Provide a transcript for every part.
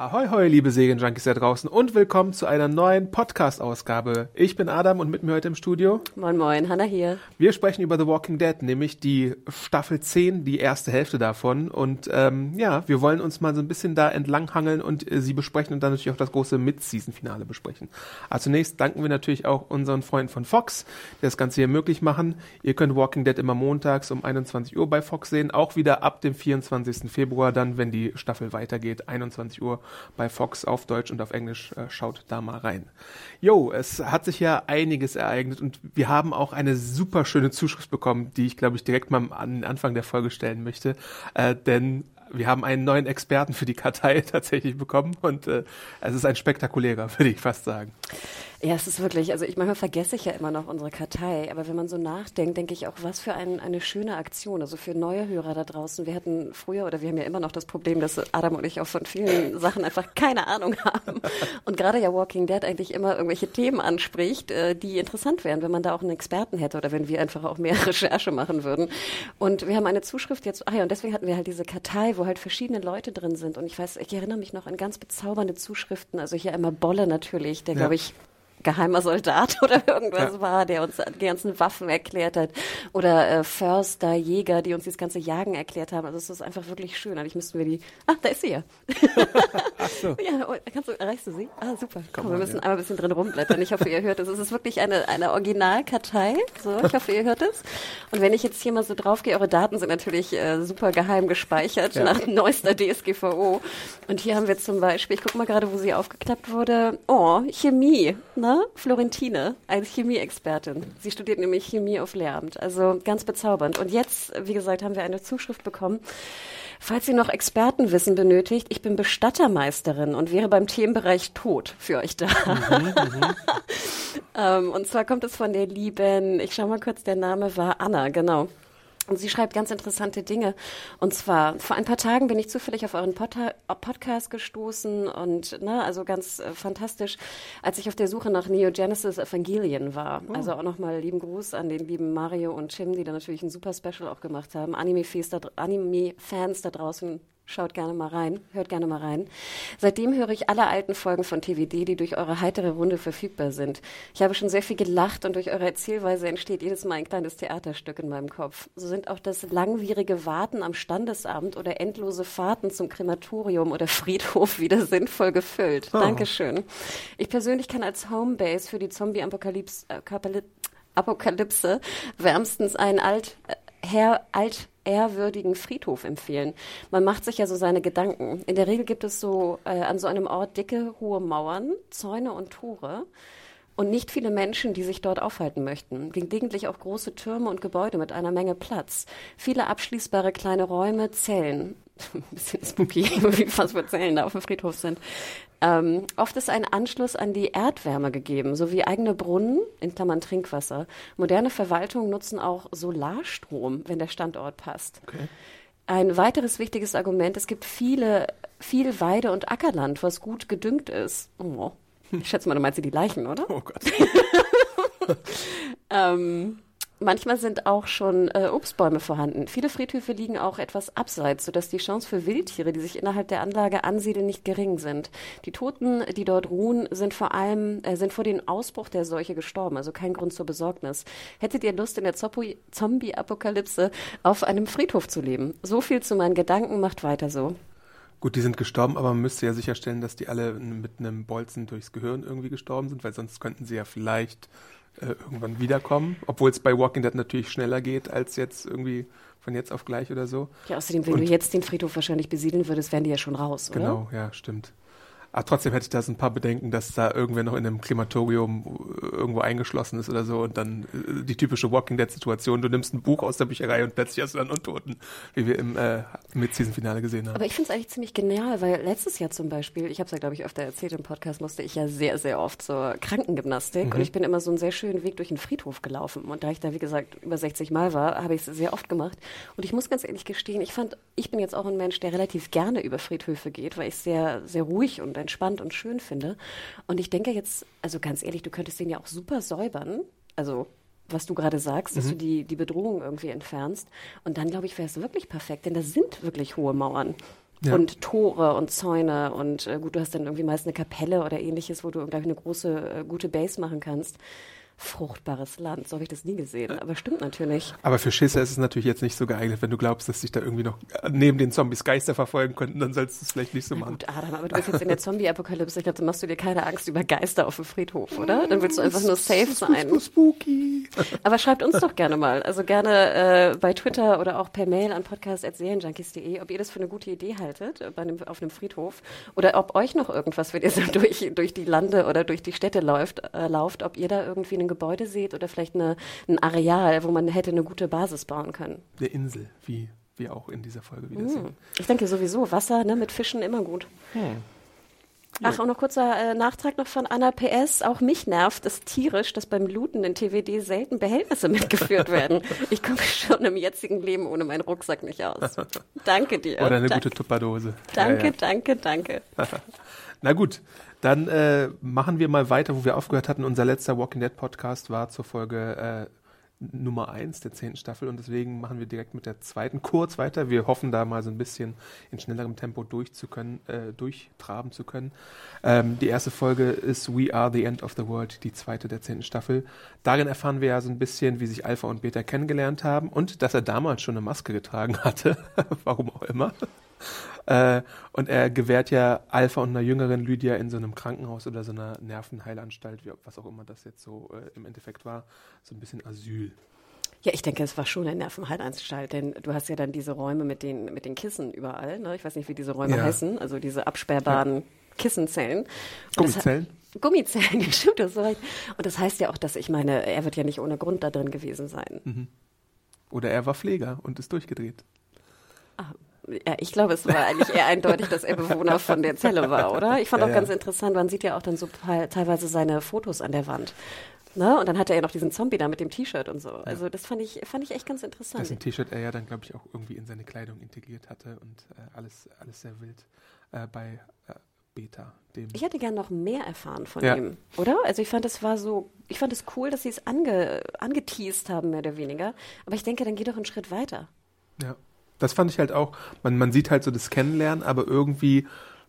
Ahoi, hoi, liebe Serienjunkies da draußen und willkommen zu einer neuen Podcast-Ausgabe. Ich bin Adam und mit mir heute im Studio. Moin, moin, Hanna hier. Wir sprechen über The Walking Dead, nämlich die Staffel 10, die erste Hälfte davon. Und ähm, ja, wir wollen uns mal so ein bisschen da entlanghangeln und äh, sie besprechen und dann natürlich auch das große Mid-Season-Finale besprechen. Aber zunächst danken wir natürlich auch unseren Freunden von Fox, die das Ganze hier möglich machen. Ihr könnt Walking Dead immer montags um 21 Uhr bei Fox sehen, auch wieder ab dem 24. Februar, dann, wenn die Staffel weitergeht, 21 Uhr bei Fox auf Deutsch und auf Englisch. Äh, schaut da mal rein. Jo, es hat sich ja einiges ereignet und wir haben auch eine super schöne Zuschrift bekommen, die ich glaube ich direkt mal an den Anfang der Folge stellen möchte. Äh, denn wir haben einen neuen Experten für die Kartei tatsächlich bekommen und äh, es ist ein spektakulärer, würde ich fast sagen. Ja, es ist wirklich, also ich manchmal vergesse ich ja immer noch unsere Kartei, aber wenn man so nachdenkt, denke ich auch, was für ein, eine schöne Aktion, also für neue Hörer da draußen. Wir hatten früher oder wir haben ja immer noch das Problem, dass Adam und ich auch von vielen Sachen einfach keine Ahnung haben und gerade ja Walking Dead eigentlich immer irgendwelche Themen anspricht, äh, die interessant wären, wenn man da auch einen Experten hätte oder wenn wir einfach auch mehr Recherche machen würden. Und wir haben eine Zuschrift jetzt, ah ja, und deswegen hatten wir halt diese Kartei, wo halt verschiedene Leute drin sind und ich weiß, ich erinnere mich noch an ganz bezaubernde Zuschriften, also hier einmal Bolle natürlich, der ja. glaube ich geheimer Soldat oder irgendwas ja. war, der uns die ganzen Waffen erklärt hat. Oder äh, Förster, Jäger, die uns das ganze Jagen erklärt haben. Also es ist einfach wirklich schön. Eigentlich müssten wir die. Ah, da ist sie ja. Ach so. Ja, oh, kannst du, erreichst du sie? Ah, super. Komm, Komm wir müssen ja. einmal ein bisschen drin rumblättern. Ich hoffe, ihr hört es. Es ist wirklich eine, eine Originalkartei. So, ich hoffe, ihr hört es. Und wenn ich jetzt hier mal so drauf gehe, eure Daten sind natürlich äh, super geheim gespeichert ja. nach neuester DSGVO. Und hier haben wir zum Beispiel, ich gucke mal gerade, wo sie aufgeklappt wurde. Oh, Chemie. Ne? Florentine, als Chemieexpertin. Sie studiert nämlich Chemie auf Lehramt. Also ganz bezaubernd. Und jetzt, wie gesagt, haben wir eine Zuschrift bekommen. Falls ihr noch Expertenwissen benötigt, ich bin Bestattermeisterin und wäre beim Themenbereich Tod für euch da. Mhm, mhm. ähm, und zwar kommt es von der lieben, ich schau mal kurz, der Name war Anna, genau. Und sie schreibt ganz interessante Dinge. Und zwar, vor ein paar Tagen bin ich zufällig auf euren Pod Podcast gestoßen und, ne, also ganz äh, fantastisch, als ich auf der Suche nach Neogenesis Evangelion war. Oh. Also auch nochmal lieben Gruß an den lieben Mario und Jim, die da natürlich ein super Special auch gemacht haben. Anime-Fans da, Anime da draußen Schaut gerne mal rein, hört gerne mal rein. Seitdem höre ich alle alten Folgen von TVD, die durch eure heitere Runde verfügbar sind. Ich habe schon sehr viel gelacht und durch eure Erzählweise entsteht jedes Mal ein kleines Theaterstück in meinem Kopf. So sind auch das langwierige Warten am Standesamt oder endlose Fahrten zum Krematorium oder Friedhof wieder sinnvoll gefüllt. Oh. Dankeschön. Ich persönlich kann als Homebase für die Zombie-Apokalypse äh, Apokalypse wärmstens einen alt, äh, Herr, alt ehrwürdigen Friedhof empfehlen. Man macht sich ja so seine Gedanken. In der Regel gibt es so äh, an so einem Ort dicke, hohe Mauern, Zäune und Tore und nicht viele Menschen, die sich dort aufhalten möchten. Gelegentlich auch große Türme und Gebäude mit einer Menge Platz. Viele abschließbare kleine Räume, Zellen. Ein bisschen spooky, wie fast für Zellen da auf dem Friedhof sind. Ähm, oft ist ein Anschluss an die Erdwärme gegeben, sowie eigene Brunnen, in Klammern Trinkwasser. Moderne Verwaltungen nutzen auch Solarstrom, wenn der Standort passt. Okay. Ein weiteres wichtiges Argument, es gibt viele, viel Weide- und Ackerland, was gut gedüngt ist. Oh. Ich schätze mal, du meinst die Leichen, oder? Oh Gott. ähm, Manchmal sind auch schon äh, Obstbäume vorhanden. Viele Friedhöfe liegen auch etwas abseits, sodass die Chance für Wildtiere, die sich innerhalb der Anlage ansiedeln, nicht gering sind. Die Toten, die dort ruhen, sind vor allem äh, sind vor dem Ausbruch der Seuche gestorben, also kein Grund zur Besorgnis. Hättet ihr Lust, in der Zombie-Apokalypse auf einem Friedhof zu leben? So viel zu meinen Gedanken, macht weiter so. Gut, die sind gestorben, aber man müsste ja sicherstellen, dass die alle mit einem Bolzen durchs Gehirn irgendwie gestorben sind, weil sonst könnten sie ja vielleicht äh, irgendwann wiederkommen, obwohl es bei Walking Dead natürlich schneller geht als jetzt irgendwie von jetzt auf gleich oder so. Ja, außerdem, wenn Und, du jetzt den Friedhof wahrscheinlich besiedeln würdest, wären die ja schon raus, oder? Genau, ja, stimmt. Aber trotzdem hätte ich da so ein paar Bedenken, dass da irgendwer noch in einem Klimatorium äh, irgendwo eingeschlossen ist oder so und dann äh, die typische Walking Dead-Situation, du nimmst ein Buch aus der Bücherei und plötzlich hast du dann Untoten, wie wir im äh, Mid-Season-Finale gesehen haben. Aber ich finde es eigentlich ziemlich genial, weil letztes Jahr zum Beispiel, ich habe es ja glaube ich öfter erzählt im Podcast, musste ich ja sehr, sehr oft zur Krankengymnastik mhm. und ich bin immer so einen sehr schönen Weg durch den Friedhof gelaufen und da ich da wie gesagt über 60 Mal war, habe ich es sehr oft gemacht und ich muss ganz ehrlich gestehen, ich fand, ich bin jetzt auch ein Mensch, der relativ gerne über Friedhöfe geht, weil ich sehr, sehr ruhig und entspannt und schön finde. Und ich denke jetzt, also ganz ehrlich, du könntest den ja auch super säubern. Also was du gerade sagst, dass mhm. du die, die Bedrohung irgendwie entfernst. Und dann, glaube ich, wäre es wirklich perfekt, denn da sind wirklich hohe Mauern. Ja. Und Tore und Zäune und äh, gut, du hast dann irgendwie meist eine Kapelle oder ähnliches, wo du, glaube ich, eine große, äh, gute Base machen kannst fruchtbares Land. So habe ich das nie gesehen. Aber stimmt natürlich. Aber für Schisser ist es natürlich jetzt nicht so geeignet. Wenn du glaubst, dass sich da irgendwie noch neben den Zombies Geister verfolgen könnten, dann sollst du es vielleicht nicht so machen. Gut, Adam, aber du bist jetzt in der Zombie-Apokalypse. Ich glaube, dann machst du dir keine Angst über Geister auf dem Friedhof, oder? Dann willst du einfach nur safe sein. Spooky. Aber schreibt uns doch gerne mal. Also gerne äh, bei Twitter oder auch per Mail an podcast.serienjunkies.de, ob ihr das für eine gute Idee haltet äh, einem, auf einem Friedhof. Oder ob euch noch irgendwas, wenn ihr so durch, durch die Lande oder durch die Städte läuft, äh, lauft, ob ihr da irgendwie einen Gebäude seht oder vielleicht eine, ein Areal, wo man hätte eine gute Basis bauen können. Eine Insel, wie wir auch in dieser Folge wieder mm. sehen. Ich denke sowieso, Wasser ne, mit Fischen immer gut. Hm. Ach, auch noch kurzer äh, Nachtrag noch von Anna PS. Auch mich nervt es tierisch, dass beim Looten in TWD selten Behältnisse mitgeführt werden. Ich komme schon im jetzigen Leben ohne meinen Rucksack nicht aus. Danke dir. Oder eine danke. gute Tupperdose. Danke, ja, ja. danke, danke. Na gut, dann äh, machen wir mal weiter, wo wir aufgehört hatten. Unser letzter Walking Dead Podcast war zur Folge äh, Nummer eins der zehnten Staffel und deswegen machen wir direkt mit der zweiten kurz weiter. Wir hoffen da mal so ein bisschen in schnellerem Tempo durchzukönnen, äh, durchtraben zu können. Ähm, die erste Folge ist We Are the End of the World, die zweite der zehnten Staffel. Darin erfahren wir ja so ein bisschen, wie sich Alpha und Beta kennengelernt haben und dass er damals schon eine Maske getragen hatte, warum auch immer. Äh, und er gewährt ja Alpha und einer jüngeren Lydia in so einem Krankenhaus oder so einer Nervenheilanstalt, wie, was auch immer das jetzt so äh, im Endeffekt war, so ein bisschen Asyl. Ja, ich denke, es war schon eine Nervenheilanstalt, denn du hast ja dann diese Räume mit den, mit den Kissen überall. Ne? Ich weiß nicht, wie diese Räume ja. heißen, also diese absperrbaren ja. Kissenzellen. Gummizellen? Gummizellen, stimmt das so recht. Und das heißt ja auch, dass ich meine, er wird ja nicht ohne Grund da drin gewesen sein. Mhm. Oder er war Pfleger und ist durchgedreht. Ah, ja, ich glaube, es war eigentlich eher eindeutig, dass er Bewohner von der Zelle war, oder? Ich fand ja, auch ganz interessant, man sieht ja auch dann so teilweise seine Fotos an der Wand. Ne? Und dann hatte er ja noch diesen Zombie da mit dem T-Shirt und so. Also das fand ich, fand ich echt ganz interessant. Dessen T-Shirt er ja dann, glaube ich, auch irgendwie in seine Kleidung integriert hatte und äh, alles, alles sehr wild äh, bei äh, Beta. Dem ich hätte gern noch mehr erfahren von ja. ihm, oder? Also ich fand es war so, ich fand es cool, dass sie es ange, angeteased haben, mehr oder weniger. Aber ich denke, dann geh doch einen Schritt weiter. Ja. Das fand ich halt auch, man, man sieht halt so das Kennenlernen, aber irgendwie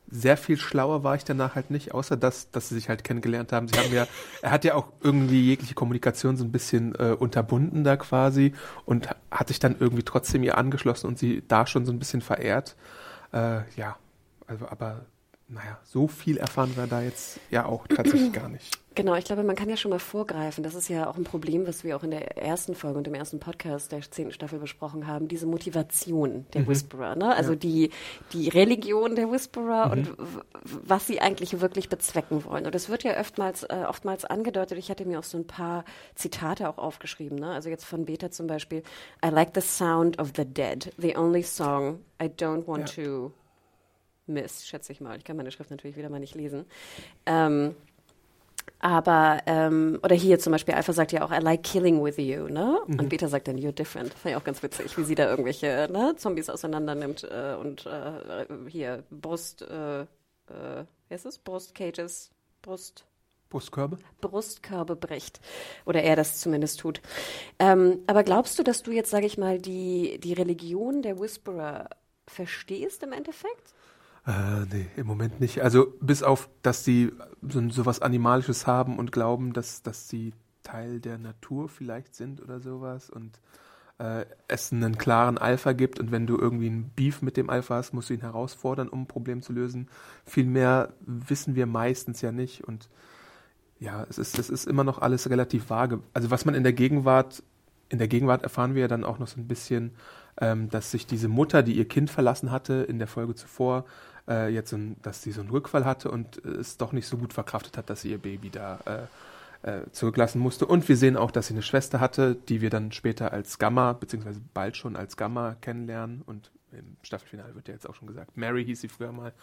sehr viel schlauer war ich danach halt nicht, außer dass, dass sie sich halt kennengelernt haben. Sie haben ja, er hat ja auch irgendwie jegliche Kommunikation so ein bisschen äh, unterbunden da quasi und hat sich dann irgendwie trotzdem ihr angeschlossen und sie da schon so ein bisschen verehrt. Äh, ja, also aber naja, so viel erfahren wir da jetzt ja auch tatsächlich gar nicht. Genau, ich glaube, man kann ja schon mal vorgreifen. Das ist ja auch ein Problem, was wir auch in der ersten Folge und im ersten Podcast der zehnten Staffel besprochen haben. Diese Motivation der mhm. Whisperer, ne? Also ja. die, die Religion der Whisperer mhm. und was sie eigentlich wirklich bezwecken wollen. Und das wird ja oftmals, äh, oftmals angedeutet. Ich hatte mir auch so ein paar Zitate auch aufgeschrieben, ne? Also jetzt von Beta zum Beispiel. I like the sound of the dead. The only song I don't want ja. to miss, schätze ich mal. Ich kann meine Schrift natürlich wieder mal nicht lesen. Ähm, aber, ähm, oder hier zum Beispiel, Alpha sagt ja auch, I like killing with you, ne? Mhm. Und Beta sagt dann, you're different. Fand ich auch ganz witzig, wie sie da irgendwelche ne, Zombies auseinander nimmt äh, und äh, hier Brust, äh, äh, wie heißt es? Brustcages, Brust. Brustkörbe? Brustkörbe bricht. Oder er das zumindest tut. Ähm, aber glaubst du, dass du jetzt, sage ich mal, die, die Religion der Whisperer verstehst im Endeffekt? Äh, nee, im Moment nicht. Also bis auf, dass sie so, so was Animalisches haben und glauben, dass, dass sie Teil der Natur vielleicht sind oder sowas und äh, es einen klaren Alpha gibt und wenn du irgendwie ein Beef mit dem Alpha hast, musst du ihn herausfordern, um ein Problem zu lösen. Viel mehr wissen wir meistens ja nicht und ja, es ist, es ist immer noch alles relativ vage. Also was man in der Gegenwart, in der Gegenwart erfahren wir ja dann auch noch so ein bisschen, ähm, dass sich diese Mutter, die ihr Kind verlassen hatte in der Folge zuvor, äh, jetzt, ein, dass sie so einen Rückfall hatte und es doch nicht so gut verkraftet hat, dass sie ihr Baby da äh, äh, zurücklassen musste. Und wir sehen auch, dass sie eine Schwester hatte, die wir dann später als Gamma, beziehungsweise bald schon als Gamma kennenlernen und im Staffelfinale wird ja jetzt auch schon gesagt, Mary hieß sie früher mal.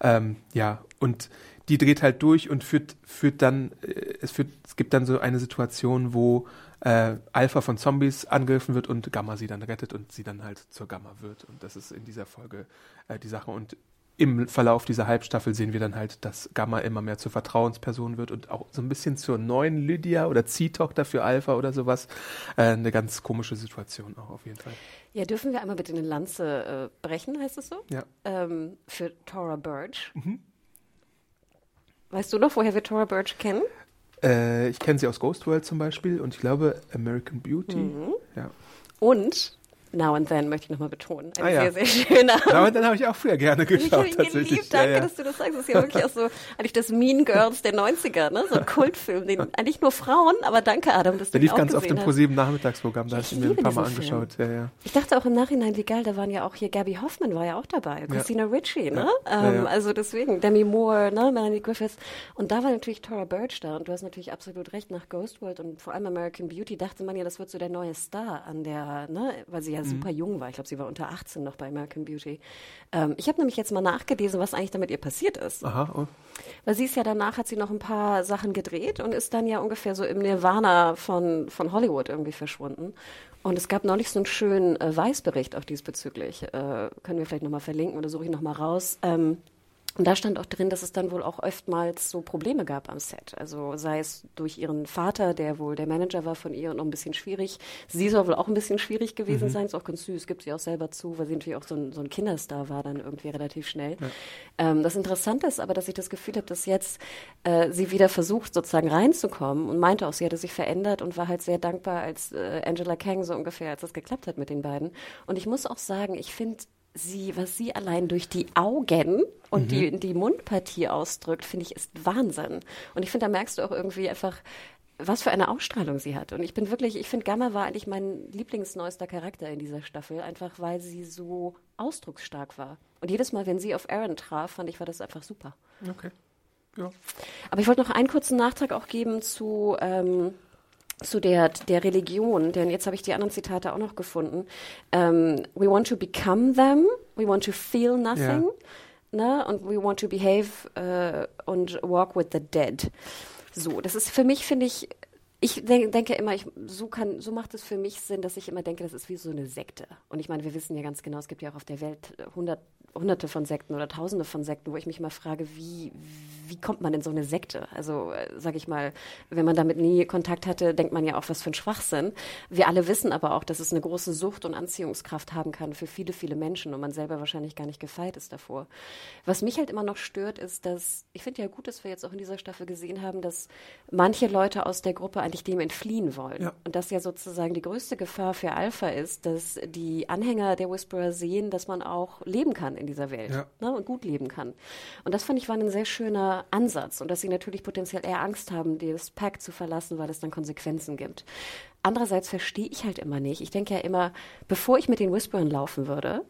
Ähm, ja, und die dreht halt durch und führt, führt dann, äh, es, führt, es gibt dann so eine Situation, wo äh, Alpha von Zombies angegriffen wird und Gamma sie dann rettet und sie dann halt zur Gamma wird. Und das ist in dieser Folge äh, die Sache. Und im Verlauf dieser Halbstaffel sehen wir dann halt, dass Gamma immer mehr zur Vertrauensperson wird und auch so ein bisschen zur neuen Lydia oder Ziehtochter für Alpha oder sowas. Äh, eine ganz komische Situation auch auf jeden Fall. Ja, dürfen wir einmal bitte eine Lanze äh, brechen, heißt es so? Ja. Ähm, für Tora Birch. Mhm. Weißt du noch, woher wir Tora Birch kennen? Äh, ich kenne sie aus Ghost World zum Beispiel und ich glaube American Beauty. Mhm. Ja. Und Now and Then möchte ich nochmal betonen. Ein ah, ja. sehr, sehr schöner. Now and Then habe ich auch früher gerne geschaut. Ich habe ihn geliebt. Danke, ja, ja. dass du das sagst. Das ist ja wirklich auch so, eigentlich das Mean Girls der 90er, ne? So ein Kultfilm, den eigentlich nur Frauen, aber danke Adam, dass der du den auch ganz oft im ProSieben Nachmittagsprogramm, da habe ich mir ein paar Mal angeschaut. Ich dachte auch im Nachhinein, wie geil, da waren ja auch hier Gabby Hoffman war ja auch dabei, Christina Ritchie, ne? Ähm, also deswegen, Demi Moore, ne? Melanie Griffiths. Und da war natürlich Tora Birch da und du hast natürlich absolut recht, nach Ghost World und vor allem American Beauty dachte man ja, das wird so der neue Star an der, ne? Weil sie ja mhm. super jung war. Ich glaube, sie war unter 18 noch bei American Beauty. Ähm, ich habe nämlich jetzt mal nachgelesen, was eigentlich damit ihr passiert ist. Aha. Oh. Weil sie ist ja danach, hat sie noch ein paar Sachen gedreht und ist dann ja ungefähr so im Nirvana von, von Hollywood irgendwie verschwunden. Und es gab neulich so einen schönen äh, Weißbericht auch diesbezüglich. Äh, können wir vielleicht nochmal verlinken oder suche ich nochmal raus. Ähm, und da stand auch drin, dass es dann wohl auch oftmals so Probleme gab am Set. Also sei es durch ihren Vater, der wohl der Manager war von ihr und noch ein bisschen schwierig. Sie soll wohl auch ein bisschen schwierig gewesen mhm. sein. Ist auch ganz süß, gibt sie auch selber zu, weil sie natürlich auch so ein, so ein Kinderstar war dann irgendwie relativ schnell. Ja. Ähm, das Interessante ist aber, dass ich das Gefühl habe, dass jetzt äh, sie wieder versucht, sozusagen reinzukommen und meinte auch, sie hatte sich verändert und war halt sehr dankbar als äh, Angela Kang so ungefähr, als es geklappt hat mit den beiden. Und ich muss auch sagen, ich finde sie, was sie allein durch die Augen und mhm. die, die Mundpartie ausdrückt, finde ich, ist Wahnsinn. Und ich finde, da merkst du auch irgendwie einfach, was für eine Ausstrahlung sie hat. Und ich bin wirklich, ich finde, Gamma war eigentlich mein lieblingsneuester Charakter in dieser Staffel, einfach weil sie so ausdrucksstark war. Und jedes Mal, wenn sie auf Aaron traf, fand ich, war das einfach super. Okay. Ja. Aber ich wollte noch einen kurzen Nachtrag auch geben zu ähm, zu der, der Religion, denn jetzt habe ich die anderen Zitate auch noch gefunden. Ähm, we want to become them, we want to feel nothing, ja. Ne? und we want to behave uh, und walk with the dead. So, das ist für mich, finde ich, ich denk, denke immer, ich, so, kann, so macht es für mich Sinn, dass ich immer denke, das ist wie so eine Sekte. Und ich meine, wir wissen ja ganz genau, es gibt ja auch auf der Welt hundert hunderte von Sekten oder tausende von Sekten, wo ich mich mal frage, wie, wie kommt man in so eine Sekte? Also, äh, sag ich mal, wenn man damit nie Kontakt hatte, denkt man ja auch, was für ein Schwachsinn. Wir alle wissen aber auch, dass es eine große Sucht und Anziehungskraft haben kann für viele, viele Menschen und man selber wahrscheinlich gar nicht gefeit ist davor. Was mich halt immer noch stört, ist, dass, ich finde ja gut, dass wir jetzt auch in dieser Staffel gesehen haben, dass manche Leute aus der Gruppe eigentlich dem entfliehen wollen. Ja. Und dass ja sozusagen die größte Gefahr für Alpha ist, dass die Anhänger der Whisperer sehen, dass man auch leben kann in in dieser Welt ja. ne, und gut leben kann. Und das fand ich war ein sehr schöner Ansatz und dass sie natürlich potenziell eher Angst haben, das Pack zu verlassen, weil es dann Konsequenzen gibt. Andererseits verstehe ich halt immer nicht. Ich denke ja immer, bevor ich mit den Whisperern laufen würde,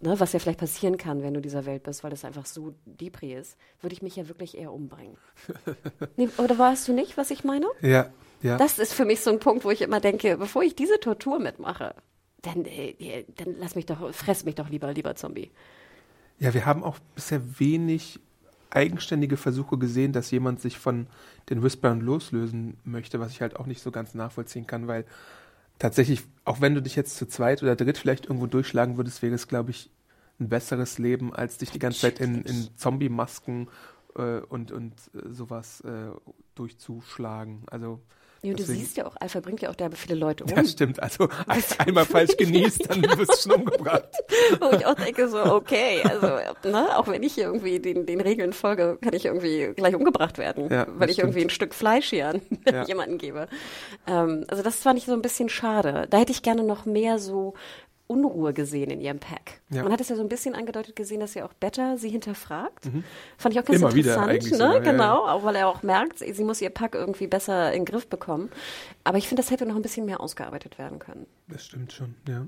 ne, was ja vielleicht passieren kann, wenn du dieser Welt bist, weil das einfach so Depri ist, würde ich mich ja wirklich eher umbringen. nee, oder weißt du nicht, was ich meine? Ja, ja. Das ist für mich so ein Punkt, wo ich immer denke, bevor ich diese Tortur mitmache, dann, äh, dann lass mich doch, fress mich doch lieber, lieber Zombie. Ja, wir haben auch bisher wenig eigenständige Versuche gesehen, dass jemand sich von den Whisperern loslösen möchte, was ich halt auch nicht so ganz nachvollziehen kann, weil tatsächlich, auch wenn du dich jetzt zu zweit oder dritt vielleicht irgendwo durchschlagen würdest, wäre es, glaube ich, ein besseres Leben, als dich die ganze Zeit in, in Zombie-Masken äh, und, und äh, sowas äh, durchzuschlagen. Also ja, du siehst ja auch, Alpha bringt ja auch derbe viele Leute um. Ja, stimmt. Also einmal falsch genießt, dann wirst du schon umgebracht. Wo ich auch denke so, okay, also ne, auch wenn ich hier irgendwie den, den Regeln folge, kann ich irgendwie gleich umgebracht werden, ja, weil ich stimmt. irgendwie ein Stück Fleisch hier an ja. jemanden gebe. Ähm, also das fand ich so ein bisschen schade. Da hätte ich gerne noch mehr so Unruhe gesehen in ihrem Pack. Ja. Man hat es ja so ein bisschen angedeutet gesehen, dass ja auch Better sie hinterfragt. Mhm. Fand ich auch ganz Immer interessant, wieder ne? So, genau, ja. auch weil er auch merkt, sie muss ihr Pack irgendwie besser in den Griff bekommen. Aber ich finde, das hätte noch ein bisschen mehr ausgearbeitet werden können. Das stimmt schon, ja.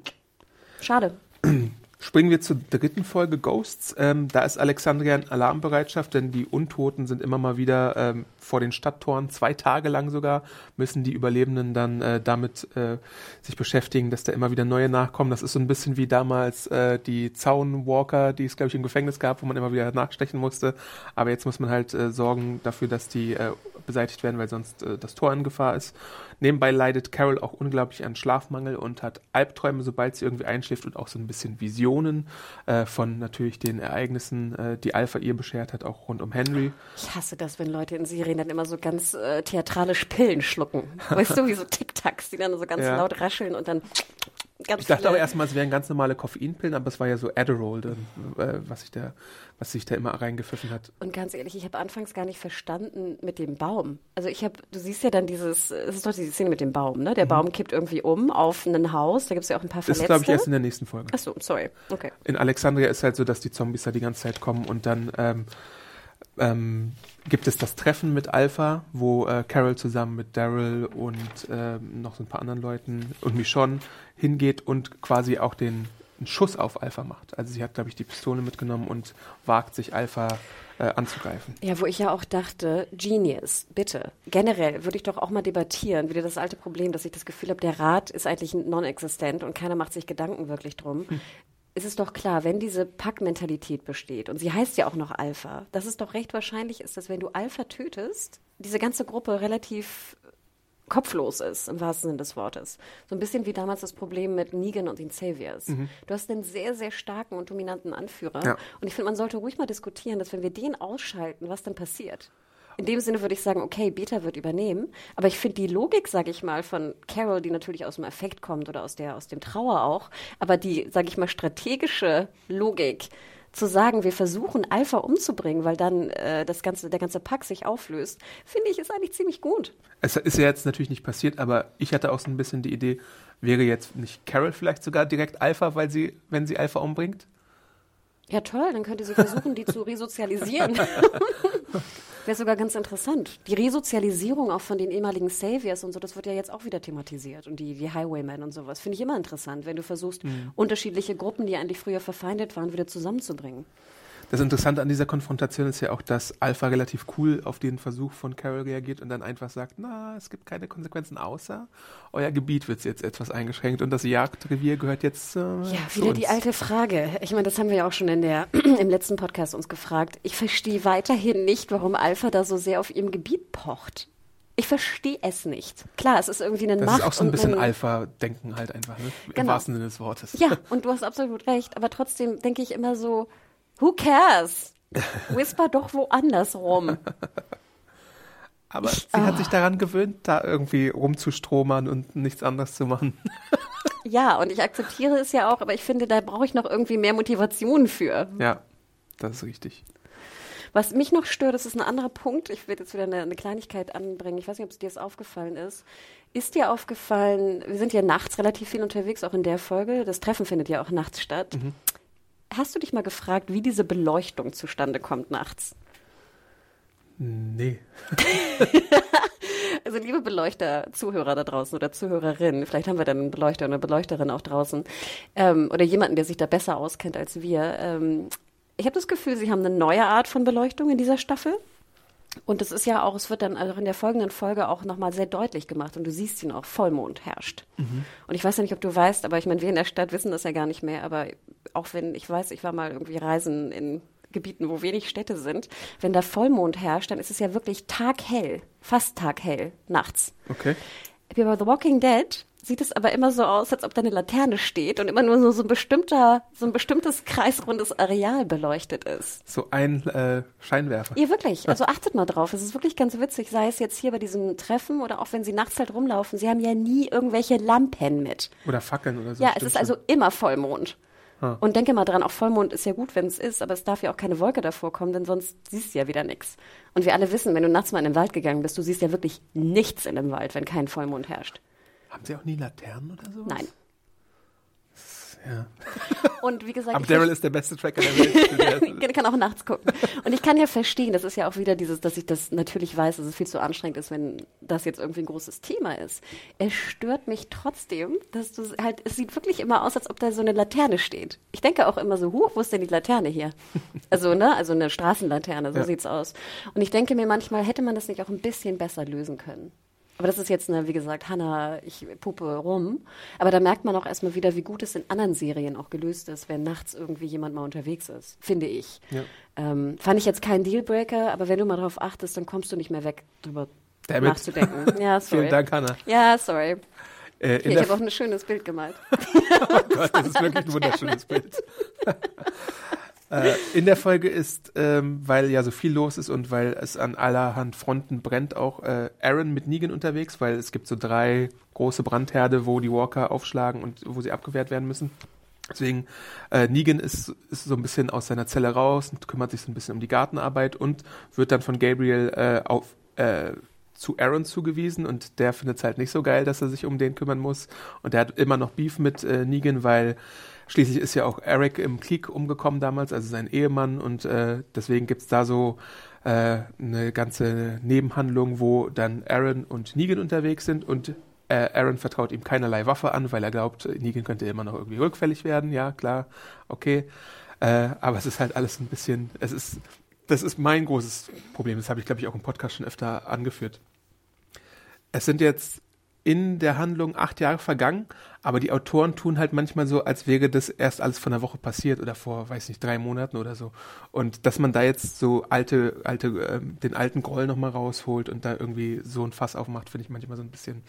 Schade. Springen wir zur dritten Folge Ghosts. Ähm, da ist Alexandria in Alarmbereitschaft, denn die Untoten sind immer mal wieder ähm, vor den Stadttoren. Zwei Tage lang sogar müssen die Überlebenden dann äh, damit äh, sich beschäftigen, dass da immer wieder neue nachkommen. Das ist so ein bisschen wie damals äh, die Zaunwalker, die es, glaube ich, im Gefängnis gab, wo man immer wieder nachstechen musste. Aber jetzt muss man halt äh, sorgen dafür, dass die äh, beseitigt werden, weil sonst äh, das Tor in Gefahr ist. Nebenbei leidet Carol auch unglaublich an Schlafmangel und hat Albträume, sobald sie irgendwie einschläft und auch so ein bisschen Visionen äh, von natürlich den Ereignissen, äh, die Alpha ihr beschert hat, auch rund um Henry. Ich hasse das, wenn Leute in Serien dann immer so ganz äh, theatralisch Pillen schlucken. Weißt du, wie so Tic-Tacs, die dann so ganz Ja. laut rascheln und dann ganz Ich dachte auch erstmal, es wären ganz normale Koffeinpillen, aber es war ja so Adderall, dann, äh, was sich da, was sich da immer reingepfiffen hat. Und ganz ehrlich, ich habe anfangs gar nicht verstanden mit dem Baum. Also ich habe, du siehst ja dann dieses, es ist doch diese Szene mit dem Baum, ne? Der Baum kippt irgendwie um auf ein Haus, da gibt es ja auch ein paar Mhm. Das Verletzte. ist, glaube ich, erst in der nächsten Folge. Ach so, sorry. Okay. In Alexandria ist halt so, dass die Zombies da die ganze Zeit kommen und dann ähm, ähm, gibt es das Treffen mit Alpha, wo äh, Carol zusammen mit Daryl und ähm, noch so ein paar anderen Leuten und Michonne hingeht und quasi auch den Schuss auf Alpha macht. Also sie hat, glaube ich, die Pistole mitgenommen und wagt sich Alpha äh, anzugreifen. Ja, wo ich ja auch dachte, Genius, bitte. Generell würde ich doch auch mal debattieren, wieder das alte Problem, dass ich das Gefühl habe, der Rat ist eigentlich non-existent und keiner macht sich Gedanken wirklich drum. Es ist doch klar, wenn diese Packmentalität besteht, und sie heißt ja auch noch Alpha, dass es doch recht wahrscheinlich ist, dass wenn du Alpha tötest, diese ganze Gruppe relativ kopflos ist, im wahrsten Sinne des Wortes. So ein bisschen wie damals das Problem mit Negan und den Saviors. Du hast einen sehr, sehr starken und dominanten Anführer. Ja. Und ich finde, man sollte ruhig mal diskutieren, dass wenn wir den ausschalten, was dann passiert. In dem Sinne würde ich sagen, okay, Beta wird übernehmen. Aber ich finde die Logik, sage ich mal, von Carol, die natürlich aus dem Affekt kommt oder aus, der, aus dem Trauer auch, aber die, sage ich mal, strategische Logik, zu sagen, wir versuchen Alpha umzubringen, weil dann äh, das ganze, der ganze Pack sich auflöst, finde ich, ist eigentlich ziemlich gut. Es ist ja jetzt natürlich nicht passiert, aber ich hatte auch so ein bisschen die Idee, wäre jetzt nicht Carol vielleicht sogar direkt Alpha, weil sie, wenn sie Alpha umbringt? Ja, toll, dann könnte sie versuchen, die zu resozialisieren. Wäre sogar ganz interessant. Die Resozialisierung auch von den ehemaligen Saviors und so, das wird ja jetzt auch wieder thematisiert. Und die, die Highwaymen und sowas. Finde ich immer interessant, wenn du versuchst, unterschiedliche Gruppen, die eigentlich früher verfeindet waren, wieder zusammenzubringen. Das Interessante an dieser Konfrontation ist ja auch, dass Alpha relativ cool auf den Versuch von Carol reagiert und dann einfach sagt, na, es gibt keine Konsequenzen außer euer Gebiet wird jetzt etwas eingeschränkt und das Jagdrevier gehört jetzt äh, Ja, wieder uns. die alte Frage. Ich meine, das haben wir ja auch schon in der, im letzten Podcast uns gefragt. Ich verstehe weiterhin nicht, warum Alpha da so sehr auf ihrem Gebiet pocht. Ich verstehe es nicht. Klar, es ist irgendwie eine Das Macht. ist auch so ein bisschen ein- Alpha-Denken halt einfach, ne? Im Genau. wahrsten Sinne des Wortes. Ja, und du hast absolut recht. Aber trotzdem denke ich immer so, who cares? Whisper doch woanders rum. Aber sie hat sich daran gewöhnt, da irgendwie rumzustromern und nichts anderes zu machen. Ja, und ich akzeptiere es ja auch, aber ich finde, da brauche ich noch irgendwie mehr Motivation für. ja, das ist richtig. Was mich noch stört, das ist ein anderer Punkt. Ich werde jetzt wieder eine, eine Kleinigkeit anbringen. Ich weiß nicht, ob es dir das aufgefallen ist. Ist dir aufgefallen, wir sind ja nachts relativ viel unterwegs, auch in der Folge. Das Treffen findet ja auch nachts statt. Hast du dich mal gefragt, wie diese Beleuchtung zustande kommt nachts? Nee. Also liebe Beleuchter, Zuhörer da draußen oder Zuhörerinnen, vielleicht haben wir dann einen Beleuchter oder eine Beleuchterin auch draußen ähm, oder jemanden, der sich da besser auskennt als wir. Ähm, ich habe das Gefühl, sie haben eine neue Art von Beleuchtung in dieser Staffel. Und es ist ja auch, es wird dann also in der folgenden Folge auch nochmal sehr deutlich gemacht und du siehst ihn auch, Vollmond herrscht. Und ich weiß ja nicht, ob du weißt, aber ich meine, wir in der Stadt wissen das ja gar nicht mehr, aber auch wenn, ich weiß, ich war mal irgendwie reisen in Gebieten, wo wenig Städte sind, wenn da Vollmond herrscht, dann ist es ja wirklich taghell, fast taghell, nachts. Okay. Wie bei The Walking Dead sieht es aber immer so aus, als ob da eine Laterne steht und immer nur so, so ein bestimmter, so ein bestimmtes kreisrundes Areal beleuchtet ist. So ein äh, Scheinwerfer. Ja, wirklich. Also achtet mal drauf. Es ist wirklich ganz witzig, sei es jetzt hier bei diesem Treffen oder auch wenn sie nachts halt rumlaufen. Sie haben ja nie irgendwelche Lampen mit. Oder Fackeln oder so. Ja, es ist also immer Vollmond. Und denke mal dran, auch Vollmond ist ja gut, wenn es ist, aber es darf ja auch keine Wolke davor kommen, denn sonst siehst du ja wieder nichts. Und wir alle wissen, wenn du nachts mal in den Wald gegangen bist, du siehst ja wirklich nichts in dem Wald, wenn kein Vollmond herrscht. Haben sie auch nie Laternen oder so? Nein. Ja. Und wie gesagt, Aber Daryl ist der beste Tracker der Welt. Ich kann auch nachts gucken. Und ich kann ja verstehen, das ist ja auch wieder dieses, dass ich das natürlich weiß, dass es viel zu anstrengend ist, wenn das jetzt irgendwie ein großes Thema ist. Es stört mich trotzdem, dass du halt, es sieht wirklich immer aus, als ob da so eine Laterne steht. Ich denke auch immer so, huch, wo ist denn die Laterne hier? Also, ne, also eine Straßenlaterne, so Ja. sieht's aus. Und ich denke mir manchmal, hätte man das nicht auch ein bisschen besser lösen können. Aber das ist jetzt, eine, wie gesagt, Hannah, ich puppe rum. Aber da merkt man auch erstmal wieder, wie gut es in anderen Serien auch gelöst ist, wenn nachts irgendwie jemand mal unterwegs ist, finde ich. Ja. Ähm, fand ich jetzt kein Dealbreaker, aber wenn du mal darauf achtest, dann kommst du nicht mehr weg, drüber Damn it. nachzudenken. Ja, sorry. Vielen Dank, Hannah. Ja, sorry. Äh, Hier, ich habe auch ein schönes Bild gemalt. Oh Gott, das ist wirklich ein wunderschönes Bild. Äh, in der Folge ist, ähm, weil ja so viel los ist und weil es an allerhand Fronten brennt, auch äh, Aaron mit Negan unterwegs, weil es gibt so drei große Brandherde, wo die Walker aufschlagen und wo sie abgewehrt werden müssen. Deswegen, äh, Negan ist, ist so ein bisschen aus seiner Zelle raus und kümmert sich so ein bisschen um die Gartenarbeit und wird dann von Gabriel äh, auf, äh, zu Aaron zugewiesen und der findet es halt nicht so geil, dass er sich um den kümmern muss. Und der hat immer noch Beef mit äh, Negan, weil schließlich ist ja auch Eric im Krieg umgekommen damals, also sein Ehemann und äh, deswegen gibt's da so äh, eine ganze Nebenhandlung, wo dann Aaron und Negan unterwegs sind und äh, Aaron vertraut ihm keinerlei Waffe an, weil er glaubt, Negan könnte immer noch irgendwie rückfällig werden. Ja, klar, okay. Äh, aber es ist halt alles ein bisschen, es ist, das ist mein großes Problem. Das habe ich, glaube ich, auch im Podcast schon öfter angeführt. Es sind jetzt in der Handlung acht Jahre vergangen, aber die Autoren tun halt manchmal so, als wäre das erst alles von einer Woche passiert oder vor, weiß nicht, drei Monaten oder so. Und dass man da jetzt so alte, alte, ähm, den alten Groll nochmal rausholt und da irgendwie so ein Fass aufmacht, finde ich manchmal so ein bisschen,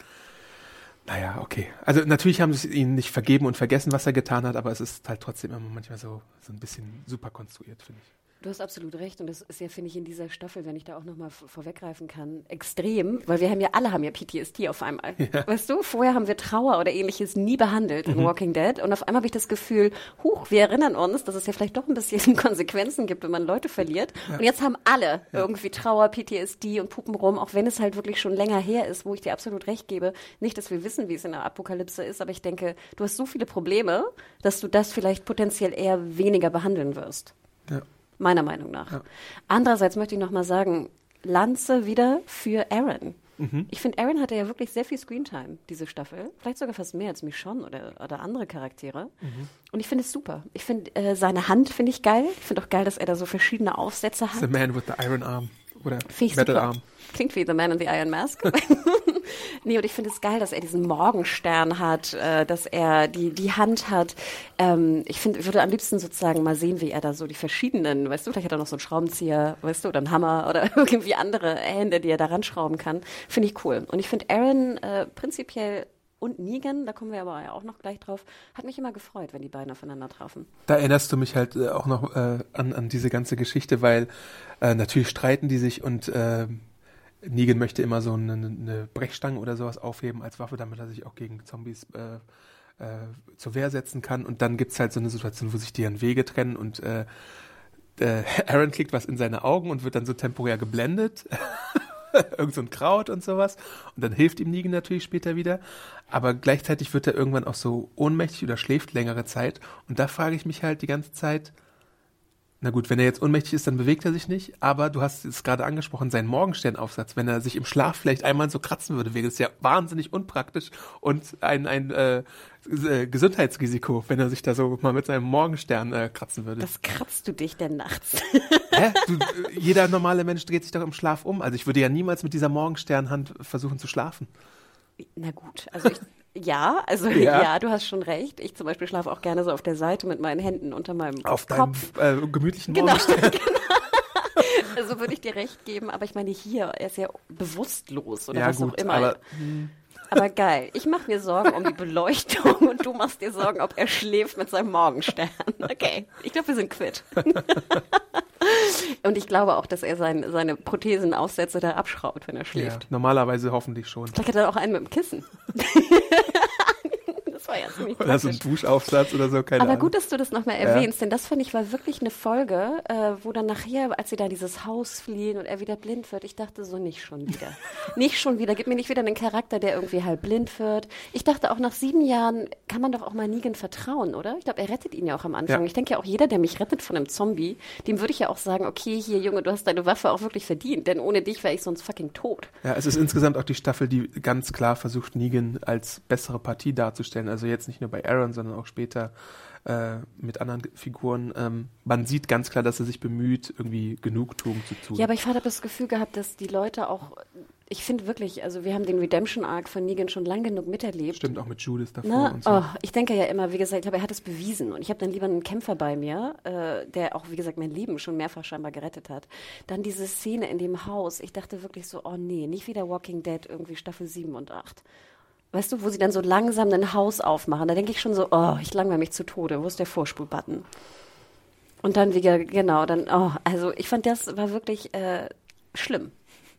naja, okay. Also natürlich haben sie ihn nicht vergeben und vergessen, was er getan hat, aber es ist halt trotzdem immer manchmal so, so ein bisschen super konstruiert, finde ich. Du hast absolut recht und das ist ja, finde ich, in dieser Staffel, wenn ich da auch nochmal vorweggreifen kann, extrem, weil wir haben ja, alle haben ja PTSD auf einmal. Weißt du, vorher haben wir Trauer oder ähnliches nie behandelt in Walking Dead und auf einmal habe ich das Gefühl, huch, wir erinnern uns, dass es ja vielleicht doch ein bisschen Konsequenzen gibt, wenn man Leute verliert. Und jetzt haben alle irgendwie Trauer, PTSD und Puppen rum, auch wenn es halt wirklich schon länger her ist, wo ich dir absolut recht gebe. Nicht, dass wir wissen, wie es in der Apokalypse ist, aber ich denke, du hast so viele Probleme, dass du das vielleicht potenziell eher weniger behandeln wirst Ja. Meiner Meinung nach. Andererseits möchte ich noch mal sagen, Lanze wieder für Aaron. Ich finde, Aaron hatte ja wirklich sehr viel Screentime, diese Staffel. Vielleicht sogar fast mehr als Michonne oder, oder andere Charaktere. Und ich finde es super. Ich finde äh, seine Hand finde ich geil. Ich finde auch geil, dass er da so verschiedene Aufsätze The hat. Man with the Iron Arm oder Metal super. Arm. Klingt wie The Man in the Iron Mask. nee, und ich finde es geil, dass er diesen Morgenstern hat, äh, dass er die, die Hand hat. Ähm, ich finde, würde am liebsten sozusagen mal sehen, wie er da so die verschiedenen, weißt du, vielleicht hat er noch so einen Schraubenzieher, weißt du, oder einen Hammer oder irgendwie andere Hände, die er da ranschrauben kann. Finde ich cool. Und ich finde Aaron äh, prinzipiell und Negan, da kommen wir aber auch noch gleich drauf, hat mich immer gefreut, wenn die beiden aufeinander trafen. Da erinnerst du mich halt äh, auch noch äh, an, an diese ganze Geschichte, weil äh, natürlich streiten die sich und äh, Negan möchte immer so eine, eine Brechstange oder sowas aufheben als Waffe, damit er sich auch gegen Zombies äh, äh, zur Wehr setzen kann. Und dann gibt's halt so eine Situation, wo sich deren Wege trennen und äh, äh, Aaron kriegt was in seine Augen und wird dann so temporär geblendet. Irgend so ein Kraut und sowas. Und dann hilft ihm Negan natürlich später wieder. Aber gleichzeitig wird er irgendwann auch so ohnmächtig oder schläft längere Zeit. Und da frage ich mich halt die ganze Zeit, na gut, wenn er jetzt ohnmächtig ist, dann bewegt er sich nicht. Aber du hast es gerade angesprochen, seinen Morgensternaufsatz. Wenn er sich im Schlaf vielleicht einmal so kratzen würde, wäre es ja wahnsinnig unpraktisch und ein, ein äh, äh, Gesundheitsrisiko, wenn er sich da so mal mit seinem Morgenstern äh, kratzen würde. Was kratzt du dich denn nachts? Hä? Du, äh, jeder normale Mensch dreht sich doch im Schlaf um. Also ich würde ja niemals mit dieser Morgensternhand versuchen zu schlafen. Na gut, also ich, ja, also ja. Ja. du hast schon recht. Ich zum Beispiel schlafe auch gerne so auf der Seite mit meinen Händen unter meinem Auf deinem Kopf. äh, gemütlichen Genau, Morgenstern. Also würde ich dir recht geben, aber ich meine hier, er ist ja bewusstlos oder Ja was gut, auch immer. aber Aber geil. Ich mache mir Sorgen um die Beleuchtung und du machst dir Sorgen, ob er schläft mit seinem Morgenstern. Okay, ich glaube, wir sind quitt. Und ich glaube auch, dass er sein, seine Prothesenaufsätze da abschraubt, wenn er ja, schläft. normalerweise hoffentlich schon. Vielleicht hat er auch einen mit dem Kissen. War ja ziemlich Oder so ein. Duschaufsatz oder so, keine Aber Ahnung. gut, dass du das nochmal erwähnst, denn das fand ich war wirklich eine Folge, äh, wo dann nachher, als sie da dieses Haus fliehen und er wieder blind wird, ich dachte so, nicht schon wieder. nicht schon wieder. Gib mir nicht wieder einen Charakter, der irgendwie halb blind wird. Ich dachte auch nach sieben Jahren kann man doch auch mal Negan vertrauen, oder? Ich glaube, er rettet ihn ja auch am Anfang. Ja. Ich denke ja auch, jeder, der mich rettet von einem Zombie, dem würde ich ja auch sagen, okay, hier, Junge, du hast deine Waffe auch wirklich verdient, denn ohne dich wäre ich sonst fucking tot. Ja, es ist insgesamt auch die Staffel, die ganz klar versucht, Negan als bessere Partie darzustellen. Also jetzt nicht nur bei Aaron, sondern auch später äh, mit anderen Figuren. Ähm, man sieht ganz klar, dass er sich bemüht, irgendwie Genugtuung zu tun. Ja, aber ich habe das Gefühl gehabt, dass die Leute auch, ich finde wirklich, also wir haben den Redemption Arc von Negan schon lang genug miterlebt. Stimmt auch mit Judith davor Ne? und so. Oh, ich denke ja immer, wie gesagt, ich glaube, er hat es bewiesen. Und ich habe dann lieber einen Kämpfer bei mir, äh, der auch, wie gesagt, mein Leben schon mehrfach scheinbar gerettet hat. Dann diese Szene in dem Haus. Ich dachte wirklich so, oh nee, nicht wieder Walking Dead, irgendwie Staffel 7 und 8. Weißt du, wo sie dann so langsam ein Haus aufmachen. Da denke ich schon so, oh, ich langweile mich zu Tode. Wo ist der Vorspulbutton? Und dann wieder, genau, dann, oh, also ich fand, das war wirklich äh, schlimm.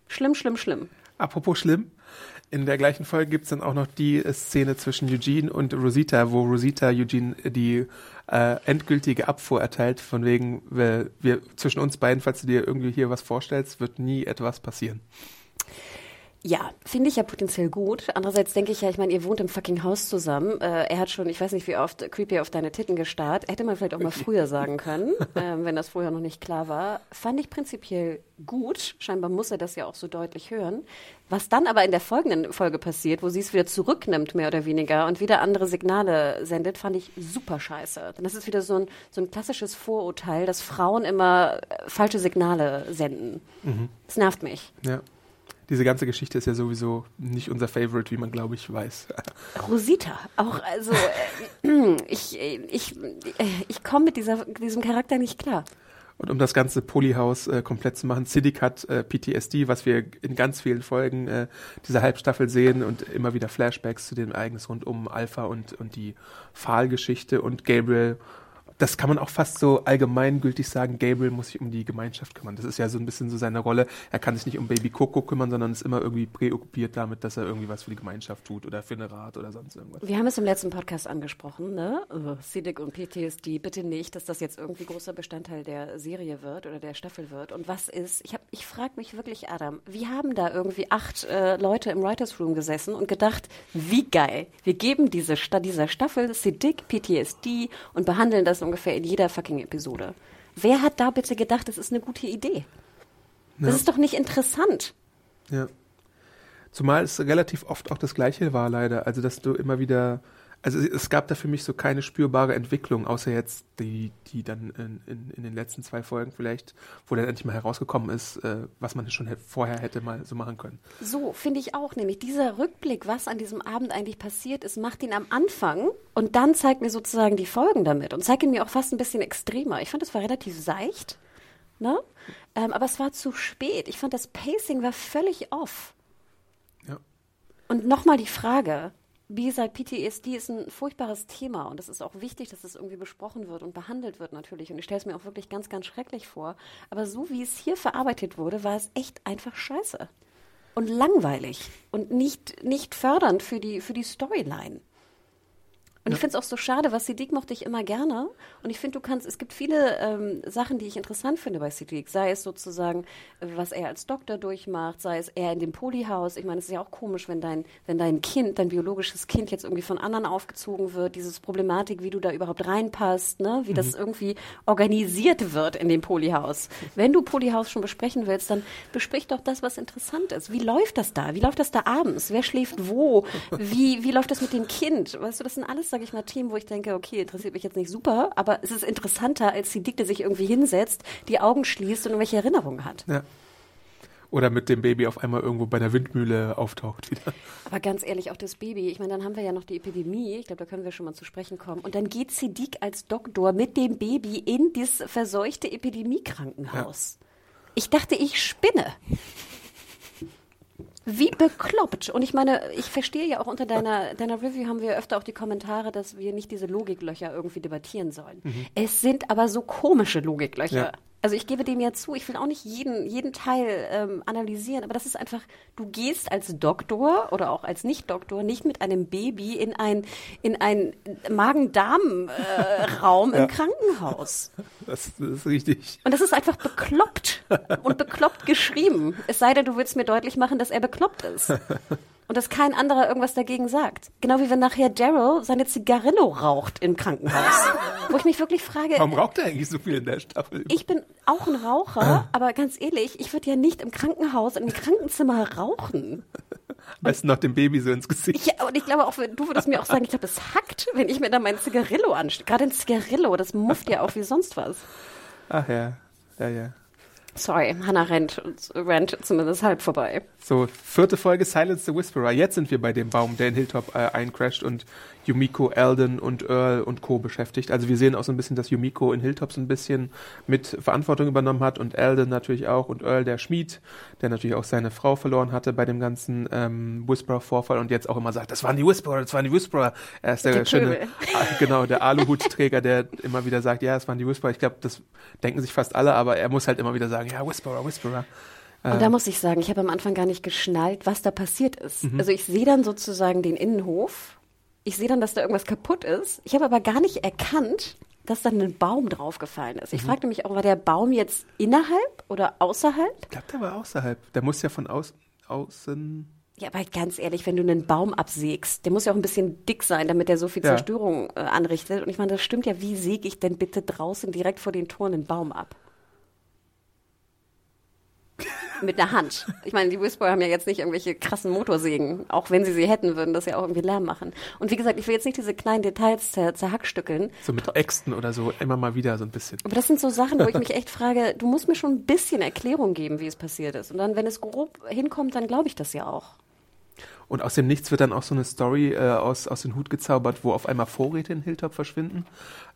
Schlimm, schlimm, schlimm. Apropos schlimm, in der gleichen Folge gibt es dann auch noch die Szene zwischen Eugene und Rosita, wo Rosita Eugene die äh, endgültige Abfuhr erteilt, von wegen, wir, wir zwischen uns beiden, falls du dir irgendwie hier was vorstellst, wird nie etwas passieren. Ja, finde ich ja potenziell gut. Andererseits denke ich ja, ich meine, ihr wohnt im fucking Haus zusammen. Äh, er hat schon, ich weiß nicht, wie oft Creepy auf deine Titten gestarrt. Hätte man vielleicht auch mal früher sagen können, ähm, wenn das vorher noch nicht klar war. Fand ich prinzipiell gut. Scheinbar muss er das ja auch so deutlich hören. Was dann aber in der folgenden Folge passiert, wo sie es wieder zurücknimmt, mehr oder weniger, und wieder andere Signale sendet, fand ich super scheiße. Denn das ist wieder so ein, so ein klassisches Vorurteil, dass Frauen immer äh, falsche Signale senden. Das nervt mich. Ja. Diese ganze Geschichte ist ja sowieso nicht unser Favorite, wie man, glaube ich, weiß. Rosita, auch also äh, ich ich ich komme mit dieser diesem Charakter nicht klar. Und um das ganze Polyhaus äh, komplett zu machen, Siddiq hat äh, PTSD, was wir in ganz vielen Folgen äh, dieser Halbstaffel sehen und immer wieder Flashbacks zu dem Ereignis rund um Alpha und, und die Pfahlgeschichte und Gabriel. Das kann man auch fast so allgemeingültig sagen, Gabriel muss sich um die Gemeinschaft kümmern. Das ist ja so ein bisschen so seine Rolle. Er kann sich nicht um Baby Coco kümmern, sondern ist immer irgendwie präoccupiert damit, dass er irgendwie was für die Gemeinschaft tut oder für eine Rat oder sonst irgendwas. Wir haben es im letzten Podcast angesprochen, ne? Uh, Siddiq und PTSD, bitte nicht, dass das jetzt irgendwie großer Bestandteil der Serie wird oder der Staffel wird. Und was ist? Ich ich frage mich wirklich, Adam, wie haben da irgendwie acht äh, Leute im Writers Room gesessen und gedacht, wie geil, wir geben diese dieser Staffel Siddiq PTSD und behandeln das ungefähr in jeder fucking Episode. Wer hat da bitte gedacht, das ist eine gute Idee? Das Ja. ist doch nicht interessant. Ja. Zumal es relativ oft auch das Gleiche war, leider. Also, dass du immer wieder. Also, es gab da für mich so keine spürbare Entwicklung, außer jetzt die, die dann in, in, in den letzten zwei Folgen vielleicht, wo dann endlich mal herausgekommen ist, äh, was man schon vorher hätte mal so machen können. So, finde ich auch. Nämlich dieser Rückblick, was an diesem Abend eigentlich passiert ist, macht ihn am Anfang und dann zeigt mir sozusagen die Folgen damit und zeigt ihn mir auch fast ein bisschen extremer. Ich fand, es war relativ seicht, ne? Ähm, aber es war zu spät. Ich fand, das Pacing war völlig off. Ja. Und nochmal die Frage. Wie gesagt, PTSD ist ein furchtbares Thema und es ist auch wichtig, dass es irgendwie besprochen wird und behandelt wird natürlich. Und ich stelle es mir auch wirklich ganz, ganz schrecklich vor. Aber so wie es hier verarbeitet wurde, war es echt einfach scheiße. Und langweilig und nicht, nicht fördernd für die, für die Storyline. Und ich finde es auch so schade, was Siddiq mochte ich immer gerne. Und ich finde, du kannst, es gibt viele ähm, Sachen, die ich interessant finde bei Siddiq. Sei es sozusagen, was er als Doktor durchmacht, sei es er in dem Polyhaus. Ich meine, es ist ja auch komisch, wenn dein, wenn dein Kind, dein biologisches Kind jetzt irgendwie von anderen aufgezogen wird. Dieses Problematik, wie du da überhaupt reinpasst, ne? wie das irgendwie organisiert wird in dem Polyhaus. Wenn du Polyhaus schon besprechen willst, dann besprich doch das, was interessant ist. Wie läuft das da? Wie läuft das da abends? Wer schläft wo? Wie, wie läuft das mit dem Kind? Weißt du, das sind alles, sage ich mal, Themen, wo ich denke, okay, interessiert mich jetzt nicht super, aber es ist interessanter, als die Dikte sich irgendwie hinsetzt, die Augen schließt und irgendwelche Erinnerungen hat. Ja. Oder mit dem Baby auf einmal irgendwo bei der Windmühle auftaucht wieder. Aber ganz ehrlich, auch das Baby, ich meine, dann haben wir ja noch die Epidemie, ich glaube, da können wir schon mal zu sprechen kommen. Und dann geht Siddiq als Doktor mit dem Baby in das verseuchte Epidemiekrankenhaus. Ich dachte, ich spinne. Wie bekloppt. Und ich meine, ich verstehe ja auch unter deiner, deiner Review haben wir öfter auch die Kommentare, dass wir nicht diese Logiklöcher irgendwie debattieren sollen. Es sind aber so komische Logiklöcher. Ja. Also ich gebe dem ja zu, ich will auch nicht jeden, jeden Teil ähm, analysieren, aber das ist einfach, du gehst als Doktor oder auch als Nicht-Doktor nicht mit einem Baby in ein, in ein Magen-Darm-Raum äh, im Krankenhaus. Das, das ist richtig. Und das ist einfach bekloppt und bekloppt geschrieben. Es sei denn, du willst mir deutlich machen, dass er bekloppt ist. Und dass kein anderer irgendwas dagegen sagt. Genau wie wenn nachher Daryl seine Zigarillo raucht im Krankenhaus. Wo ich mich wirklich frage. Warum raucht er eigentlich so viel in der Staffel? Ich bin auch ein Raucher, aber ganz ehrlich, ich würde ja nicht im Krankenhaus, im Krankenzimmer rauchen. Am besten noch dem Baby so ins Gesicht. Ja, und ich glaube auch, du würdest mir auch sagen, ich glaube, es hackt, wenn ich mir da mein Zigarillo anstelle. Gerade ein Zigarillo, das mufft ja auch wie sonst was. Ach ja, ja, ja. Sorry, Hannah rennt, rennt zumindest halb vorbei. So, vierte Folge Silence the Whisperer. Jetzt sind wir bei dem Baum, der in Hilltop äh, eincrasht und Yumiko, Alden und Earl und Co. beschäftigt. Also wir sehen auch so ein bisschen, dass Yumiko in Hilltop so ein bisschen mit Verantwortung übernommen hat und Alden natürlich auch und Earl, der Schmied, der natürlich auch seine Frau verloren hatte bei dem ganzen ähm, Whisperer-Vorfall und jetzt auch immer sagt, das waren die Whisperer, das waren die Whisperer. Er ist der, Der schöne. Ah, genau, der Aluhutträger, der immer wieder sagt, ja, es waren die Whisperer. Ich glaube, das denken sich fast alle, aber er muss halt immer wieder sagen, ja, Whisperer, Whisperer. Und da muss ich sagen, ich habe am Anfang gar nicht geschnallt, was da passiert ist. Also ich sehe dann sozusagen den Innenhof. Ich sehe dann, dass da irgendwas kaputt ist. Ich habe aber gar nicht erkannt, dass dann ein Baum draufgefallen ist. Ich fragte mich auch, war der Baum jetzt innerhalb oder außerhalb? Ich glaube, der war außerhalb. Der muss ja von außen, außen Ja, aber ganz ehrlich, wenn du einen Baum absägst, der muss ja auch ein bisschen dick sein, damit der so viel Ja. Zerstörung äh, anrichtet. Und ich meine, das stimmt ja. Wie säge ich denn bitte draußen direkt vor den Toren einen Baum ab? Mit einer Hand. Ich meine, die Whisperer haben ja jetzt nicht irgendwelche krassen Motorsägen. Auch wenn sie sie hätten, würden das ja auch irgendwie Lärm machen. Und wie gesagt, ich will jetzt nicht diese kleinen Details zer zerhackstückeln. So mit Äxten oder so, immer mal wieder so ein bisschen. Aber das sind so Sachen, wo ich mich echt frage, du musst mir schon ein bisschen Erklärung geben, wie es passiert ist. Und dann, wenn es grob hinkommt, dann glaube ich das ja auch. Und aus dem Nichts wird dann auch so eine Story äh, aus, aus dem Hut gezaubert, wo auf einmal Vorräte in Hilltop verschwinden.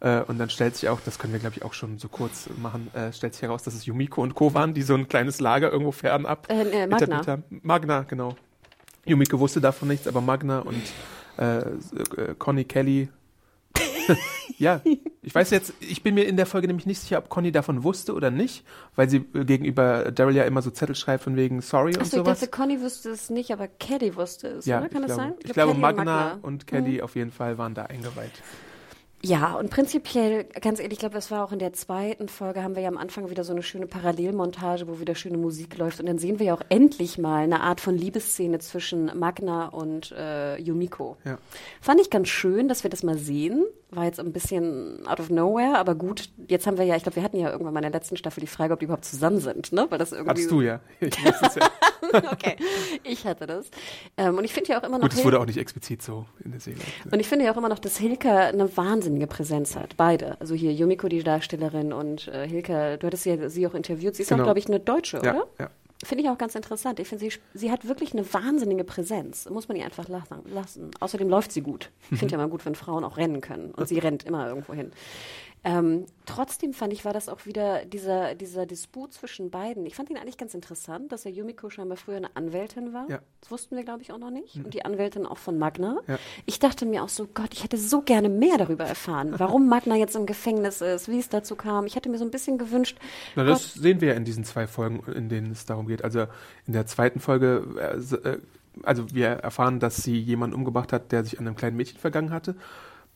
Äh, und dann stellt sich auch, das können wir glaube ich auch schon so kurz machen, äh, stellt sich heraus, dass es Yumiko und Co. waren, die so ein kleines Lager irgendwo fernab Äh, äh, Magna. etabliert haben. Magna, genau. Yumiko wusste davon nichts, aber Magna und äh, äh, Conny Kelly. ja, ich weiß jetzt, ich bin mir in der Folge nämlich nicht sicher, ob Conny davon wusste oder nicht, weil sie äh, gegenüber Daryl ja immer so Zettel schreibt von wegen Sorry und Achso, ich sowas. dachte, Conny wusste es nicht, aber Caddy wusste es, Ja, oder? Kann ich das glaube, sein? Ich glaube, Caddy und Magna und Mhm. Kelly auf jeden Fall waren da eingeweiht. Ja, und prinzipiell, ganz ehrlich, ich glaube, das war auch in der zweiten Folge, haben wir ja am Anfang wieder so eine schöne Parallelmontage, wo wieder schöne Musik läuft. Und dann sehen wir ja auch endlich mal eine Art von Liebesszene zwischen Magna und äh, Yumiko. Ja. Fand ich ganz schön, dass wir das mal sehen. War jetzt ein bisschen out of nowhere, aber gut. Jetzt haben wir ja, ich glaube, wir hatten ja irgendwann mal in der letzten Staffel die Frage, ob die überhaupt zusammen sind, ne? Weil das irgendwie. Hattest du ja. Ich es ja. okay, ich hatte das. Ähm, und ich finde ja auch immer noch. Gut, es wurde auch nicht explizit so in der Serie. und ich finde ja auch immer noch, dass Hilka eine wahnsinnige Präsenz hat. Beide. Also hier Yumiko, die Darstellerin, und äh, Hilka, du hattest ja sie auch interviewt. Sie ist Genau. auch, glaube ich, eine Deutsche, Ja, oder? ja. Finde ich auch ganz interessant. Ich finde, sie, sie hat wirklich eine wahnsinnige Präsenz. Muss man ihr einfach lassen. lassen. Außerdem läuft sie gut. Ich finde ja mal gut, wenn Frauen auch rennen können. Und sie rennt immer irgendwo hin. Ähm, trotzdem fand ich, war das auch wieder dieser, dieser Disput zwischen beiden. Ich fand ihn eigentlich ganz interessant, dass ja Yumiko scheinbar früher eine Anwältin war. Ja. Das wussten wir, glaube ich, auch noch nicht. Und die Anwältin auch von Magna. Ja. Ich dachte mir auch so, Gott, ich hätte so gerne mehr darüber erfahren, warum Magna jetzt im Gefängnis ist, wie es dazu kam. Ich hätte mir so ein bisschen gewünscht, Na, Gott, das sehen wir ja in diesen zwei Folgen, in denen es darum geht. Also in der zweiten Folge, äh, äh, also wir erfahren, dass sie jemanden umgebracht hat, der sich an einem kleinen Mädchen vergangen hatte,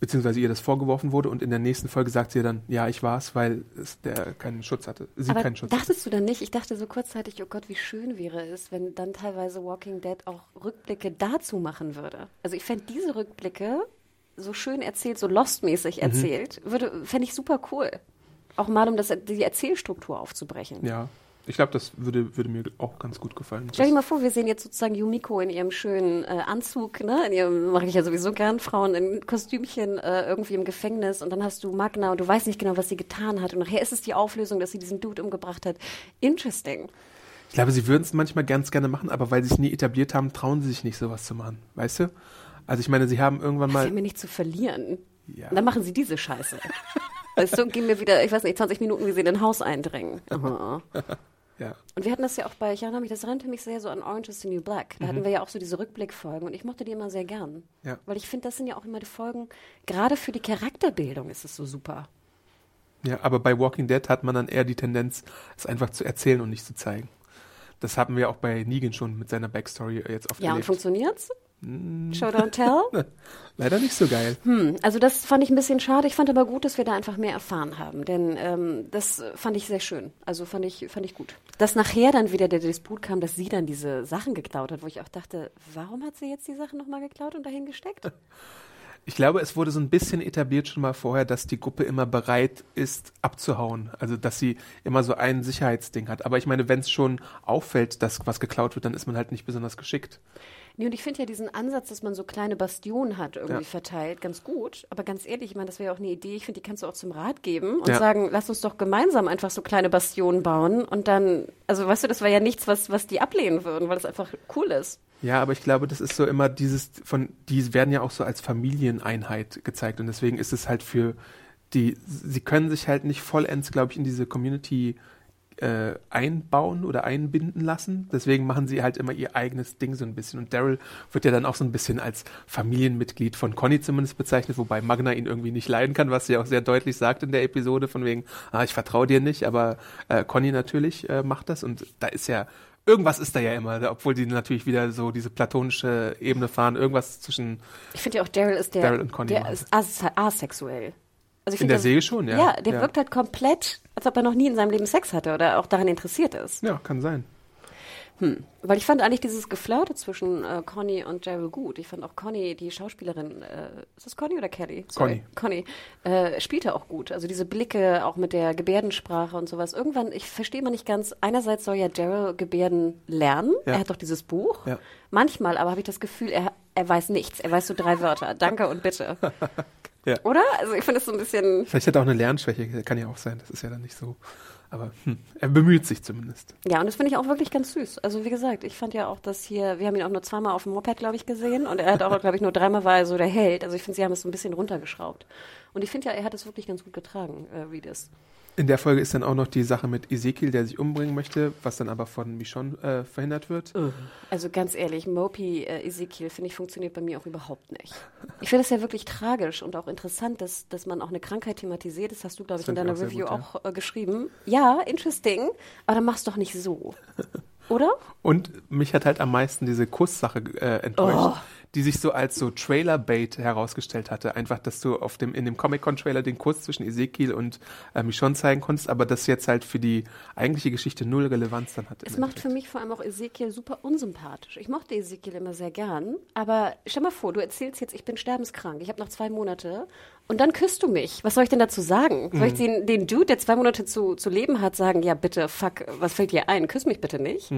beziehungsweise ihr das vorgeworfen wurde. Und in der nächsten Folge sagt sie dann, ja, ich war's, weil es, der keinen Schutz hatte. Sie Aber keinen Schutz hatte. dachtest du dann nicht? Ich dachte so kurzzeitig, oh Gott, wie schön wäre es, wenn dann teilweise Walking Dead auch Rückblicke dazu machen würde. Also ich fände diese Rückblicke so schön erzählt, so Lost-mäßig Mhm. erzählt, würde fände ich super cool. Auch mal, um das, die Erzählstruktur aufzubrechen. Ja, ich glaube, das würde, würde mir auch ganz gut gefallen. Stell dir mal vor, wir sehen jetzt sozusagen Yumiko in ihrem schönen äh, Anzug, ne? In ihrem, mache ich ja sowieso gern, Frauen in Kostümchen äh, irgendwie im Gefängnis und dann hast du Magna und du weißt nicht genau, was sie getan hat und nachher ist es die Auflösung, dass sie diesen Dude umgebracht hat. Interesting. Ich glaube, sie würden es manchmal ganz gerne machen, aber weil sie es nie etabliert haben, trauen sie sich nicht, sowas zu machen. Weißt du? Also ich meine, sie haben irgendwann Sie mal. haben mir nicht zu verlieren. Ja. Und dann machen sie diese Scheiße. weißt du, gehen mir wieder, ich weiß nicht, 20 Minuten, wie sie in ein Haus eindringen. Aha. Ja. Und wir hatten das ja auch bei, ich erinnere mich, das erinnerte mich sehr so an Orange is the New Black. Da hatten wir ja auch so diese Rückblickfolgen und ich mochte die immer sehr gern. Ja. Weil ich finde, das sind ja auch immer die Folgen, gerade für die Charakterbildung ist es so super. Ja, aber bei Walking Dead hat man dann eher die Tendenz, es einfach zu erzählen und nicht zu zeigen. Das haben wir auch bei Negan schon mit seiner Backstory jetzt oft Ja, und erlebt. funktioniert's? Show don't tell? Leider nicht so geil. Hm, also das fand ich ein bisschen schade. Ich fand aber gut, dass wir da einfach mehr erfahren haben, denn ähm, das fand ich sehr schön. Also fand ich fand ich gut. Dass nachher dann wieder der Disput kam, dass sie dann diese Sachen geklaut hat, wo ich auch dachte, warum hat sie jetzt die Sachen nochmal geklaut und dahin gesteckt? Ich glaube, es wurde so ein bisschen etabliert schon mal vorher, dass die Gruppe immer bereit ist, abzuhauen. Also, dass sie immer so ein Sicherheitsding hat. Aber ich meine, wenn es schon auffällt, dass was geklaut wird, dann ist man halt nicht besonders geschickt. Nee, und ich finde ja diesen Ansatz, dass man so kleine Bastionen hat, irgendwie Ja. verteilt, ganz gut. Aber ganz ehrlich, ich meine, das wäre ja auch eine Idee. Ich finde, die kannst du auch zum Rat geben und Ja. sagen, lass uns doch gemeinsam einfach so kleine Bastionen bauen. Und dann, also weißt du, das war ja nichts, was, was die ablehnen würden, weil das einfach cool ist. Ja, aber ich glaube, das ist so immer dieses von, die werden ja auch so als Familieneinheit gezeigt und deswegen ist es halt für die, sie können sich halt nicht vollends, glaube ich, in diese Community äh, einbauen oder einbinden lassen. Deswegen machen sie halt immer ihr eigenes Ding so ein bisschen. Und Daryl wird ja dann auch so ein bisschen als Familienmitglied von Conny zumindest bezeichnet, wobei Magna ihn irgendwie nicht leiden kann, was sie auch sehr deutlich sagt in der Episode, von wegen, ah, ich vertraue dir nicht, aber äh, Conny natürlich äh, macht das und da ist ja Irgendwas ist da ja immer, obwohl die natürlich wieder so diese platonische Ebene fahren. Irgendwas zwischen Ich finde ja auch, Daryl ist der, Daryl und Conny der ist as asexuell. Also In der der- Serie schon, ja. Ja, der Ja. wirkt halt komplett, als ob er noch nie in seinem Leben Sex hatte oder auch daran interessiert ist. Ja, kann sein. Weil ich fand eigentlich dieses Geflaute zwischen äh, Conny und Daryl gut. Ich fand auch Conny, die Schauspielerin, äh, ist das Conny oder Kelly? Sorry. Conny. Äh, spielte auch gut. Also diese Blicke, auch mit der Gebärdensprache und sowas. Irgendwann, ich verstehe mal nicht ganz, einerseits soll ja Daryl Gebärden lernen. Ja. Er hat doch dieses Buch. Ja. Manchmal aber habe ich das Gefühl, er, er weiß nichts. Er weiß so drei Wörter. Danke und bitte. Ja. Oder? Also ich finde es so ein bisschen... Vielleicht hat er auch eine Lernschwäche, kann ja auch sein. Das ist ja dann nicht so. Aber hm, er bemüht sich zumindest. Ja, und das finde ich auch wirklich ganz süß. Also wie gesagt, ich fand ja auch, dass hier, wir haben ihn auch nur zweimal auf dem Moped, glaube ich, gesehen und er hat auch, glaube ich, nur dreimal war er so der Held. Also ich finde, sie haben es so ein bisschen runtergeschraubt. Und ich finde ja, er hat es wirklich ganz gut getragen, äh, Reedus. In der Folge ist dann auch noch die Sache mit Ezekiel, der sich umbringen möchte, was dann aber von Michonne äh, verhindert wird. Also ganz ehrlich, Mopey äh, Ezekiel, finde ich, funktioniert bei mir auch überhaupt nicht. Ich finde es ja wirklich tragisch und auch interessant, dass, dass man auch eine Krankheit thematisiert. Das hast du, glaube ich, in deiner Review gut, ja. auch äh, geschrieben. Ja, interesting, aber dann mach's doch nicht so. Oder? Und mich hat halt am meisten diese Kusssache äh, enttäuscht, Oh. Die sich so als so Trailer-Bait herausgestellt hatte. Einfach, dass du auf dem, in dem Comic-Con-Trailer den Kuss zwischen Ezekiel und äh, Michonne zeigen konntest, aber das jetzt halt für die eigentliche Geschichte null Relevanz dann hat. im Es macht Endeffekt. für mich vor allem auch Ezekiel super unsympathisch. Ich mochte Ezekiel immer sehr gern, aber stell mal vor, du erzählst jetzt, ich bin sterbenskrank, ich habe noch zwei Monate und dann küsst du mich. Was soll ich denn dazu sagen? Soll ich den, den Dude, der zwei Monate zu, zu leben hat, sagen, ja bitte, fuck, was fällt dir ein? Küss mich bitte nicht.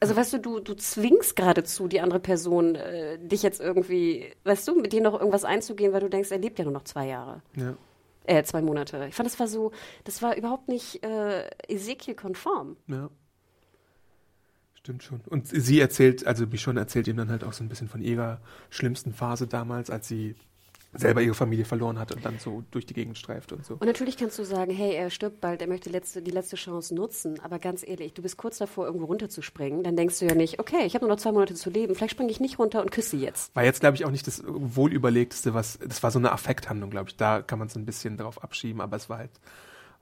Also weißt du, du, du zwingst geradezu die andere Person, äh, dich jetzt irgendwie, weißt du, mit dir noch irgendwas einzugehen, weil du denkst, er lebt ja nur noch zwei Jahre. Ja. Äh, zwei Monate. Ich fand, das war so, das war überhaupt nicht äh, Ezekiel-konform. Ja. Stimmt schon. Und sie erzählt, also Michonne erzählt ihm dann halt auch so ein bisschen von ihrer schlimmsten Phase damals, als sie selber ihre Familie verloren hat und dann so durch die Gegend streift und so. Und natürlich kannst du sagen, hey, er stirbt bald, er möchte letzte, die letzte Chance nutzen. Aber ganz ehrlich, du bist kurz davor, irgendwo runterzuspringen. Dann denkst du ja nicht, okay, ich habe nur noch zwei Monate zu leben, vielleicht springe ich nicht runter und küsse sie jetzt. War jetzt, glaube ich, auch nicht das wohlüberlegteste, was, das war so eine Affekthandlung, glaube ich. Da kann man es ein bisschen drauf abschieben, aber es war halt,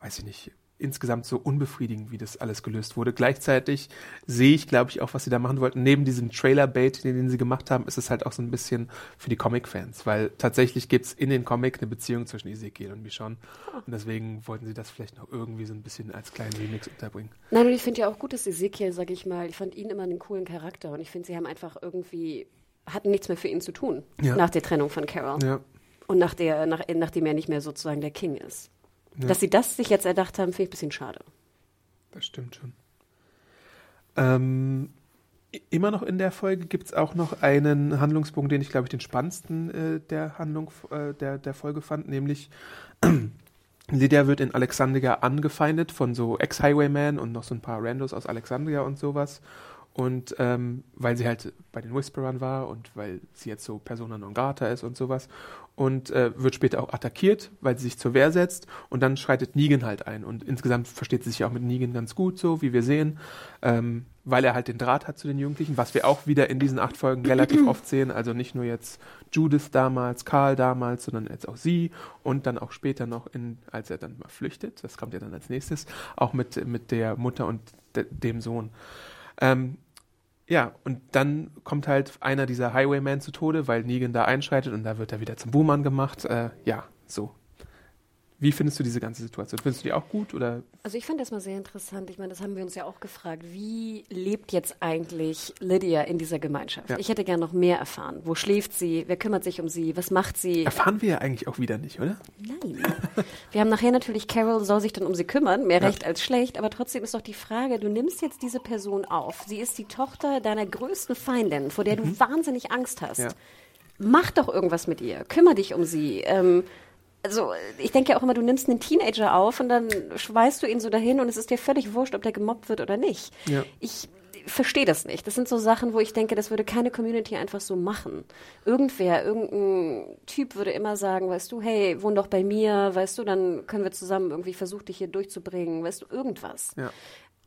weiß ich nicht, insgesamt so unbefriedigend, wie das alles gelöst wurde. Gleichzeitig sehe ich, glaube ich, auch, was sie da machen wollten. Neben diesem Trailer-Bait, den, den sie gemacht haben, ist es halt auch so ein bisschen für die Comic-Fans, weil tatsächlich gibt es in den Comic eine Beziehung zwischen Ezekiel und Michonne. Und deswegen wollten sie das vielleicht noch irgendwie so ein bisschen als kleinen Remix unterbringen. Nein, und ich finde ja auch gut, dass Ezekiel, sag ich mal, ich fand ihn immer einen coolen Charakter und ich finde, sie haben einfach irgendwie, hatten nichts mehr für ihn zu tun Ja. nach der Trennung von Carol. Ja. Und nach der, nach, nachdem er nicht mehr sozusagen der King ist. Ja. Dass sie das sich jetzt erdacht haben, finde ich ein bisschen schade. Das stimmt schon. Ähm, immer noch in der Folge gibt es auch noch einen Handlungspunkt, den ich, glaube ich, den spannendsten äh, der Handlung äh, der, der Folge fand, nämlich Lydia wird in Alexandria angefeindet von so Ex-Highwaymen und noch so ein paar Randos aus Alexandria und sowas. Und ähm, weil sie halt bei den Whisperern war und weil sie jetzt so Persona non grata ist und sowas. Und äh, wird später auch attackiert, weil sie sich zur Wehr setzt. Und dann schreitet Negan halt ein. Und insgesamt versteht sie sich auch mit Negan ganz gut, so wie wir sehen. Ähm, weil er halt den Draht hat zu den Jugendlichen, was wir auch wieder in diesen acht Folgen relativ oft sehen. Also nicht nur jetzt Judith damals, Karl damals, sondern jetzt auch sie und dann auch später noch, in, als er dann mal flüchtet, das kommt ja dann als nächstes, auch mit, mit der Mutter und de, dem Sohn. Ähm, ja, und dann kommt halt einer dieser Highwaymen zu Tode, weil Negan da einschreitet und da wird er wieder zum Buhmann gemacht. Äh, ja, so. Wie findest du diese ganze Situation? Findest du die auch gut oder? Also ich fand das mal sehr interessant. Ich meine, das haben wir uns ja auch gefragt. Wie lebt jetzt eigentlich Lydia in dieser Gemeinschaft? Ja. Ich hätte gern noch mehr erfahren. Wo schläft sie? Wer kümmert sich um sie? Was macht sie? Erfahren wir ja eigentlich auch wieder nicht, oder? Nein. Wir haben nachher natürlich Carol soll sich dann um sie kümmern, mehr recht als schlecht, aber trotzdem ist doch die Frage, du nimmst jetzt diese Person auf. Sie ist die Tochter deiner größten Feindin, vor der du wahnsinnig Angst hast. Ja. Mach doch irgendwas mit ihr. Kümmere dich um sie. Ähm, also ich denke ja auch immer, du nimmst einen Teenager auf und dann schweißt du ihn so dahin und es ist dir völlig wurscht, ob der gemobbt wird oder nicht. Ja. Ich verstehe das nicht. Das sind so Sachen, wo ich denke, das würde keine Community einfach so machen. Irgendwer, irgendein Typ würde immer sagen, weißt du, hey, wohn doch bei mir, weißt du, dann können wir zusammen irgendwie versuchen, dich hier durchzubringen, weißt du, irgendwas. Ja.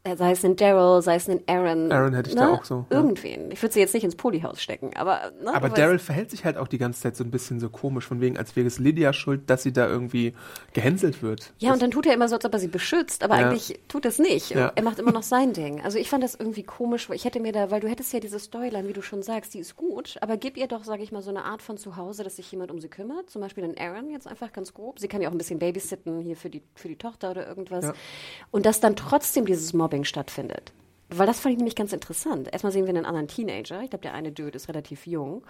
Äh, Sei es ein Daryl, sei es ein Aaron. Aaron hätte ich ne? da auch so, ja. Irgendwen. Ich würde sie jetzt nicht ins Polyhaus stecken, aber. Ne, Aber Daryl verhält sich halt auch die ganze Zeit so ein bisschen so komisch, von wegen, als wäre es Lydia schuld, dass sie da irgendwie gehänselt wird. Ja, und dann tut er immer so, als ob er sie beschützt, aber Ja. eigentlich tut es nicht. Ja. Er macht immer noch sein Ding. Also ich fand das irgendwie komisch, weil ich hätte mir da, weil du hättest ja diese Storyline, wie du schon sagst, die ist gut, aber gib ihr doch, sage ich mal, so eine Art von Zuhause, dass sich jemand um sie kümmert. Zum Beispiel den Aaron jetzt einfach ganz grob. Sie kann ja auch ein bisschen babysitten hier für die, für die Tochter oder irgendwas. Und dass dann trotzdem dieses Mobbing stattfindet. Weil das fand ich nämlich ganz interessant. Erstmal sehen wir einen anderen Teenager. Ich glaube, der eine Dude ist relativ jung.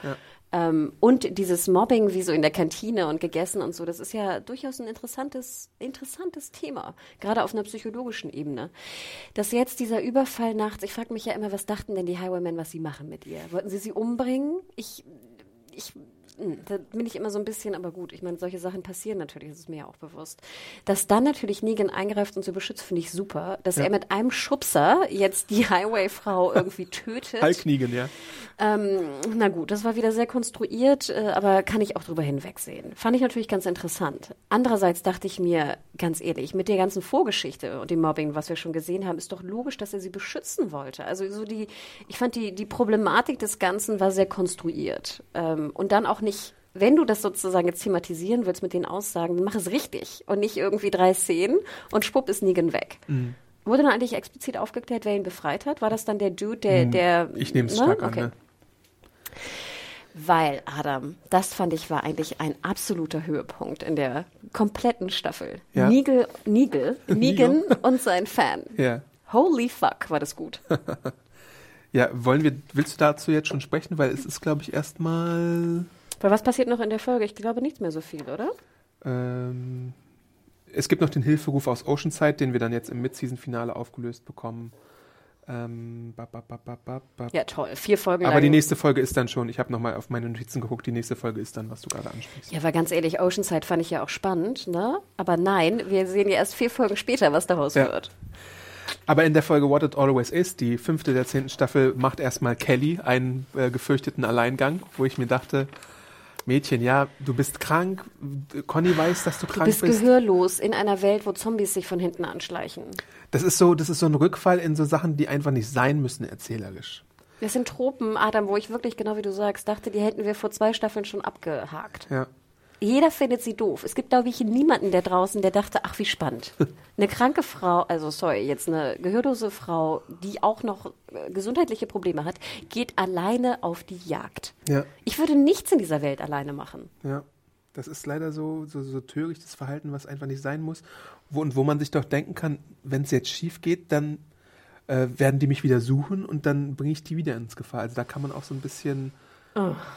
Ähm, und dieses Mobbing, wie so in der Kantine und gegessen und so, das ist ja durchaus ein interessantes, interessantes Thema. Gerade auf einer psychologischen Ebene. Dass jetzt dieser Überfall nachts, ich frage mich ja immer, was dachten denn die Highwaymen, was sie machen mit ihr? Wollten sie sie umbringen? Ich, ich, da bin ich immer so ein bisschen, aber gut, ich meine, solche Sachen passieren natürlich, das ist mir ja auch bewusst. Dass dann natürlich Negan eingreift und sie beschützt, finde ich super. Dass Ja. er mit einem Schubser jetzt die Highway-Frau irgendwie tötet. Halbkniegen, ja. Ähm, na gut, das war wieder sehr konstruiert, äh, aber kann ich auch drüber hinwegsehen. Fand ich natürlich ganz interessant. Andererseits dachte ich mir, ganz ehrlich, mit der ganzen Vorgeschichte und dem Mobbing, was wir schon gesehen haben, ist doch logisch, dass er sie beschützen wollte. Also so die, ich fand die, die Problematik des Ganzen war sehr konstruiert. Ähm, und dann auch nicht wenn du das sozusagen jetzt thematisieren willst mit den Aussagen, dann mach es richtig und nicht irgendwie drei Szenen und schwupp ist Negan weg. Wurde dann eigentlich explizit aufgeklärt, wer ihn befreit hat? War das dann der Dude, der, der Hm, Ich nehme es ne? stark an, Okay. ne? Weil, Adam, das fand ich war eigentlich ein absoluter Höhepunkt in der kompletten Staffel. Ja. Nigel, Nigel, Negan und sein Fan. Ja. Holy fuck, war das gut. Ja, wollen wir, willst du dazu jetzt schon sprechen? Weil es ist, glaube ich, erstmal. Weil was passiert noch in der Folge? Ich glaube nichts mehr so viel, oder? Ähm, es gibt noch den Hilferuf aus Oceanside, den wir dann jetzt im Mid-Season-Finale aufgelöst bekommen. Ähm, ba, ba, ba. Ja, toll. Vier Folgen Aber lang. die nächste Folge ist dann schon, ich habe nochmal auf meine Notizen geguckt, die nächste Folge ist dann, was du gerade ansprichst. Ja, aber ganz ehrlich, Oceanside fand ich ja auch spannend, ne? Aber nein, wir sehen ja erst vier Folgen später, was daraus Ja. wird. Aber in der Folge What It Always Is, die fünfte der zehnten Staffel, macht erstmal Kelly einen äh, gefürchteten Alleingang, wo ich mir dachte, Mädchen, ja, du bist krank, Conny weiß, dass du Du krank bist bist. gehörlos in einer Welt, wo Zombies sich von hinten anschleichen. Das ist so, das ist so ein Rückfall in so Sachen, die einfach nicht sein müssen, erzählerisch. Das sind Tropen, Adam, wo ich wirklich, genau wie du sagst, dachte, die hätten wir vor zwei Staffeln schon abgehakt. Ja. Jeder findet sie doof. Es gibt, glaube ich, niemanden der draußen, der dachte, ach, wie spannend. Eine kranke Frau, also sorry, jetzt eine gehörlose Frau, die auch noch äh, gesundheitliche Probleme hat, geht alleine auf die Jagd. Ja. Ich würde nichts in dieser Welt alleine machen. Ja, das ist leider so, so, so törichtes Verhalten, was einfach nicht sein muss. Wo, und wo man sich doch denken kann, wenn es jetzt schief geht, dann äh, werden die mich wieder suchen und dann bringe ich die wieder ins Gefahr. Also da kann man auch so ein bisschen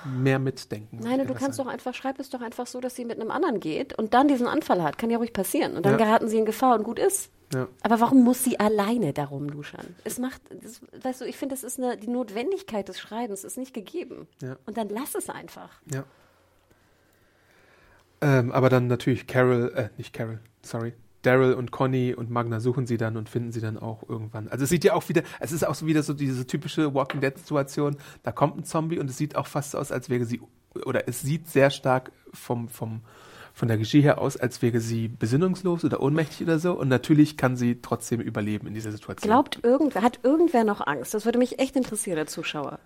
mehr mitdenken. Nein, du kannst sein. doch einfach, schreib es doch einfach so, dass sie mit einem anderen geht und dann diesen Anfall hat. Kann ja ruhig passieren. Und dann Ja. geraten sie in Gefahr und gut ist. Ja. Aber warum muss sie alleine darum luschern? Es macht, das, weißt du, ich finde, das ist eine, die Notwendigkeit des Schreibens ist nicht gegeben. Ja. Und dann lass es einfach. Ja. Ähm, aber dann natürlich Carol, äh, nicht Carol, sorry. Daryl und Conny und Magna suchen sie dann und finden sie dann auch irgendwann. Also es sieht ja auch wieder, es ist auch so wieder so diese typische Walking Dead Situation. Da kommt ein Zombie und es sieht auch fast so aus, als wäre sie, oder es sieht sehr stark vom, vom, von der Regie her aus, als wäre sie besinnungslos oder ohnmächtig oder so. Und natürlich kann sie trotzdem überleben in dieser Situation. Glaubt irgendwer, hat irgendwer noch Angst? Das würde mich echt interessieren, der Zuschauer.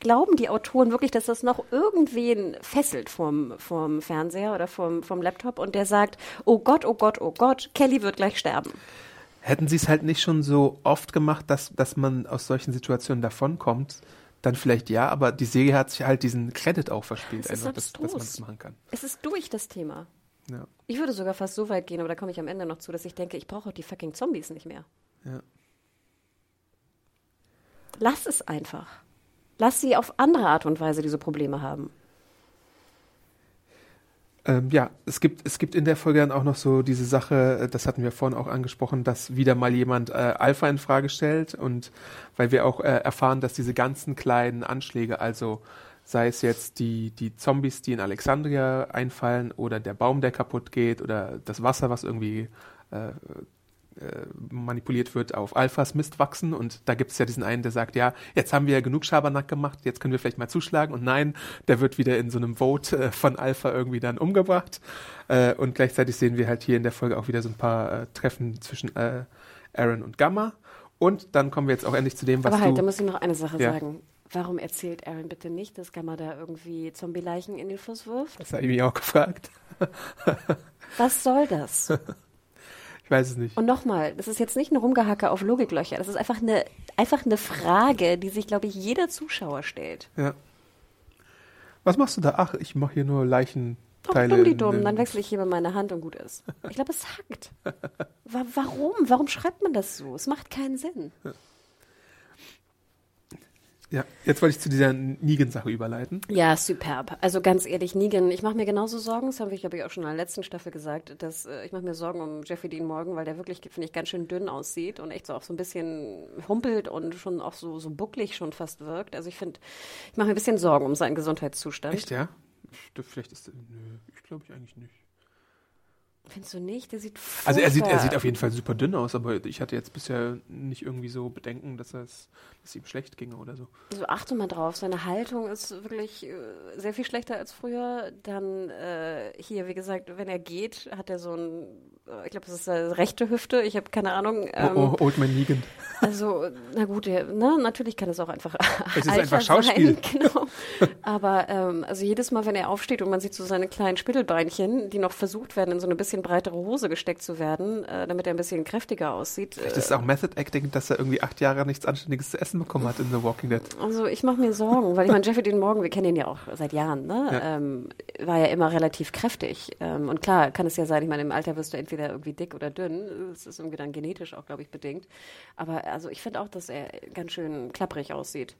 Glauben die Autoren wirklich, dass das noch irgendwen fesselt vom, vom Fernseher oder vom, vom Laptop und der sagt, oh Gott, oh Gott, oh Gott, Kelly wird gleich sterben? Hätten sie es halt nicht schon so oft gemacht, dass, dass man aus solchen Situationen davonkommt, dann vielleicht ja, aber die Serie hat sich halt diesen Credit auch verspielt, Es ist einfach, dass, dass man das machen kann. Es ist durch das Thema. Ja. Ich würde sogar fast so weit gehen, aber da komme ich am Ende noch zu, dass ich denke, ich brauche auch die fucking Zombies nicht mehr. Ja. Lass es einfach. Lass sie auf andere Art und Weise diese Probleme haben. Ähm, ja, es gibt, es gibt in der Folge dann auch noch so diese Sache, äh, das hatten wir vorhin auch angesprochen, dass wieder mal jemand äh, Alpha in Frage stellt und weil wir auch äh, erfahren, dass diese ganzen kleinen Anschläge, also sei es jetzt die, die Zombies, die in Alexandria einfallen oder der Baum, der kaputt geht oder das Wasser, was irgendwie äh, äh, manipuliert wird, auf Alphas Mist wachsen. Und da gibt es ja diesen einen, der sagt, ja, jetzt haben wir ja genug Schabernack gemacht, jetzt können wir vielleicht mal zuschlagen. Und nein, der wird wieder in so einem Vote äh, von Alpha irgendwie dann umgebracht. Äh, und gleichzeitig sehen wir halt hier in der Folge auch wieder so ein paar äh, Treffen zwischen äh, Aaron und Gamma. Und dann kommen wir jetzt auch endlich zu dem, was Aber halt, da du... muss ich noch eine Sache Ja. sagen. Warum erzählt Aaron bitte nicht, dass Gamma da irgendwie Zombie-Leichen in den Fluss wirft? Das habe ich mich auch gefragt. Was soll das? Ich weiß es nicht. Und nochmal, das ist jetzt nicht ein Rumgehacke auf Logiklöcher. Das ist einfach eine, einfach eine Frage, die sich, glaube ich, jeder Zuschauer stellt. Ja. Was machst du da? Ach, ich mache hier nur Ach, Leichenteile. dumm die dumm, dann wechsle ich hier mal meine Hand und gut ist. Ich glaube, es hackt. Wa warum? Warum schreibt man das so? Es macht keinen Sinn. Ja, jetzt wollte ich zu dieser Negan-Sache überleiten. Ja, superb. Also ganz ehrlich, Negan, ich mache mir genauso Sorgen, das habe ich, glaube ich, auch schon in der letzten Staffel gesagt, dass äh, ich mache mir Sorgen um Jeffrey Dean Morgan, weil der wirklich, finde ich, ganz schön dünn aussieht und echt so auch so ein bisschen humpelt und schon auch so, so bucklig schon fast wirkt. Also ich finde, ich mache mir ein bisschen Sorgen um seinen Gesundheitszustand. Echt, ja? Ich- Vielleicht ist. Nö, ich glaube ich eigentlich nicht. Findest du nicht? Der sieht Also er sieht, er sieht auf jeden Fall super dünn aus, aber ich hatte jetzt bisher nicht irgendwie so Bedenken, dass, er es, dass ihm schlecht ginge oder so. Also achte mal drauf, seine Haltung ist wirklich äh, sehr viel schlechter als früher. Dann äh, hier, wie gesagt, wenn er geht, hat er so ein, äh, ich glaube, das ist seine rechte Hüfte, ich habe keine Ahnung. Ähm, oh, oh, Old Man Negan. Also, na gut, der, ne, natürlich kann es auch einfach Es ist einfach Schauspiel. Sein, genau. Aber ähm, also jedes Mal, wenn er aufsteht und man sieht so seine kleinen Spittelbeinchen, die noch versucht werden, in so eine bisschen breitere Hose gesteckt zu werden, äh, damit er ein bisschen kräftiger aussieht. Vielleicht ist es auch Method Acting, dass er irgendwie acht Jahre nichts Anständiges zu essen bekommen hat in The Walking Dead. Also ich mache mir Sorgen, weil ich meine, Jeffrey Dean Morgan, wir kennen ihn ja auch seit Jahren, ne? Ja. Ähm, war ja immer relativ kräftig. Ähm, und klar, kann es ja sein, ich meine, im Alter wirst du entweder irgendwie dick oder dünn. Das ist irgendwie dann genetisch auch, glaube ich, bedingt. Aber also ich finde auch, dass er ganz schön klapprig aussieht.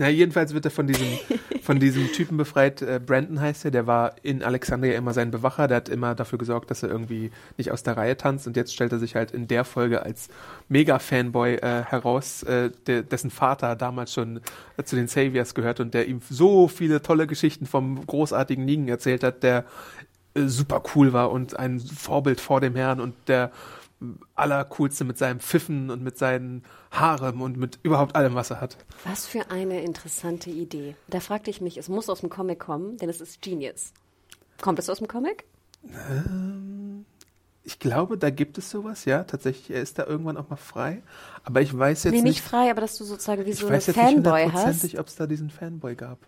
Na, jedenfalls wird er von diesem, von diesem Typen befreit. Äh, Brandon heißt er, der war in Alexandria immer sein Bewacher, der hat immer dafür gesorgt, dass er irgendwie nicht aus der Reihe tanzt. Und jetzt stellt er sich halt in der Folge als Mega-Fanboy äh, heraus, äh, der, dessen Vater damals schon äh, zu den Saviors gehört und der ihm so viele tolle Geschichten vom großartigen Negan erzählt hat, der äh, super cool war und ein Vorbild vor dem Herrn und der allercoolste mit seinem Pfiffen und mit seinen Haaren und mit überhaupt allem, was er hat. Was für eine interessante Idee. Da fragte ich mich, es muss aus dem Comic kommen, denn es ist Genius. Kommt es aus dem Comic? Ich glaube, da gibt es sowas, ja, tatsächlich. Er ist da irgendwann auch mal frei. Aber ich weiß jetzt nee, nicht nicht, frei, aber dass du sozusagen wie ich so einen weiß jetzt nicht Fanboy hast. hundertprozentig, ob es da diesen Fanboy gab.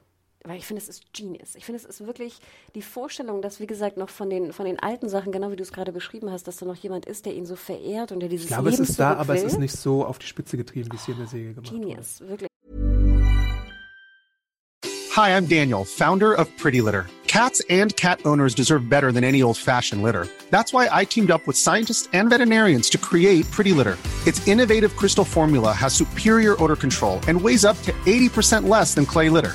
Weil ich finde, es ist Genius. Ich finde, es ist wirklich die Vorstellung, dass, wie gesagt, noch von den, von den alten Sachen, genau wie du es gerade beschrieben hast, dass da noch jemand ist, der ihn so verehrt und der dieses Ich glaube, Leben es ist da, aber es ist nicht so auf die Spitze getrieben, wie es hier in der Serie gemacht wurde. Genius, wirklich. Hi, I'm Daniel, founder of Pretty Litter. Cats and cat owners deserve better than any old fashioned litter. That's why I teamed up with scientists and veterinarians to create Pretty Litter. Its innovative crystal formula has superior odor control and weighs up to 80% less than clay litter.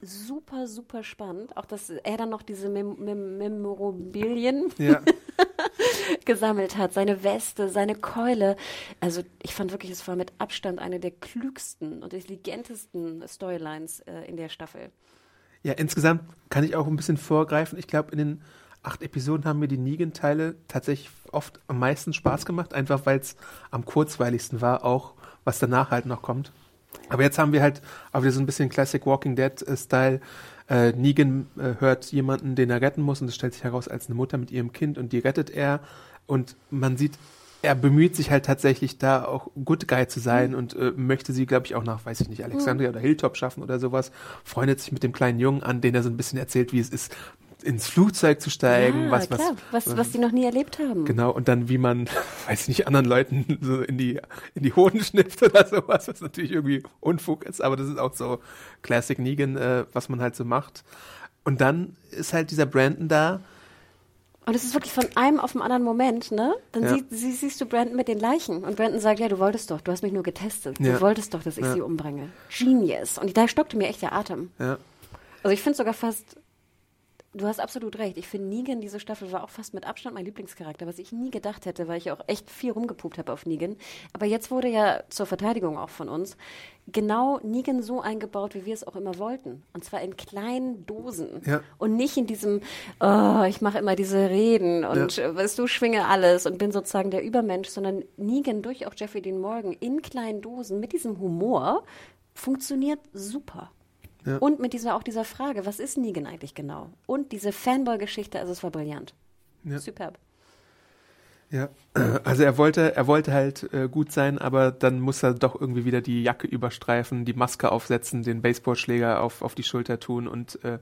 super, super spannend. Auch, dass er dann noch diese Mem Mem Memorabilien Ja. gesammelt hat. Seine Weste, seine Keule. Also ich fand wirklich, es war mit Abstand eine der klügsten und intelligentesten Storylines äh, in der Staffel. Ja, insgesamt kann ich auch ein bisschen vorgreifen. Ich glaube, in den acht Episoden haben mir die Negan-Teile tatsächlich oft am meisten Spaß gemacht, einfach weil es am kurzweiligsten war, auch was danach halt noch kommt. Aber jetzt haben wir halt auch wieder so ein bisschen Classic Walking Dead-Style. Äh, Negan äh, hört jemanden, den er retten muss, und es stellt sich heraus als eine Mutter mit ihrem Kind und die rettet er. Und man sieht, er bemüht sich halt tatsächlich da auch Good Guy zu sein und äh, möchte sie, glaube ich, auch nach, weiß ich nicht, Alexandria oder Hilltop schaffen oder sowas. Freundet sich mit dem kleinen Jungen an, den er so ein bisschen erzählt, wie es ist, ins Flugzeug zu steigen, ja, was, klar. was, was, was die noch nie erlebt haben. Genau, und dann wie man, weiß ich nicht, anderen Leuten so in die, in die Hoden schnippt oder sowas, was natürlich irgendwie Unfug ist, aber das ist auch so Classic Negan, äh, was man halt so macht. Und dann ist halt dieser Brandon da. Und es ist wirklich von einem auf den anderen Moment, ne? Dann Ja. sieh, sie, siehst du Brandon mit den Leichen. Und Brandon sagt, ja, du wolltest doch, du hast mich nur getestet. Ja. Du wolltest doch, dass ich sie umbringe. Genius. Und da stockte mir echt der Atem. Ja, Also ich finde sogar fast, du hast absolut recht. Ich finde Negan, diese Staffel war auch fast mit Abstand mein Lieblingscharakter, was ich nie gedacht hätte, weil ich ja auch echt viel rumgepupt habe auf Negan. Aber jetzt wurde ja zur Verteidigung auch von uns genau Negan so eingebaut, wie wir es auch immer wollten. Und zwar in kleinen Dosen. Ja. Und nicht in diesem, oh, ich mache immer diese Reden und äh, weißt du, schwinge alles und bin sozusagen der Übermensch, sondern Negan durch auch Jeffrey Dean Morgan in kleinen Dosen mit diesem Humor funktioniert super. Ja. Und mit dieser auch dieser Frage, was ist Negan eigentlich genau? Und diese Fanboy-Geschichte, also es war brillant. Ja. Superb. ja. Also er wollte, er wollte halt äh, gut sein, aber dann muss er doch irgendwie wieder die Jacke überstreifen, die Maske aufsetzen, den Baseballschläger auf, auf die Schulter tun und äh,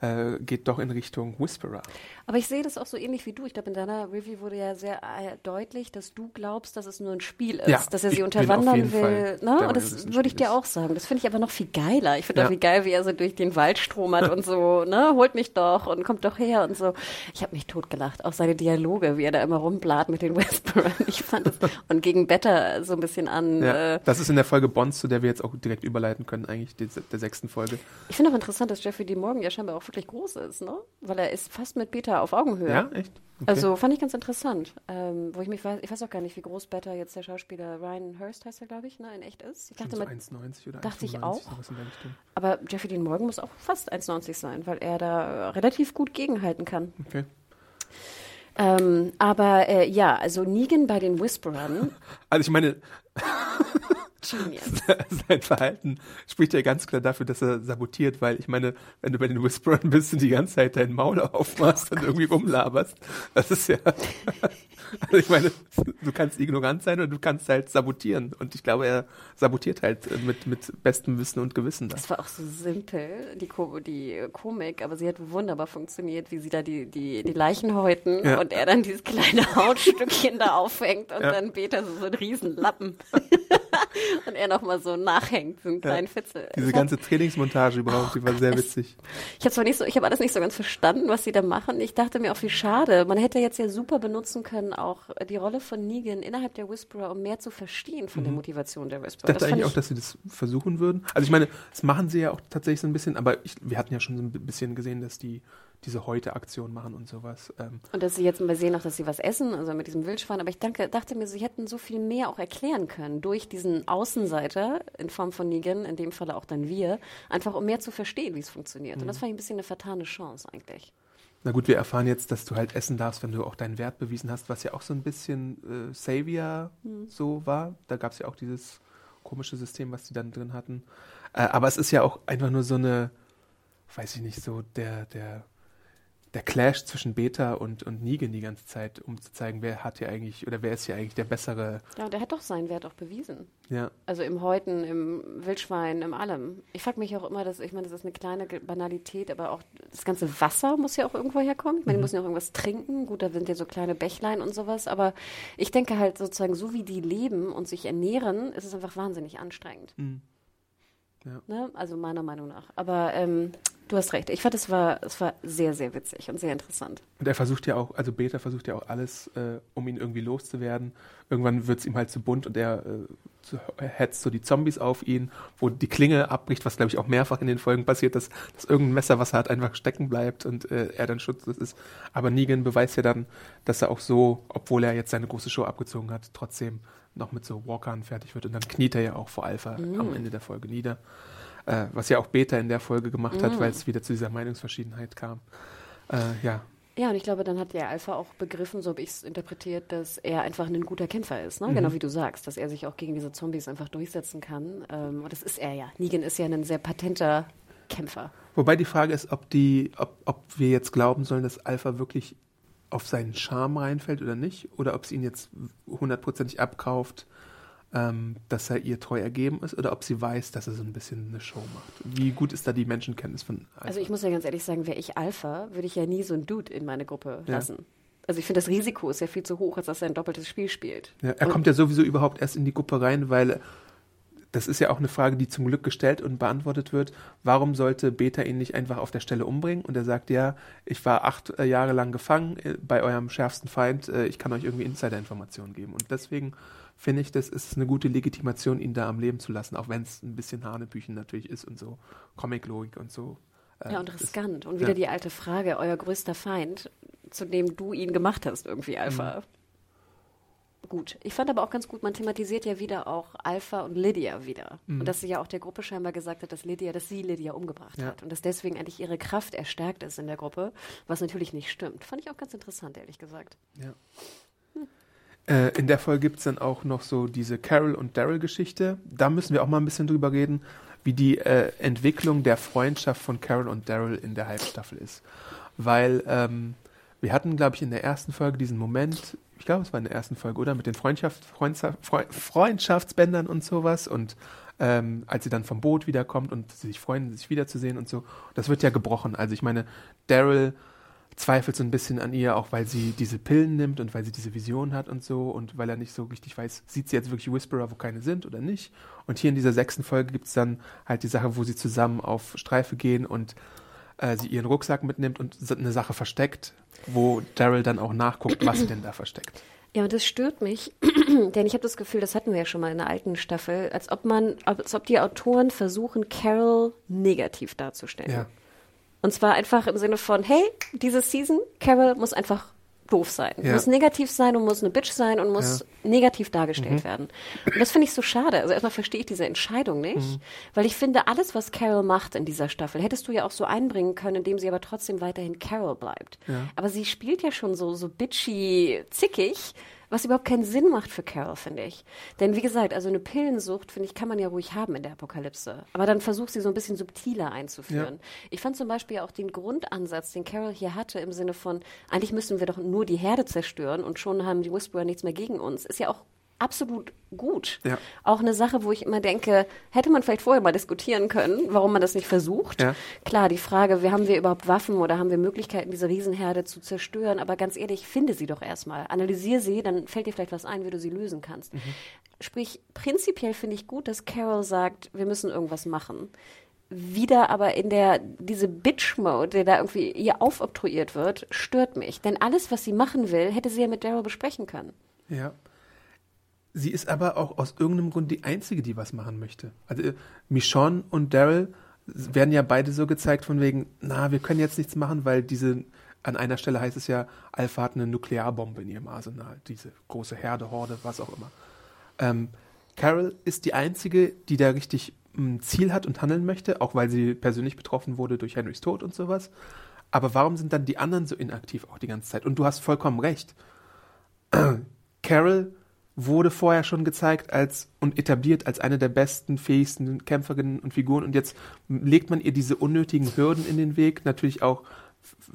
äh, geht doch in Richtung Whisperer. Aber ich sehe das auch so ähnlich wie du. Ich glaube, in deiner Review wurde ja sehr äh, deutlich, dass du glaubst, dass es nur ein Spiel ist, Ja, dass er sie unterwandern will. Ne? Und das würde ich dir auch sagen. Das finde ich aber noch viel geiler. Ich finde Ja. auch wie geil, wie er so durch den Wald stromert und so, ne, holt mich doch und kommt doch her und so. Ich habe mich totgelacht. Auch seine Dialoge, wie er da immer rumblat mit den Whisperern. Ich fand es, und gegen Better so ein bisschen an. Ja, Äh, das ist in der Folge Bonds, zu der wir jetzt auch direkt überleiten können, eigentlich, die, der sechsten Folge. ich finde auch interessant, dass Jeffrey D. Morgan ja scheinbar auch wirklich groß ist, ne? Weil er ist fast mit Beta auf Augenhöhe. Ja, echt? Okay. Also fand ich ganz interessant. Ähm, wo ich mich weiß, ich weiß auch gar nicht, wie groß Beta jetzt der Schauspieler Ryan Hurst heißt er, glaube ich, ne, in echt ist. Ich dachte so mal, 1,90 oder dachte ich 1,95, auch. sowas in der Richtung. aber Jeffrey Dean Morgan muss auch fast 1,90 sein, weil er da relativ gut gegenhalten kann. Okay. Ähm, aber äh, ja, also Negan bei den Whisperern, Also ich meine, Genius. sein Verhalten spricht ja ganz klar dafür, dass er sabotiert, weil ich meine, wenn du bei den Whisperern bist und die ganze Zeit dein Maul aufmachst und irgendwie rumlaberst, das ist ja, also ich meine, du kannst ignorant sein oder du kannst halt sabotieren und ich glaube, er sabotiert halt mit, mit bestem Wissen und Gewissen das. Das war auch so simpel, die, Ko die Komik, aber sie hat wunderbar funktioniert, wie sie da die, die, die Leichen häuten Ja. und er dann dieses kleine Hautstückchen da aufhängt und Ja. dann Beta so, so einen riesen Lappen und er nochmal so nachhängt, so einen kleinen Fitzel. Diese Ich ganze Trainingsmontage überhaupt, die war sehr es- witzig. Ich habe zwar nicht so, ich habe alles nicht so ganz verstanden, was sie da machen. Ich dachte mir auch, wie schade. Man hätte jetzt ja super benutzen können, auch die Rolle von Negan innerhalb der Whisperer, um mehr zu verstehen von der Motivation der Ich Whisperer. dachte fand eigentlich auch, dass sie das versuchen würden. Also ich meine, das machen sie ja auch tatsächlich so ein bisschen, aber ich, wir hatten ja schon so ein bisschen gesehen, dass die diese Heute-Aktion machen und sowas. Ähm, Und dass sie jetzt mal sehen, auch, dass sie was essen, also mit diesem Wildschwein. Aber ich danke, dachte mir, sie hätten so viel mehr auch erklären können durch diesen Außenseiter in Form von Negan, in dem Falle auch dann wir, einfach um mehr zu verstehen, wie es funktioniert. Und das fand ich ein bisschen eine vertane Chance eigentlich. Na gut, wir erfahren jetzt, dass du halt essen darfst, wenn du auch deinen Wert bewiesen hast, was ja auch so ein bisschen äh, Savior so war. Da gab es ja auch dieses komische System, was die dann drin hatten. Äh, aber es ist ja auch einfach nur so eine, weiß ich nicht, so der, der, der Clash zwischen Beta und, und Negan die ganze Zeit, um zu zeigen, wer hat hier eigentlich, oder wer ist hier eigentlich der bessere, Ja, und er hat doch seinen Wert auch bewiesen. ja. Also im Häuten, im Wildschwein, im allem. Ich frage mich auch immer, dass, ich meine, das ist eine kleine Banalität, aber auch das ganze Wasser muss ja auch irgendwo herkommen. Ich meine, die müssen ja auch irgendwas trinken. Gut, da sind ja so kleine Bächlein und sowas, aber ich denke halt sozusagen, so wie die leben und sich ernähren, ist es einfach wahnsinnig anstrengend. Mhm. Ja. Ne? Also meiner Meinung nach. Aber ähm, Du hast recht. Ich fand, es war, es war sehr, sehr witzig und sehr interessant. Und er versucht ja auch, also Beta versucht ja auch alles, äh, um ihn irgendwie loszuwerden. Irgendwann wird es ihm halt zu bunt und er äh, hetzt so die Zombies auf ihn, wo die Klinge abbricht, was glaube ich auch mehrfach in den Folgen passiert, dass, dass irgendein Messer, was er hat, einfach stecken bleibt und äh, er dann schutzlos ist. Aber Negan beweist ja dann, dass er auch so, obwohl er jetzt seine große Show abgezogen hat, trotzdem noch mit so Walkern fertig wird. Und dann kniet er ja auch vor Alpha Mhm. am Ende der Folge nieder. Äh, was ja auch Beta in der Folge gemacht Mhm. hat, weil es wieder zu dieser Meinungsverschiedenheit kam. Äh, ja, Ja, und ich glaube, dann hat der Alpha auch begriffen, so habe ich es interpretiert, dass er einfach ein guter Kämpfer ist. Ne? Mhm. Genau wie du sagst, dass er sich auch gegen diese Zombies einfach durchsetzen kann. Ähm, und das ist er ja. Negan ist ja ein sehr patenter Kämpfer. Wobei die Frage ist, ob die, ob, ob wir jetzt glauben sollen, dass Alpha wirklich auf seinen Charme reinfällt oder nicht, oder ob sie ihn jetzt hundertprozentig abkauft, ähm, dass er ihr treu ergeben ist, oder ob sie weiß, dass er so ein bisschen eine Show macht. Wie gut ist da die Menschenkenntnis von Alpha? Also ich muss ja ganz ehrlich sagen, wäre ich Alpha, würde ich ja nie so einen Dude in meine Gruppe Ja. lassen. Also ich finde, das Risiko ist ja viel zu hoch, als dass er ein doppeltes Spiel spielt. Ja, er Und- kommt ja sowieso überhaupt erst in die Gruppe rein, weil das ist ja auch eine Frage, die zum Glück gestellt und beantwortet wird. Warum sollte Beta ihn nicht einfach auf der Stelle umbringen? Und er sagt, ja, ich war acht äh, Jahre lang gefangen äh, bei eurem schärfsten Feind. Äh, ich kann euch irgendwie Insider-Informationen geben. Und deswegen finde ich, das ist eine gute Legitimation, ihn da am Leben zu lassen, auch wenn es ein bisschen Hanebüchen natürlich ist und so Comic-Logik und so. Ja, und ist- riskant. Und wieder ja. die alte Frage, euer größter Feind, zu dem du ihn gemacht hast, irgendwie Alpha. Mhm. Gut. Ich fand aber auch ganz gut, man thematisiert ja wieder auch Alpha und Lydia wieder. Mhm. Und dass sie ja auch der Gruppe scheinbar gesagt hat, dass Lydia, dass sie Lydia umgebracht Ja. hat. Und dass deswegen eigentlich ihre Kraft erstärkt ist in der Gruppe, was natürlich nicht stimmt. Fand ich auch ganz interessant, ehrlich gesagt. Äh, in der Folge gibt es dann auch noch so diese Carol und Daryl-Geschichte. Da müssen wir auch mal ein bisschen drüber reden, wie die äh, Entwicklung der Freundschaft von Carol und Daryl in der Halbstaffel ist. Weil ähm, wir hatten, glaube ich, in der ersten Folge diesen Moment, ich glaube, es war in der ersten Folge, oder? Mit den Freundschaft, Freundschaft, Freu- Freundschaftsbändern und sowas. Und ähm, als sie dann vom Boot wiederkommt und sie sich freuen, sich wiederzusehen und so. Das wird ja gebrochen. Also ich meine, Daryl zweifelt so ein bisschen an ihr, auch weil sie diese Pillen nimmt und weil sie diese Vision hat und so und weil er nicht so richtig weiß, sieht sie jetzt wirklich Whisperer, wo keine sind oder nicht. Und hier in dieser sechsten Folge gibt es dann halt die Sache, wo sie zusammen auf Streife gehen und äh, sie ihren Rucksack mitnimmt und eine Sache versteckt, wo Daryl dann auch nachguckt, was sie denn da versteckt. Ja, und das stört mich, denn ich habe das Gefühl, das hatten wir ja schon mal in der alten Staffel, als ob man, als ob die Autoren versuchen, Carol negativ darzustellen. Ja. Und zwar einfach im Sinne von, hey, diese Season, Carol muss einfach doof sein. Ja. Muss negativ sein und muss eine Bitch sein und muss negativ dargestellt Mhm. werden. Und das finde ich so schade. Also erstmal verstehe ich diese Entscheidung nicht, Mhm. weil ich finde, alles, was Carol macht in dieser Staffel, hättest du ja auch so einbringen können, indem sie aber trotzdem weiterhin Carol bleibt. Aber sie spielt ja schon so, so bitchy, zickig, was überhaupt keinen Sinn macht für Carol, finde ich. Denn wie gesagt, also eine Pillensucht, finde ich, kann man ja ruhig haben in der Apokalypse. Aber dann versucht sie so ein bisschen subtiler einzuführen. Ich fand zum Beispiel auch den Grundansatz, den Carol hier hatte, im Sinne von, eigentlich müssen wir doch nur die Herde zerstören und schon haben die Whisperer nichts mehr gegen uns, ist ja auch absolut gut. Ja. Auch eine Sache, wo ich immer denke, hätte man vielleicht vorher mal diskutieren können, warum man das nicht versucht. Ja. Klar, die Frage, haben wir überhaupt Waffen oder haben wir Möglichkeiten, diese Riesenherde zu zerstören? Aber ganz ehrlich, finde sie doch erstmal. Analysier sie, dann fällt dir vielleicht was ein, wie du sie lösen kannst. Sprich, prinzipiell finde ich gut, dass Carol sagt, wir müssen irgendwas machen. Wieder aber in der, diese Bitch-Mode, der da irgendwie ihr aufoktroyiert wird, stört mich. Denn alles, was sie machen will, hätte sie ja mit Daryl besprechen können. Ja. Sie ist aber auch aus irgendeinem Grund die Einzige, die was machen möchte. Also äh, Michonne und Daryl werden ja beide so gezeigt von wegen, na, wir können jetzt nichts machen, weil diese, an einer Stelle heißt es ja, Alpha hat eine Nuklearbombe in ihrem Arsenal. Diese große Herde, Horde, was auch immer. Ähm, Carol ist die Einzige, die da richtig ein Ziel hat und handeln möchte, auch weil sie persönlich betroffen wurde durch Henrys Tod und sowas. Aber warum sind dann die anderen so inaktiv auch die ganze Zeit? Und du hast vollkommen recht. Carol wurde vorher schon gezeigt als und etabliert als eine der besten, fähigsten Kämpferinnen und Figuren und jetzt legt man ihr diese unnötigen Hürden in den Weg, natürlich auch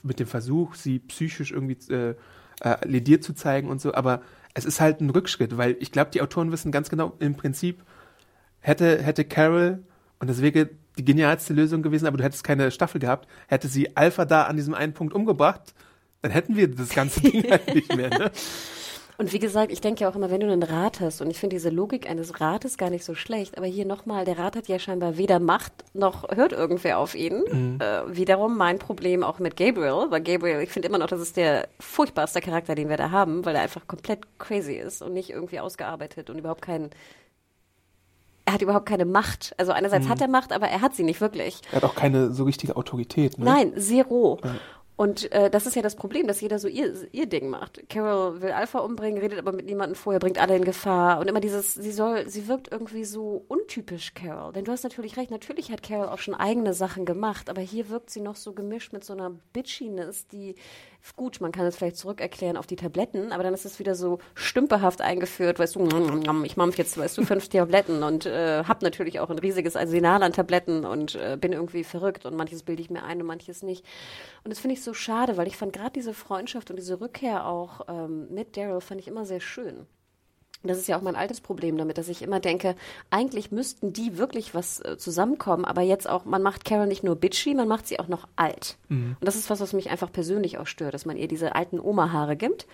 mit dem Versuch, sie psychisch irgendwie äh, äh, lediert zu zeigen und so, aber es ist halt ein Rückschritt, weil ich glaube, die Autoren wissen ganz genau, im Prinzip hätte, hätte Carol, und das wäre die genialste Lösung gewesen, aber du hättest keine Staffel gehabt, hätte sie Alpha da an diesem einen Punkt umgebracht, dann hätten wir das ganze Ding halt nicht mehr. Ne? Und wie gesagt, ich denke ja auch immer, wenn du einen Rat hast, und ich finde diese Logik eines Rates gar nicht so schlecht, aber hier nochmal, der Rat hat ja scheinbar weder Macht noch hört irgendwer auf ihn. Mhm. Äh, wiederum mein Problem auch mit Gabriel, weil Gabriel, ich finde immer noch, das ist der furchtbarste Charakter, den wir da haben, weil er einfach komplett crazy ist und nicht irgendwie ausgearbeitet und überhaupt keinen er hat überhaupt keine Macht. Also einerseits mhm. hat er Macht, aber er hat sie nicht wirklich. Er hat auch keine so richtige Autorität. Ne? Nein, zero. Ja. Und äh, das ist ja das Problem, dass jeder so ihr, ihr Ding macht. Carol will Alpha umbringen, redet aber mit niemandem vorher, bringt alle in Gefahr. Und immer dieses, sie soll, sie wirkt irgendwie so untypisch Carol. Denn du hast natürlich recht, natürlich hat Carol auch schon eigene Sachen gemacht, aber hier wirkt sie noch so gemischt mit so einer Bitchiness, die gut, man kann es vielleicht zurückerklären auf die Tabletten, aber dann ist es wieder so stümperhaft eingeführt, weißt du, ich mampf jetzt, weißt du, fünf Tabletten und äh, hab natürlich auch ein riesiges Arsenal an Tabletten und äh, bin irgendwie verrückt und manches bilde ich mir ein und manches nicht. Und das finde ich so schade, weil ich fand gerade diese Freundschaft und diese Rückkehr auch ähm, mit Daryl fand ich immer sehr schön. Das ist ja auch mein altes Problem damit, dass ich immer denke, eigentlich müssten die wirklich was äh, zusammenkommen, aber jetzt auch, man macht Carol nicht nur bitchy, man macht sie auch noch alt. Mhm. Und das ist was, was mich einfach persönlich auch stört, dass man ihr diese alten Oma-Haare gibt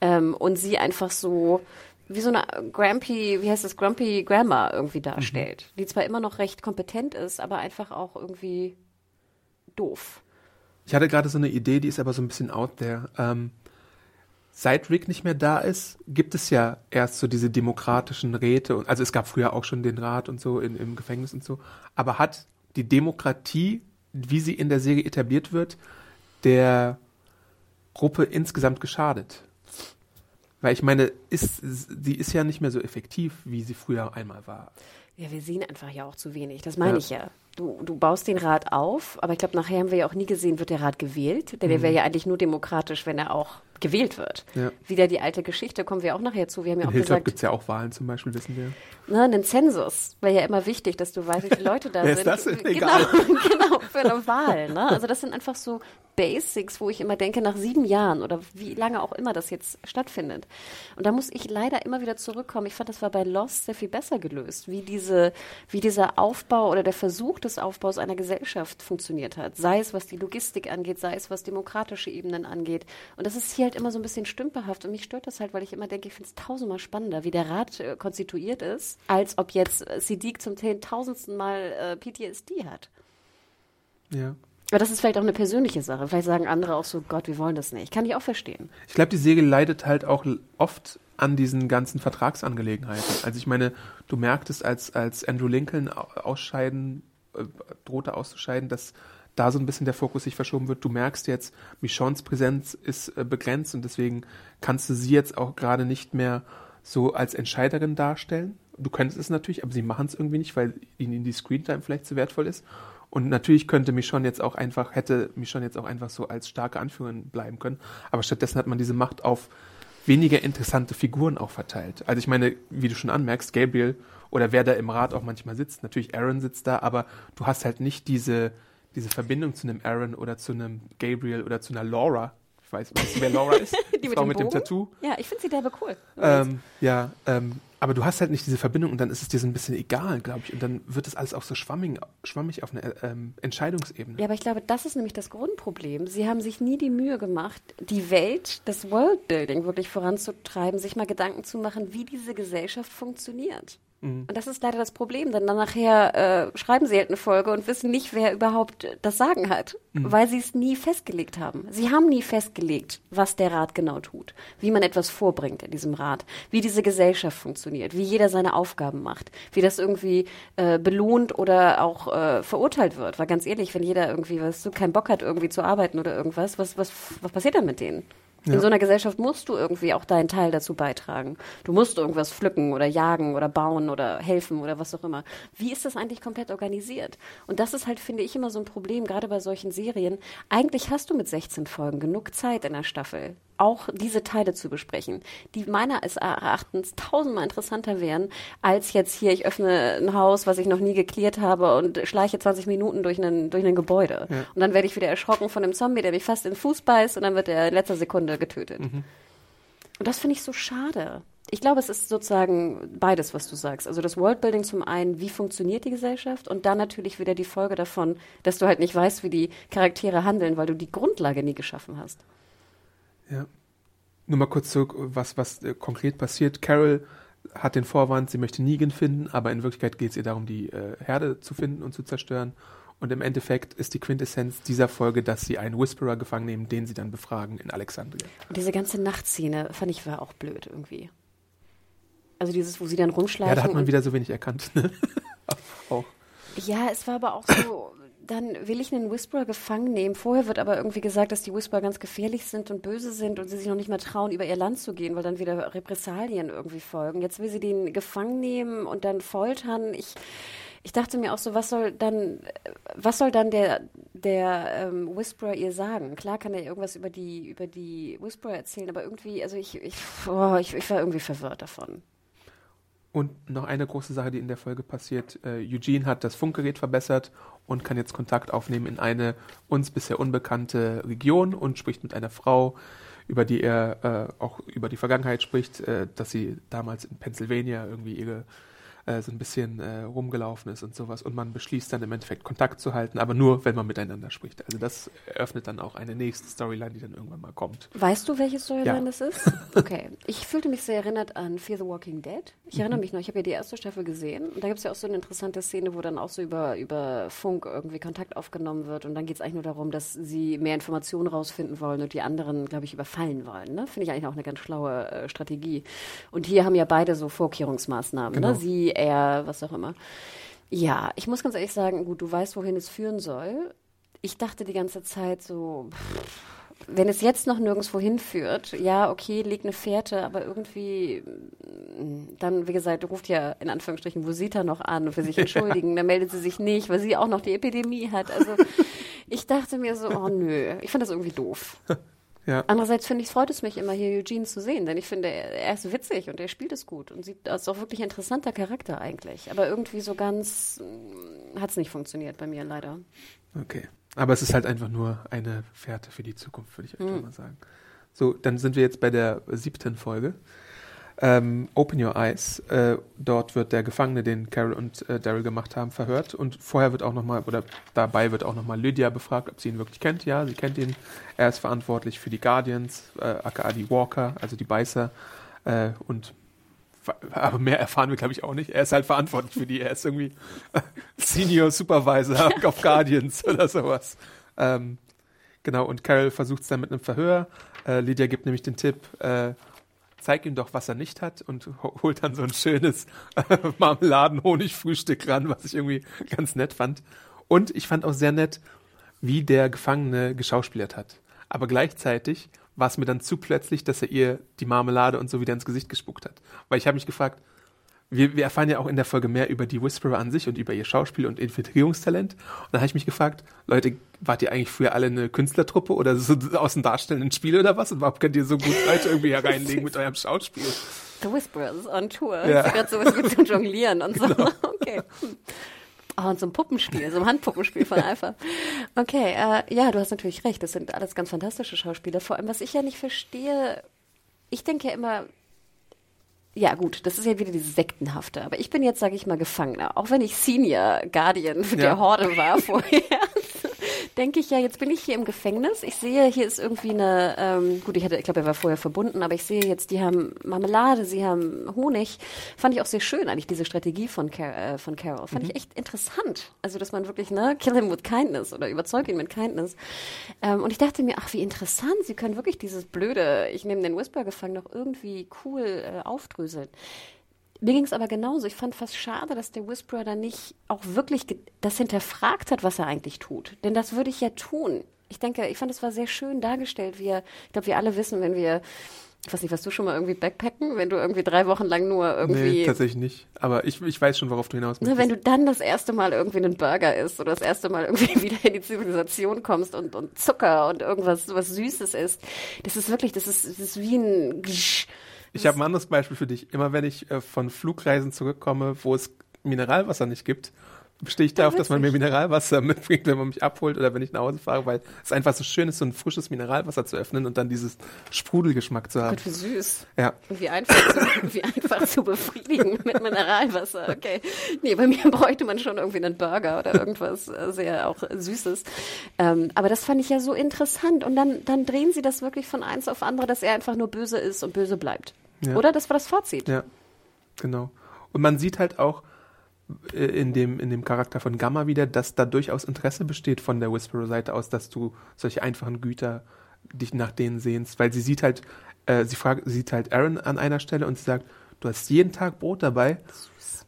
ähm, und sie einfach so wie so eine Grumpy, wie heißt das, Grumpy Grandma irgendwie darstellt, mhm. die zwar immer noch recht kompetent ist, aber einfach auch irgendwie doof. Ich hatte gerade so eine Idee, die ist aber so ein bisschen out there. Ähm, seit Rick nicht mehr da ist, gibt es ja erst so diese demokratischen Räte. Also es gab früher auch schon den Rat und so in, im Gefängnis und so. Aber hat die Demokratie, wie sie in der Serie etabliert wird, der Gruppe insgesamt geschadet? Weil ich meine, ist, sie ist ja nicht mehr so effektiv, wie sie früher einmal war. Ja, wir sehen einfach ja auch zu wenig. Das meine ja. ich ja du, du baust den Rat auf, aber ich glaube, nachher haben wir ja auch nie gesehen, wird der Rat gewählt. Denn der wäre mhm. ja eigentlich nur demokratisch, wenn er auch gewählt wird. Ja. Wieder die alte Geschichte, kommen wir auch nachher zu. Wir haben ja In auch Hilltop gesagt. gibt es ja auch Wahlen zum Beispiel, wissen wir. Na, einen Zensus wäre ja immer wichtig, dass du weißt, wie viele Leute da Wer sind. Ist das denn? Genau, genau, für eine Wahl. Ne? Also das sind einfach so Basics, wo ich immer denke, nach sieben Jahren oder wie lange auch immer das jetzt stattfindet. Und da muss ich leider immer wieder zurückkommen. Ich fand, das war bei Lost sehr viel besser gelöst, wie diese, wie dieser Aufbau oder der Versuch des Aufbaus einer Gesellschaft funktioniert hat. Sei es, was die Logistik angeht, sei es, was demokratische Ebenen angeht. Und das ist hier halt immer so ein bisschen stümperhaft. Und mich stört das halt, weil ich immer denke, ich finde es tausendmal spannender, wie der Rat äh, konstituiert ist, als ob jetzt Siddiq zum tausendsten Mal äh, PTSD hat. Ja. Aber das ist vielleicht auch eine persönliche Sache. Vielleicht sagen andere auch so, Gott, wir wollen das nicht. Kann ich auch verstehen. Ich glaube, die Serie leidet halt auch oft an diesen ganzen Vertragsangelegenheiten. Also ich meine, du merktest, als, als Andrew Lincoln ausscheiden, äh, drohte auszuscheiden, dass da so ein bisschen der Fokus sich verschoben wird. Du merkst jetzt, Michons Präsenz ist äh, begrenzt und deswegen kannst du sie jetzt auch gerade nicht mehr so als Entscheiderin darstellen. Du könntest es natürlich, aber sie machen es irgendwie nicht, weil ihnen die Screentime vielleicht zu wertvoll ist. Und natürlich könnte Michonne jetzt auch einfach, hätte Michonne jetzt auch einfach so als starke Anführerin bleiben können. Aber stattdessen hat man diese Macht auf weniger interessante Figuren auch verteilt. Also ich meine, wie du schon anmerkst, Gabriel oder wer da im Rat auch manchmal sitzt, natürlich Aaron sitzt da, aber du hast halt nicht diese, diese Verbindung zu einem Aaron oder zu einem Gabriel oder zu einer Laura. Ich weiß, weißt du, wer Laura ist? Die, Die Frau mit, dem, mit dem Tattoo. Ja, ich finde sie derbe cool. Ähm, ja, ähm, aber du hast halt nicht diese Verbindung und dann ist es dir so ein bisschen egal, glaube ich. Und dann wird das alles auch so schwammig, schwammig auf einer ähm, Entscheidungsebene. Ja, aber ich glaube, das ist nämlich das Grundproblem. Sie haben sich nie die Mühe gemacht, die Welt, das Worldbuilding wirklich voranzutreiben, sich mal Gedanken zu machen, wie diese Gesellschaft funktioniert. Mhm. Und das ist leider das Problem, denn dann nachher äh, schreiben sie halt eine Folge und wissen nicht, wer überhaupt das Sagen hat, mhm. weil sie es nie festgelegt haben. Sie haben nie festgelegt, was der Rat genau tut, wie man etwas vorbringt in diesem Rat, wie diese Gesellschaft funktioniert, wie jeder seine Aufgaben macht, wie das irgendwie äh, belohnt oder auch äh, verurteilt wird. Weil ganz ehrlich, wenn jeder irgendwie was so keinen Bock hat, irgendwie zu arbeiten oder irgendwas, was, was, was passiert dann mit denen? Ja. In so einer Gesellschaft musst du irgendwie auch deinen Teil dazu beitragen. Du musst irgendwas pflücken oder jagen oder bauen oder helfen oder was auch immer. Wie ist das eigentlich komplett organisiert? Und das ist halt, finde ich, immer so ein Problem, gerade bei solchen Serien. Eigentlich hast du mit 16 Folgen genug Zeit in der Staffel, auch diese Teile zu besprechen, die meines Erachtens tausendmal interessanter wären, als jetzt hier, ich öffne ein Haus, was ich noch nie geklärt habe und schleiche 20 Minuten durch ein, durch ein Gebäude. Ja. Und dann werde ich wieder erschrocken von einem Zombie, der mich fast in den Fuß beißt und dann wird er in letzter Sekunde getötet. Mhm. Und das finde ich so schade. Ich glaube, es ist sozusagen beides, was du sagst. Also das Worldbuilding zum einen, wie funktioniert die Gesellschaft und dann natürlich wieder die Folge davon, dass du halt nicht weißt, wie die Charaktere handeln, weil du die Grundlage nie geschaffen hast. Ja. Nur mal kurz zurück, was, was äh, konkret passiert. Carol hat den Vorwand, sie möchte Negan finden, aber in Wirklichkeit geht es ihr darum, die äh, Herde zu finden und zu zerstören. Und im Endeffekt ist die Quintessenz dieser Folge, dass sie einen Whisperer gefangen nehmen, den sie dann befragen in Alexandria. Und diese ganze Nachtszene fand ich war auch blöd irgendwie. Also dieses, wo sie dann rumschleichen. Ja, da hat man wieder so wenig erkannt. Ne? Auch. Ja, es war aber auch so, dann will ich einen Whisperer gefangen nehmen. Vorher wird aber irgendwie gesagt, dass die Whisperer ganz gefährlich sind und böse sind und sie sich noch nicht mal trauen, über ihr Land zu gehen, weil dann wieder Repressalien irgendwie folgen. Jetzt will sie den gefangen nehmen und dann foltern. Ich, ich dachte mir auch so, was soll dann, was soll dann der, der ähm, Whisperer ihr sagen? Klar kann er irgendwas über die, über die Whisperer erzählen, aber irgendwie, also ich, ich, oh, ich, ich war irgendwie verwirrt davon. Und noch eine große Sache, die in der Folge passiert. Äh, Eugene hat das Funkgerät verbessert und kann jetzt Kontakt aufnehmen in eine uns bisher unbekannte Region und spricht mit einer Frau, über die er äh, auch über die Vergangenheit spricht, äh, dass sie damals in Pennsylvania irgendwie ihre äh, so ein bisschen äh, rumgelaufen ist und sowas. Und man beschließt dann im Endeffekt Kontakt zu halten, aber nur, wenn man miteinander spricht. Also das eröffnet dann auch eine nächste Storyline, die dann irgendwann mal kommt. Weißt du, welche Storyline Ja. das ist? Okay. Ich fühlte mich sehr erinnert an Fear the Walking Dead. Ich Mhm. erinnere mich noch, ich habe ja die erste Staffel gesehen. Und da gibt es ja auch so eine interessante Szene, wo dann auch so über, über Funk irgendwie Kontakt aufgenommen wird. Und dann geht es eigentlich nur darum, dass sie mehr Informationen rausfinden wollen und die anderen, glaube ich, überfallen wollen. Ne? Finde ich eigentlich auch eine ganz schlaue äh, Strategie. Und hier haben ja beide so Vorkehrungsmaßnahmen. Genau. Ne? Sie, er, was auch immer. Ja, ich muss ganz ehrlich sagen, gut, du weißt, wohin es führen soll. Ich dachte die ganze Zeit so, pff, wenn es jetzt noch nirgendwo hinführt, ja, okay, leg eine Fährte, aber irgendwie, mm, dann, wie gesagt, ruft ja in Anführungsstrichen Vosita noch an und will sich entschuldigen, dann meldet sie sich nicht, weil sie auch noch die Epidemie hat. Also ich dachte mir so, oh nö, ich fand das irgendwie doof. Ja. Andererseits finde ich, freut es mich immer, hier Eugene zu sehen, denn ich finde, er ist witzig und er spielt es gut und sieht, ist auch wirklich ein interessanter Charakter eigentlich. Aber irgendwie so ganz hat es nicht funktioniert bei mir leider. Okay. Aber es ist halt einfach nur eine Fährte für die Zukunft, würde ich einfach mal sagen. So, dann sind wir jetzt bei der siebten Folge. Ähm, Open Your Eyes. Äh, dort wird der Gefangene, den Carol und äh, Daryl gemacht haben, verhört. Und vorher wird auch nochmal, oder dabei wird auch nochmal Lydia befragt, ob sie ihn wirklich kennt. Ja, sie kennt ihn. Er ist verantwortlich für die Guardians, äh, aka die Walker, also die Beißer. Äh, und aber mehr erfahren wir, glaube ich, auch nicht. Er ist halt verantwortlich für die. Er ist irgendwie Senior Supervisor auf Guardians oder sowas. Ähm, genau, und Carol versucht es dann mit einem Verhör. Äh, Lydia gibt nämlich den Tipp, äh, zeig ihm doch, was er nicht hat und ho holt dann so ein schönes äh, Marmeladen-Honig-Frühstück ran, was ich irgendwie ganz nett fand. Und ich fand auch sehr nett, wie der Gefangene geschauspielert hat. Aber gleichzeitig war es mir dann zu plötzlich, dass er ihr die Marmelade und so wieder ins Gesicht gespuckt hat. Weil ich habe mich gefragt, wir, wir erfahren ja auch in der Folge mehr über die Whisperer an sich und über ihr Schauspiel und Infiltrierungstalent. Und da habe ich mich gefragt, Leute, wart ihr eigentlich früher alle eine Künstlertruppe oder so aus dem darstellenden Spiel oder was? Und warum könnt ihr so gut Leute irgendwie hereinlegen mit eurem Schauspiel? The Whisperers on Tour. Ja. Ist gerade sowas wie zum Jonglieren und so. Okay. Oh, und so ein Puppenspiel, so ein Handpuppenspiel von Alpha. Okay, äh, ja, du hast natürlich recht. Das sind alles ganz fantastische Schauspieler. Vor allem, was ich ja nicht verstehe, ich denke ja immer, ja gut, das ist ja wieder dieses Sektenhafte. Aber ich bin jetzt, sage ich mal, Gefangener. Auch wenn ich Senior Guardian der Ja. Horde war vorher, denke ich ja, jetzt bin ich hier im Gefängnis. Ich sehe, hier ist irgendwie eine, ähm, gut, ich, hatte, ich glaube, er war vorher verbunden, aber ich sehe jetzt, die haben Marmelade, sie haben Honig. Fand ich auch sehr schön, eigentlich, diese Strategie von, Car äh, von Carol. Fand ich echt interessant. Also, dass man wirklich, ne, kill him with kindness oder überzeug ihn mit kindness. Ähm, und ich dachte mir, ach, wie interessant, sie können wirklich dieses blöde, ich nehme den Whisper gefangen, noch irgendwie cool äh, aufdröseln. Mir ging es aber genauso. Ich fand fast schade, dass der Whisperer dann nicht auch wirklich das hinterfragt hat, was er eigentlich tut. Denn das würde ich ja tun. Ich denke, ich fand es war sehr schön dargestellt, wie er, ich glaube, wir alle wissen, wenn wir, ich weiß nicht, was du schon mal irgendwie backpacken, wenn du irgendwie drei Wochen lang nur irgendwie Nee, tatsächlich nicht. Aber ich, ich weiß schon, worauf du hinaus möchtest. wenn du dann das erste Mal irgendwie einen Burger isst oder das erste Mal irgendwie wieder in die Zivilisation kommst und, und Zucker und irgendwas was Süßes isst, das ist wirklich, das ist, das ist wie ein Gsch. Ich habe ein anderes Beispiel für dich. Immer wenn ich äh, von Flugreisen zurückkomme, wo es Mineralwasser nicht gibt, stehe ich darauf, dass man mir Mineralwasser mitbringt, wenn man mich abholt oder wenn ich nach Hause fahre, weil es einfach so schön ist, so ein frisches Mineralwasser zu öffnen und dann dieses Sprudelgeschmack zu haben. Gott, wie süß. Ja. Und wie einfach, zu, wie einfach zu befriedigen mit Mineralwasser. Okay. Nee, bei mir bräuchte man schon irgendwie einen Burger oder irgendwas äh, sehr auch Süßes. Ähm, aber das fand ich ja so interessant. Und dann, dann drehen sie das wirklich von eins auf andere, dass er einfach nur böse ist und böse bleibt. Ja. Oder? Das war das Fazit. Ja, genau. Und man sieht halt auch in dem, in dem Charakter von Gamma wieder, dass da durchaus Interesse besteht von der Whisperer-Seite aus, dass du solche einfachen Güter dich nach denen sehnst, weil sie sieht halt, äh, sie fragt, sieht halt Aaron an einer Stelle und sie sagt, du hast jeden Tag Brot dabei.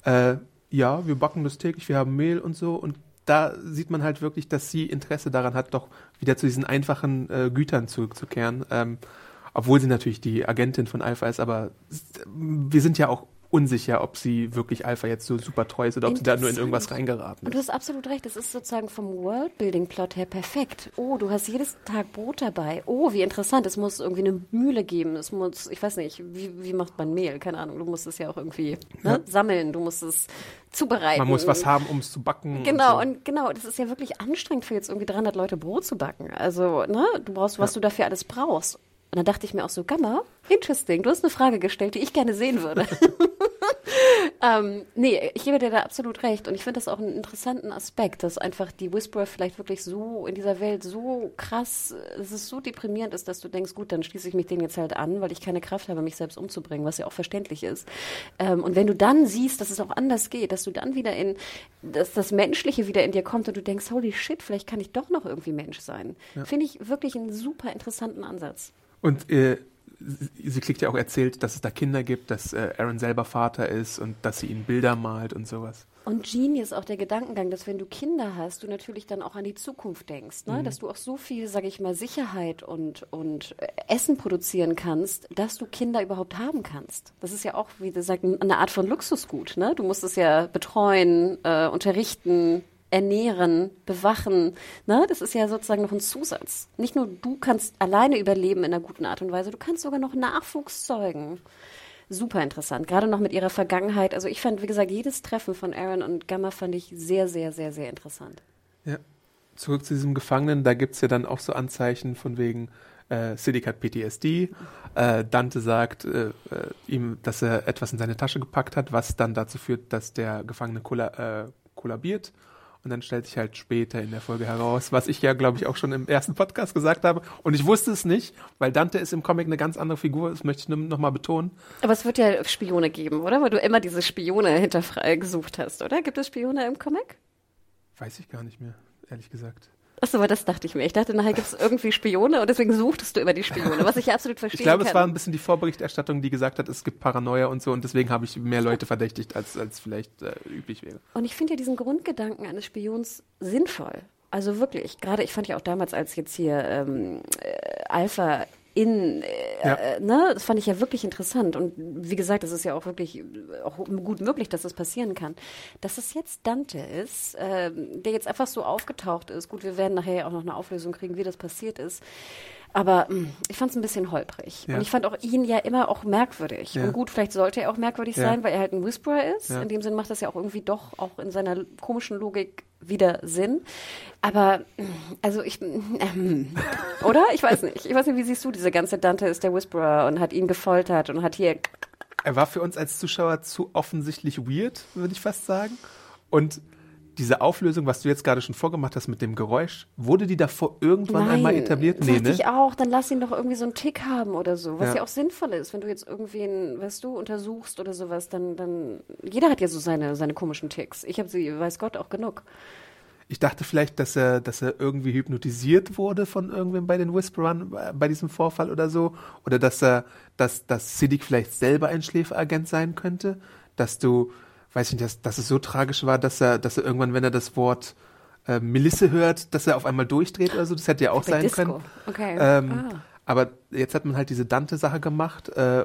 Äh, ja, wir backen das täglich, wir haben Mehl und so und da sieht man halt wirklich, dass sie Interesse daran hat, doch wieder zu diesen einfachen äh, Gütern zurückzukehren. Ähm, obwohl sie natürlich die Agentin von Alpha ist, aber wir sind ja auch unsicher, ob sie wirklich Alpha jetzt so super treu ist oder ob sie da nur in irgendwas reingeraten Und du ist. hast absolut recht, das ist sozusagen vom Worldbuilding-Plot her perfekt. Oh, du hast jedes Tag Brot dabei. Oh, wie interessant, es muss irgendwie eine Mühle geben. Es muss, ich weiß nicht, wie, wie macht man Mehl? Keine Ahnung, du musst es ja auch irgendwie ne, sammeln, du musst es zubereiten. Man muss was haben, um es zu backen. Genau, und, und genau, das ist ja wirklich anstrengend für jetzt irgendwie 300 Leute Brot zu backen. Also, ne, du brauchst, was du dafür alles brauchst. Und dann dachte ich mir auch so, Gamma, interesting, du hast eine Frage gestellt, die ich gerne sehen würde. ähm, nee, ich gebe dir da absolut recht. Und ich finde das auch einen interessanten Aspekt, dass einfach die Whisperer vielleicht wirklich so in dieser Welt so krass, dass es so deprimierend ist, dass du denkst, gut, dann schließe ich mich denen jetzt halt an, weil ich keine Kraft habe, mich selbst umzubringen, was ja auch verständlich ist. Ähm, und wenn du dann siehst, dass es auch anders geht, dass du dann wieder in, dass das Menschliche wieder in dir kommt und du denkst, holy shit, vielleicht kann ich doch noch irgendwie Mensch sein. Finde ich wirklich einen super interessanten Ansatz. Und äh, sie, kriegt ja auch erzählt, dass es da Kinder gibt, dass äh, Aaron selber Vater ist und dass sie ihnen Bilder malt und sowas. Und Genius auch der Gedankengang, dass wenn du Kinder hast, du natürlich dann auch an die Zukunft denkst, ne? dass du auch so viel, sage ich mal, Sicherheit und, und äh, Essen produzieren kannst, dass du Kinder überhaupt haben kannst. Das ist ja auch, wie gesagt, eine Art von Luxusgut. Ne? Du musst es ja betreuen, äh, unterrichten, ernähren, bewachen. Ne? Das ist ja sozusagen noch ein Zusatz. Nicht nur du kannst alleine überleben in einer guten Art und Weise, du kannst sogar noch Nachwuchs zeugen. Super interessant, gerade noch mit ihrer Vergangenheit. Also ich fand, wie gesagt, jedes Treffen von Aaron und Gamma fand ich sehr, sehr, sehr, sehr interessant. Ja. Zurück zu diesem Gefangenen, da gibt's ja dann auch so Anzeichen von wegen, äh, Siddiq hat PTSD, äh, Dante sagt äh, äh, ihm, dass er etwas in seine Tasche gepackt hat, was dann dazu führt, dass der Gefangene kolla äh, kollabiert. Und dann stellt sich halt später in der Folge heraus, was ich ja, glaube ich, auch schon im ersten Podcast gesagt habe. Und ich wusste es nicht, weil Dante ist im Comic eine ganz andere Figur, das möchte ich nur noch mal betonen. Aber es wird ja Spione geben, oder? Weil du immer diese Spione hintergesucht hast, oder? Gibt es Spione im Comic? Weiß ich gar nicht mehr, ehrlich gesagt. Achso, aber das dachte ich mir. Ich dachte, nachher gibt es irgendwie Spione und deswegen suchtest du immer die Spione, was ich absolut verstehen Ich glaube, kann. es war ein bisschen die Vorberichterstattung, die gesagt hat, es gibt Paranoia und so und deswegen habe ich mehr Leute verdächtigt, als, als vielleicht äh, üblich wäre. Und ich finde ja diesen Grundgedanken eines Spions sinnvoll. Also wirklich. Gerade ich fand ja auch damals, als jetzt hier ähm, äh, Alpha in, äh, Ja. äh, ne, das fand ich ja wirklich interessant. Und wie gesagt, es ist ja auch wirklich äh, auch gut möglich, dass das passieren kann. Dass es jetzt Dante ist, ähm, der jetzt einfach so aufgetaucht ist. Gut, wir werden nachher ja auch noch eine Auflösung kriegen, wie das passiert ist. Aber mh, ich fand es ein bisschen holprig. Ja. Und ich fand auch ihn ja immer auch merkwürdig. Ja. Und gut, vielleicht sollte er auch merkwürdig Ja. sein, weil er halt ein Whisperer ist. In dem Sinn macht das ja auch irgendwie doch auch in seiner komischen Logik wieder Sinn. Aber mh, also ich ähm, oder? Ich weiß nicht. Ich weiß nicht, wie siehst du diese ganze Dante ist der Whisperer und hat ihn gefoltert und hat hier Er war für uns als Zuschauer zu offensichtlich weird, würde ich fast sagen. Und diese Auflösung, was du jetzt gerade schon vorgemacht hast mit dem Geräusch, wurde die davor irgendwann einmal etabliert? Nee, Nee, ne? ich auch. Dann lass ihn doch irgendwie so einen Tick haben oder so, was ja, Ja. auch sinnvoll ist, wenn du jetzt irgendwen, weißt du, untersuchst oder sowas, dann, dann, jeder hat ja so seine, seine komischen Ticks. Ich habe sie, weiß Gott, auch genug. Ich dachte vielleicht, dass er, dass er irgendwie hypnotisiert wurde von irgendwem bei den Whisperern äh, bei diesem Vorfall oder so. Oder dass er, dass, dass Siddiq vielleicht selber ein Schläferagent sein könnte. Dass du, weiß ich nicht, dass, dass es so tragisch war, dass er, dass er irgendwann, wenn er das Wort äh, Melisse hört, dass er auf einmal durchdreht oder so. Das hätte ja auch Bei sein Disco. können. Okay. Ähm, Ah. Aber jetzt hat man halt diese Dante-Sache gemacht äh,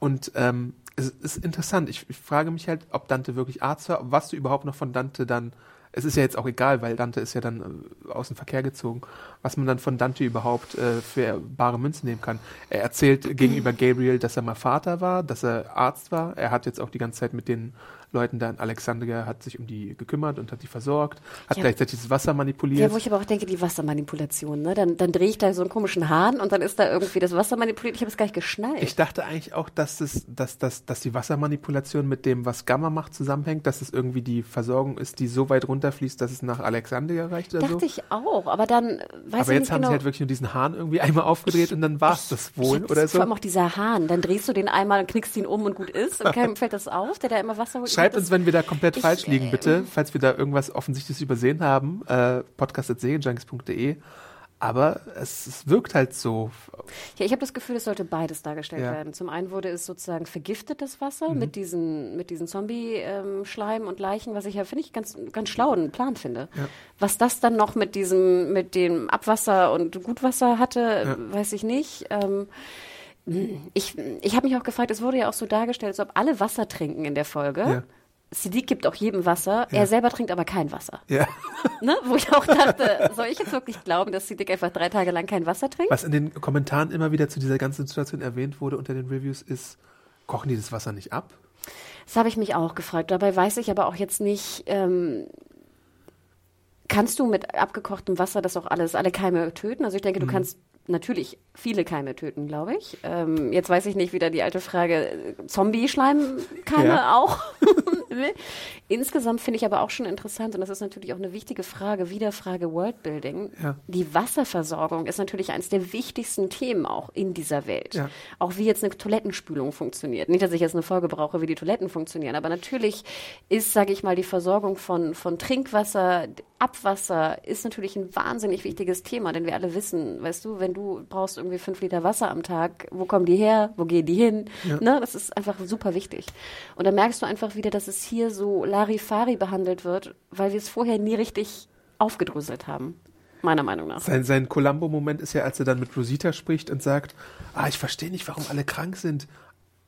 und ähm, es ist interessant. Ich, ich frage mich halt, ob Dante wirklich Arzt war, was du überhaupt noch von Dante dann. Es ist ja jetzt auch egal, weil Dante ist ja dann äh, aus dem Verkehr gezogen, was man dann von Dante überhaupt äh, für bare Münzen nehmen kann. Er erzählt gegenüber Gabriel, dass er mal Vater war, dass er Arzt war. Er hat jetzt auch die ganze Zeit mit den Leuten da in Alexandria, hat sich um die gekümmert und hat die versorgt, hat Ja. gleichzeitig das Wasser manipuliert. Ja, wo ich aber auch denke, die Wassermanipulation, ne? Dann, dann drehe ich da so einen komischen Hahn und dann ist da irgendwie das Wasser manipuliert. Ich habe es gar nicht geschnallt. Ich dachte eigentlich auch, dass, das, dass, dass, dass die Wassermanipulation mit dem, was Gamma macht, zusammenhängt, dass es irgendwie die Versorgung ist, die so weit runterfließt, dass es nach Alexandria reicht oder Dachte so. ich auch, aber dann weiß Aber ich jetzt haben genau. sie halt wirklich nur diesen Hahn irgendwie einmal aufgedreht und dann war es das Ich wohl hab oder so. Vor allem auch dieser Hahn. Dann drehst du den einmal und knickst ihn um und gut ist. Und keinem fällt das auf, der da immer Wasser holt. Schreibt uns, wenn wir da komplett ich, falsch liegen, äh, bitte, falls wir da irgendwas Offensichtliches übersehen haben. Äh, podcast.serienjunkies.de. Aber es, es wirkt halt so. Ja, ich habe das Gefühl, es sollte beides dargestellt Ja. werden. Zum einen wurde es sozusagen vergiftet, das Wasser, mit diesen, mit diesen Zombie-Schleim und Leichen, was ich ja, finde ich, ganz, ganz schlauen Plan finde. Was das dann noch mit diesem, mit dem Abwasser und Gutwasser hatte, weiß ich nicht. Ähm, ich ich habe mich auch gefragt, es wurde ja auch so dargestellt, als ob alle Wasser trinken in der Folge. Ja. Siddiq gibt auch jedem Wasser, er selber trinkt aber kein Wasser. Ja. Ne? Wo ich auch dachte, soll ich jetzt wirklich glauben, dass Siddiq einfach drei Tage lang kein Wasser trinkt? Was in den Kommentaren immer wieder zu dieser ganzen Situation erwähnt wurde unter den Reviews ist, kochen die das Wasser nicht ab? Das habe ich mich auch gefragt. Dabei weiß ich aber auch jetzt nicht, ähm, kannst du mit abgekochtem Wasser das auch alles, alle Keime töten? Also ich denke, du kannst natürlich viele Keime töten, glaube ich. Ähm, jetzt weiß ich nicht, wieder die alte Frage, äh, Zombie-Schleimkeime Ja. auch? Insgesamt finde ich aber auch schon interessant, und das ist natürlich auch eine wichtige Frage, wieder Frage Worldbuilding. Ja. Die Wasserversorgung ist natürlich eines der wichtigsten Themen auch in dieser Welt. Ja. Auch wie jetzt eine Toilettenspülung funktioniert. Nicht, dass ich jetzt eine Folge brauche, wie die Toiletten funktionieren, aber natürlich ist, sage ich mal, die Versorgung von, von Trinkwasser, Abwasser ist natürlich ein wahnsinnig wichtiges Thema, denn wir alle wissen, weißt du, wenn du brauchst irgendwie fünf Liter Wasser am Tag, wo kommen die her, wo gehen die hin? Ne? Das ist einfach super wichtig. Und da merkst du einfach wieder, dass es hier so Larifari behandelt wird, weil wir es vorher nie richtig aufgedröselt haben. Meiner Meinung nach. Sein, sein Columbo-Moment ist ja, als er dann mit Rosita spricht und sagt, ah, ich verstehe nicht, warum alle krank sind.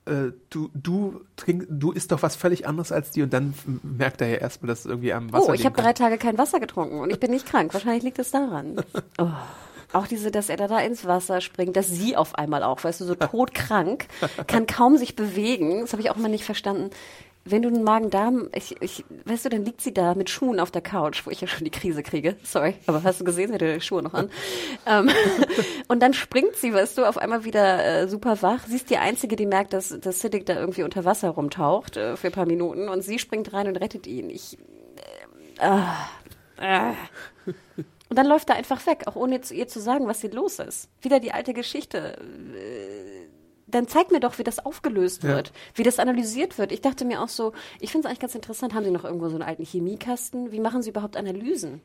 Äh, du, du, trink, du isst doch was völlig anderes als die und dann merkt er ja erstmal, dass es irgendwie am Wasser Oh, ich habe drei Tage kein Wasser getrunken und ich bin nicht krank. Wahrscheinlich liegt es daran. Oh. Auch diese, dass er da, da ins Wasser springt, dass sie auf einmal auch, weißt du, so todkrank, kann kaum sich bewegen. Das habe ich auch immer nicht verstanden. Wenn du einen Magen-Darm, ich, ich, weißt du, dann liegt sie da mit Schuhen auf der Couch, wo ich ja schon die Krise kriege. Sorry, aber hast du gesehen, sie hatte die Schuhe noch an. ähm, und dann springt sie, weißt du, auf einmal wieder äh, super wach. Sie ist die Einzige, die merkt, dass, dass Siddiq da irgendwie unter Wasser rumtaucht äh, für ein paar Minuten und sie springt rein und rettet ihn. Ich, und dann läuft er einfach weg, auch ohne zu ihr zu sagen, was hier los ist. Wieder die alte Geschichte. Äh, Dann zeig mir doch, wie das aufgelöst Ja. wird, wie das analysiert wird. Ich dachte mir auch so, ich finde es eigentlich ganz interessant, haben Sie noch irgendwo so einen alten Chemiekasten? Wie machen Sie überhaupt Analysen?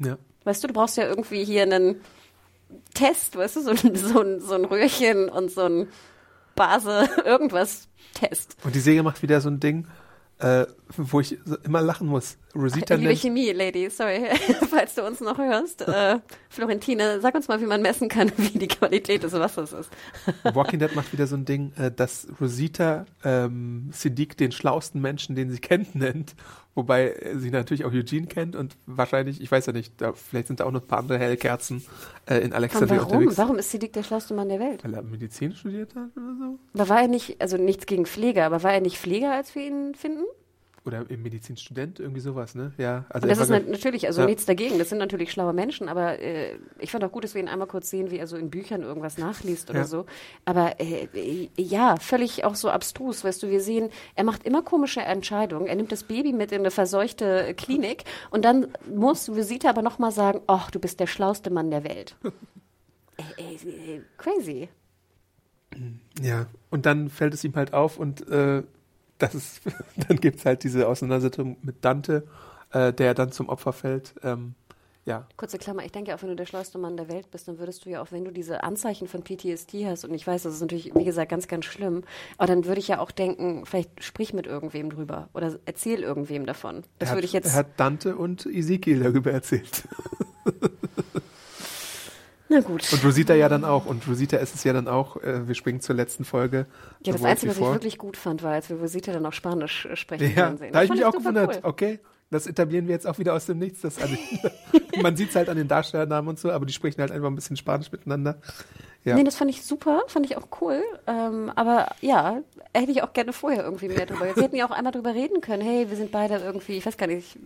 Ja. Weißt du, du brauchst ja irgendwie hier einen Test, weißt du, so ein, so ein, so ein Röhrchen und so ein Base, irgendwas Test. Und die Säge macht wieder so ein Ding, äh, wo ich immer lachen muss. Rosita Liebe nennt, Chemie-Lady, sorry, falls du uns noch hörst. Äh, Florentine, sag uns mal, wie man messen kann, wie die Qualität des Wassers ist. Walking Dead macht wieder so ein Ding, äh, dass Rosita ähm, Siddiq den schlausten Menschen, den sie kennt, nennt. Wobei sie natürlich auch Eugene kennt und wahrscheinlich, ich weiß ja nicht, da, vielleicht sind da auch noch ein paar andere Hellkerzen äh, in Alexandria warum? unterwegs. Warum ist Siddiq der schlauste Mann der Welt? Weil er Medizin studiert hat oder so? Aber war er nicht, also nichts gegen Pfleger, aber war er nicht Pfleger, als wir ihn finden? Oder im Medizinstudent, irgendwie sowas, ne? Ja, also das ist nat- natürlich, also Ja. nichts dagegen, das sind natürlich schlaue Menschen, aber äh, ich fand auch gut, dass wir ihn einmal kurz sehen, wie er so in Büchern irgendwas nachliest oder Ja. so. Aber äh, äh, ja, völlig auch so abstrus, weißt du, wir sehen, er macht immer komische Entscheidungen, er nimmt das Baby mit in eine verseuchte Klinik und dann muss Visita aber nochmal sagen, ach, du bist der schlauste Mann der Welt. äh, äh, äh, crazy. Ja, und dann fällt es ihm halt auf und äh, das ist, dann gibt's halt diese Auseinandersetzung mit Dante, äh, der dann zum Opfer fällt. Ähm, ja, Kurze Klammer, ich denke auch, wenn du der schlauste Mann der Welt bist, dann würdest du ja auch, wenn du diese Anzeichen von PTSD hast, und ich weiß, das ist natürlich, wie gesagt, ganz, ganz schlimm, aber dann würde ich ja auch denken, vielleicht sprich mit irgendwem drüber oder erzähl irgendwem davon. Das er, würde hat, ich jetzt. er hat Dante und Ezekiel darüber erzählt. na gut. Und Rosita ja dann auch. Und Rosita ist es ja dann auch, äh, wir springen zur letzten Folge. Ja, das Einzige, was ich wirklich gut fand, war, als wir Rosita dann auch Spanisch äh, sprechen Ja, sehen. da habe ich mich auch gewundert. cool. Okay, Das etablieren wir jetzt auch wieder aus dem Nichts. Das man sieht es halt an den Darstellernamen und so, aber die sprechen halt einfach ein bisschen Spanisch miteinander. Ja. Nee, das fand ich super, fand ich auch cool. Ähm, aber ja, hätte ich auch gerne vorher irgendwie mehr drüber. Sie hätten ja auch einmal drüber reden können. Hey, wir sind beide irgendwie, ich weiß gar nicht,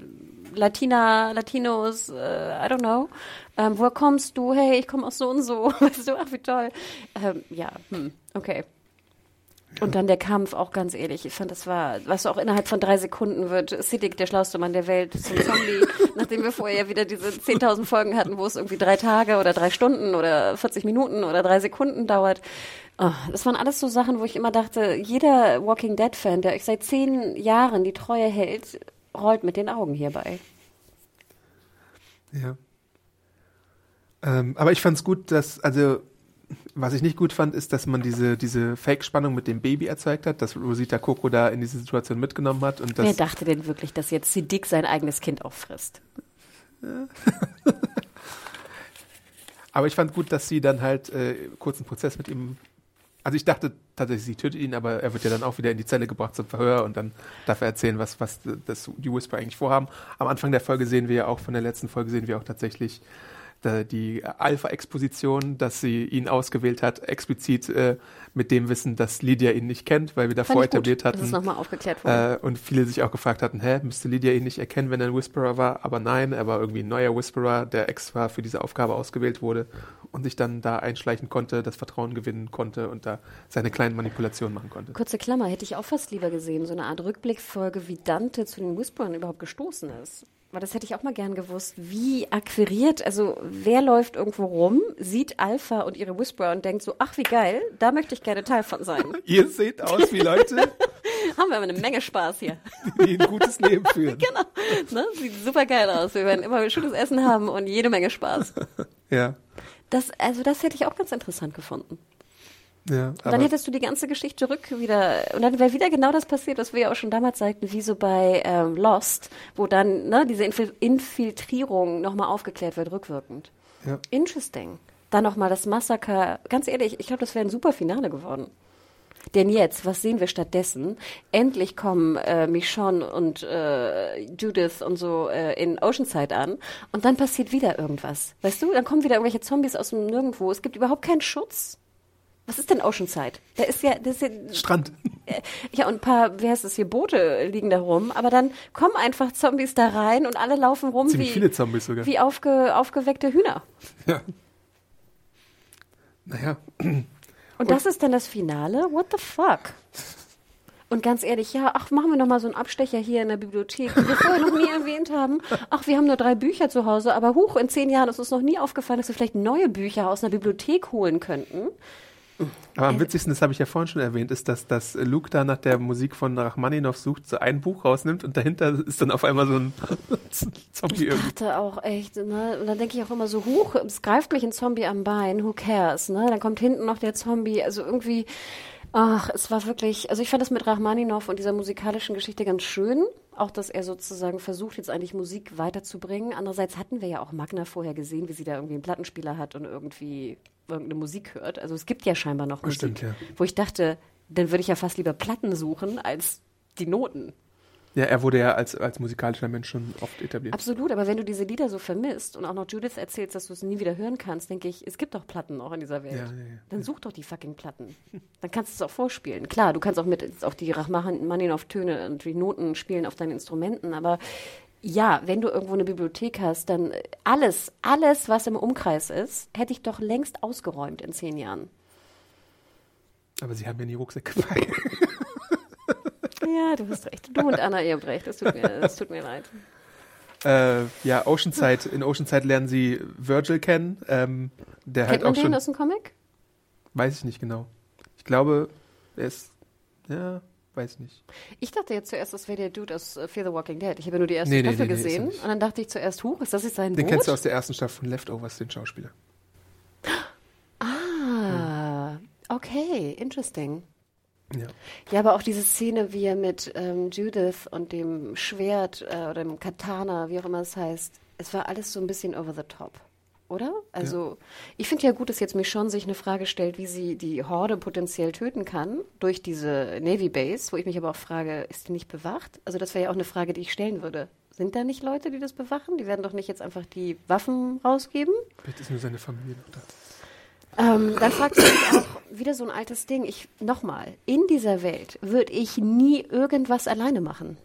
Latina, Latinos, äh, I don't know. Ähm, woher kommst du? Hey, ich komme aus so und so. Weißt du, ach wie toll. Ähm, ja, hm, okay. Und dann der Kampf, auch ganz ehrlich, ich fand, das war, was auch innerhalb von drei Sekunden wird Siddiq, der schlauste Mann der Welt, zum Zombie, nachdem wir vorher wieder diese 10.000 Folgen hatten, wo es irgendwie drei Tage oder drei Stunden oder 40 Minuten oder drei Sekunden dauert. Oh, das waren alles so Sachen, wo ich immer dachte, jeder Walking Dead-Fan, der euch seit zehn Jahren die Treue hält, rollt mit den Augen hierbei. Ja. Ähm, aber ich fand es gut, dass, also was ich nicht gut fand, ist, dass man diese, diese Fake-Spannung mit dem Baby erzeugt hat, dass Rosita Coco da in diese Situation mitgenommen hat. Und Wer dachte denn wirklich, dass jetzt Siddiq sein eigenes Kind auffrisst? aber ich fand gut, dass sie dann halt äh, kurzen Prozess mit ihm. Also ich dachte tatsächlich, sie tötet ihn, aber er wird ja dann auch wieder in die Zelle gebracht zum Verhör und dann darf er erzählen, was, was das, die Whisper eigentlich vorhaben. Am Anfang der Folge sehen wir ja auch, von der letzten Folge sehen wir auch tatsächlich die Alpha-Exposition, dass sie ihn ausgewählt hat, explizit äh, mit dem Wissen, dass Lydia ihn nicht kennt, weil wir davor etabliert hatten. Das ist nochmal aufgeklärt worden. Äh, und viele sich auch gefragt hatten, hä, müsste Lydia ihn nicht erkennen, wenn er ein Whisperer war? Aber nein, er war irgendwie ein neuer Whisperer, der extra für diese Aufgabe ausgewählt wurde und sich dann da einschleichen konnte, das Vertrauen gewinnen konnte und da seine kleinen Manipulationen machen konnte. Kurze Klammer, hätte ich auch fast lieber gesehen, so eine Art Rückblickfolge, wie Dante zu den Whisperern überhaupt gestoßen ist. Aber das hätte ich auch mal gern gewusst. Wie akquiriert, also wer läuft irgendwo rum, sieht Alpha und ihre Whisperer und denkt so, ach wie geil, da möchte ich gerne Teil von sein. Ihr seht aus wie Leute. Haben wir aber eine Menge Spaß hier. Die ein gutes Leben führen. genau. Ne? Sieht super geil aus. Wir werden immer schönes Essen haben und jede Menge Spaß. ja. Das, also das hätte ich auch ganz interessant gefunden. Ja, und dann hättest du die ganze Geschichte rück wieder, und dann wäre wieder genau das passiert, was wir ja auch schon damals sagten, wie so bei ähm, Lost, wo dann ne, diese Infil Infiltrierung nochmal aufgeklärt wird, rückwirkend. Ja. Interesting. Dann nochmal das Massaker. Ganz ehrlich, ich glaube, das wäre ein super Finale geworden. Denn jetzt, was sehen wir stattdessen? Endlich kommen äh, Michonne und äh, Judith und so äh, in Oceanside an und dann passiert wieder irgendwas. Weißt du, dann kommen wieder irgendwelche Zombies aus dem Nirgendwo. Es gibt überhaupt keinen Schutz. Was ist denn Oceanside? Da ist ja, das ist ja Strand. Ja, und ein paar, wie heißt das hier, Boote liegen da rum, aber dann kommen einfach Zombies da rein und alle laufen rum Ziemlich wie, viele Zombies sogar. wie aufge, aufgeweckte Hühner. Ja. Naja. Und, und das ist dann das Finale? What the fuck? Und ganz ehrlich, ja, ach, machen wir noch mal so einen Abstecher hier in der Bibliothek, die wir vorher noch nie erwähnt haben. Ach, wir haben nur drei Bücher zu Hause, aber huch, in zehn Jahren ist uns noch nie aufgefallen, dass wir vielleicht neue Bücher aus einer Bibliothek holen könnten. Aber am witzigsten, das habe ich ja vorhin schon erwähnt, ist, dass, dass Luke da nach der Musik von Rachmaninov sucht, so ein Buch rausnimmt und dahinter ist dann auf einmal so ein Zombie irgendwie. Ich dachte auch echt, ne? Und dann denke ich auch immer so, huch, es greift mich ein Zombie am Bein, who cares, ne? Dann kommt hinten noch der Zombie, also irgendwie, ach, es war wirklich, also ich fand das mit Rachmaninov und dieser musikalischen Geschichte ganz schön. Auch, dass er sozusagen versucht, jetzt eigentlich Musik weiterzubringen. Andererseits hatten wir ja auch Magna vorher gesehen, wie sie da irgendwie einen Plattenspieler hat und irgendwie irgendeine Musik hört. Also es gibt ja scheinbar noch Musik, Stimmt, ja. wo ich dachte, dann würde ich ja fast lieber Platten suchen als die Noten. Ja, er wurde ja als, als musikalischer Mensch schon oft etabliert. Absolut, aber wenn du diese Lieder so vermisst und auch noch Judith erzählst, dass du es nie wieder hören kannst, denke ich, es gibt doch Platten auch in dieser Welt. Ja, ja, ja. Dann such doch die fucking Platten. Dann kannst du es auch vorspielen. Klar, du kannst auch mit auch die Rachmaninov-Töne und die Noten spielen auf deinen Instrumenten, aber ja, wenn du irgendwo eine Bibliothek hast, dann alles, alles, was im Umkreis ist, hätte ich doch längst ausgeräumt in zehn Jahren. Aber sie haben ja nie Rucksäcke frei. Ja, du hast recht. Du und Anna, ihr habt recht. Das tut mir, das tut mir leid. Äh, ja, Oceanside. In Oceanside lernen sie Virgil kennen. Ähm, der Kennt halt man auch den schon. aus dem Comic? Weiß ich nicht genau. Ich glaube, er ist. Ja, weiß nicht. Ich dachte jetzt zuerst, das wäre der Dude aus äh, Fear the Walking Dead. Ich habe nur die erste Nee, Staffel nee, nee, gesehen. und dann dachte ich zuerst, huch, ist das jetzt sein Den Boot? kennst du aus der ersten Staffel von Leftovers, den Schauspieler. ah, okay, interesting. Ja. Ja, aber auch diese Szene, wie er mit ähm, Judith und dem Schwert äh, oder dem Katana, wie auch immer es heißt, es war alles so ein bisschen over the top. Oder? Also, ich finde ja gut, dass jetzt Michonne sich eine Frage stellt, wie sie die Horde potenziell töten kann durch diese Navy Base, wo ich mich aber auch frage, ist die nicht bewacht? Also, das wäre ja auch eine Frage, die ich stellen würde. Sind da nicht Leute, die das bewachen? Die werden doch nicht jetzt einfach die Waffen rausgeben? Vielleicht ist nur seine Familie noch da. Ähm, dann fragt sich auch wieder so ein altes Ding. Ich nochmal, in dieser Welt würde ich nie irgendwas alleine machen.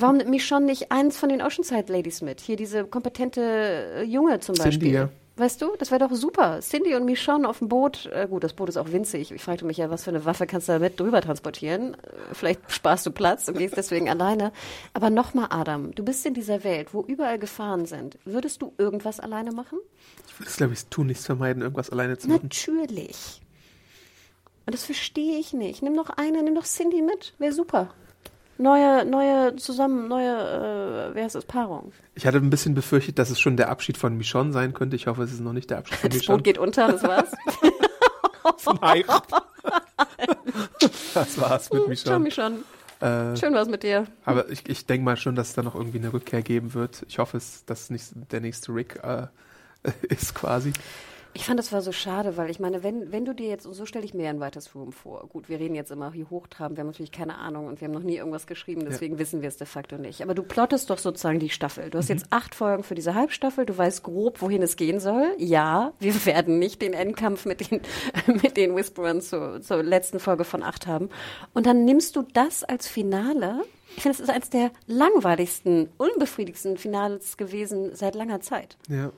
Warum nimmt mich schon nicht eins von den Oceanside Ladies mit? Hier diese kompetente äh, Junge zum Cindy, Beispiel. ja. Weißt du, das wäre doch super. Cindy und Michonne auf dem Boot. Äh, gut, das Boot ist auch winzig. Ich fragte mich ja, was für eine Waffe kannst du da mit drüber transportieren? Äh, vielleicht sparst du Platz und gehst deswegen alleine. Aber nochmal, Adam, du bist in dieser Welt, wo überall Gefahren sind. Würdest du irgendwas alleine machen? Ich würde es, glaube ich, tun, nichts vermeiden, irgendwas alleine zu machen. Natürlich. Und das verstehe ich nicht. Nimm noch eine, nimm doch Cindy mit. Wäre super. Neue, neue zusammen, neue, äh, wie heißt das, Paarung. Ich hatte ein bisschen befürchtet, dass es schon der Abschied von Michonne sein könnte. Ich hoffe, es ist noch nicht der Abschied von Das Michonne. Boot geht unter, das war's. Das war's mit Ciao, Michonne. Michonne. Äh, Schön war's mit dir. aber ich, ich denke mal schon, dass es da noch irgendwie eine Rückkehr geben wird. Ich hoffe, es, dass es nicht der nächste Rick äh, ist quasi. Ich fand, das war so schade, weil ich meine, wenn, wenn du dir jetzt, so stelle ich mir ein weiteres Room vor. Gut, wir reden jetzt immer hier hochtrabend, wir haben natürlich keine Ahnung und wir haben noch nie irgendwas geschrieben, deswegen wissen wir es de facto nicht. Aber du plottest doch sozusagen die Staffel. Du hast jetzt acht Folgen für diese Halbstaffel, du weißt grob, wohin es gehen soll. Ja, wir werden nicht den Endkampf mit den, mit den Whisperern zur, zur letzten Folge von acht haben. Und dann nimmst du das als Finale. Ich finde, es ist eines der langweiligsten, unbefriedigsten Finals gewesen seit langer Zeit. Ja.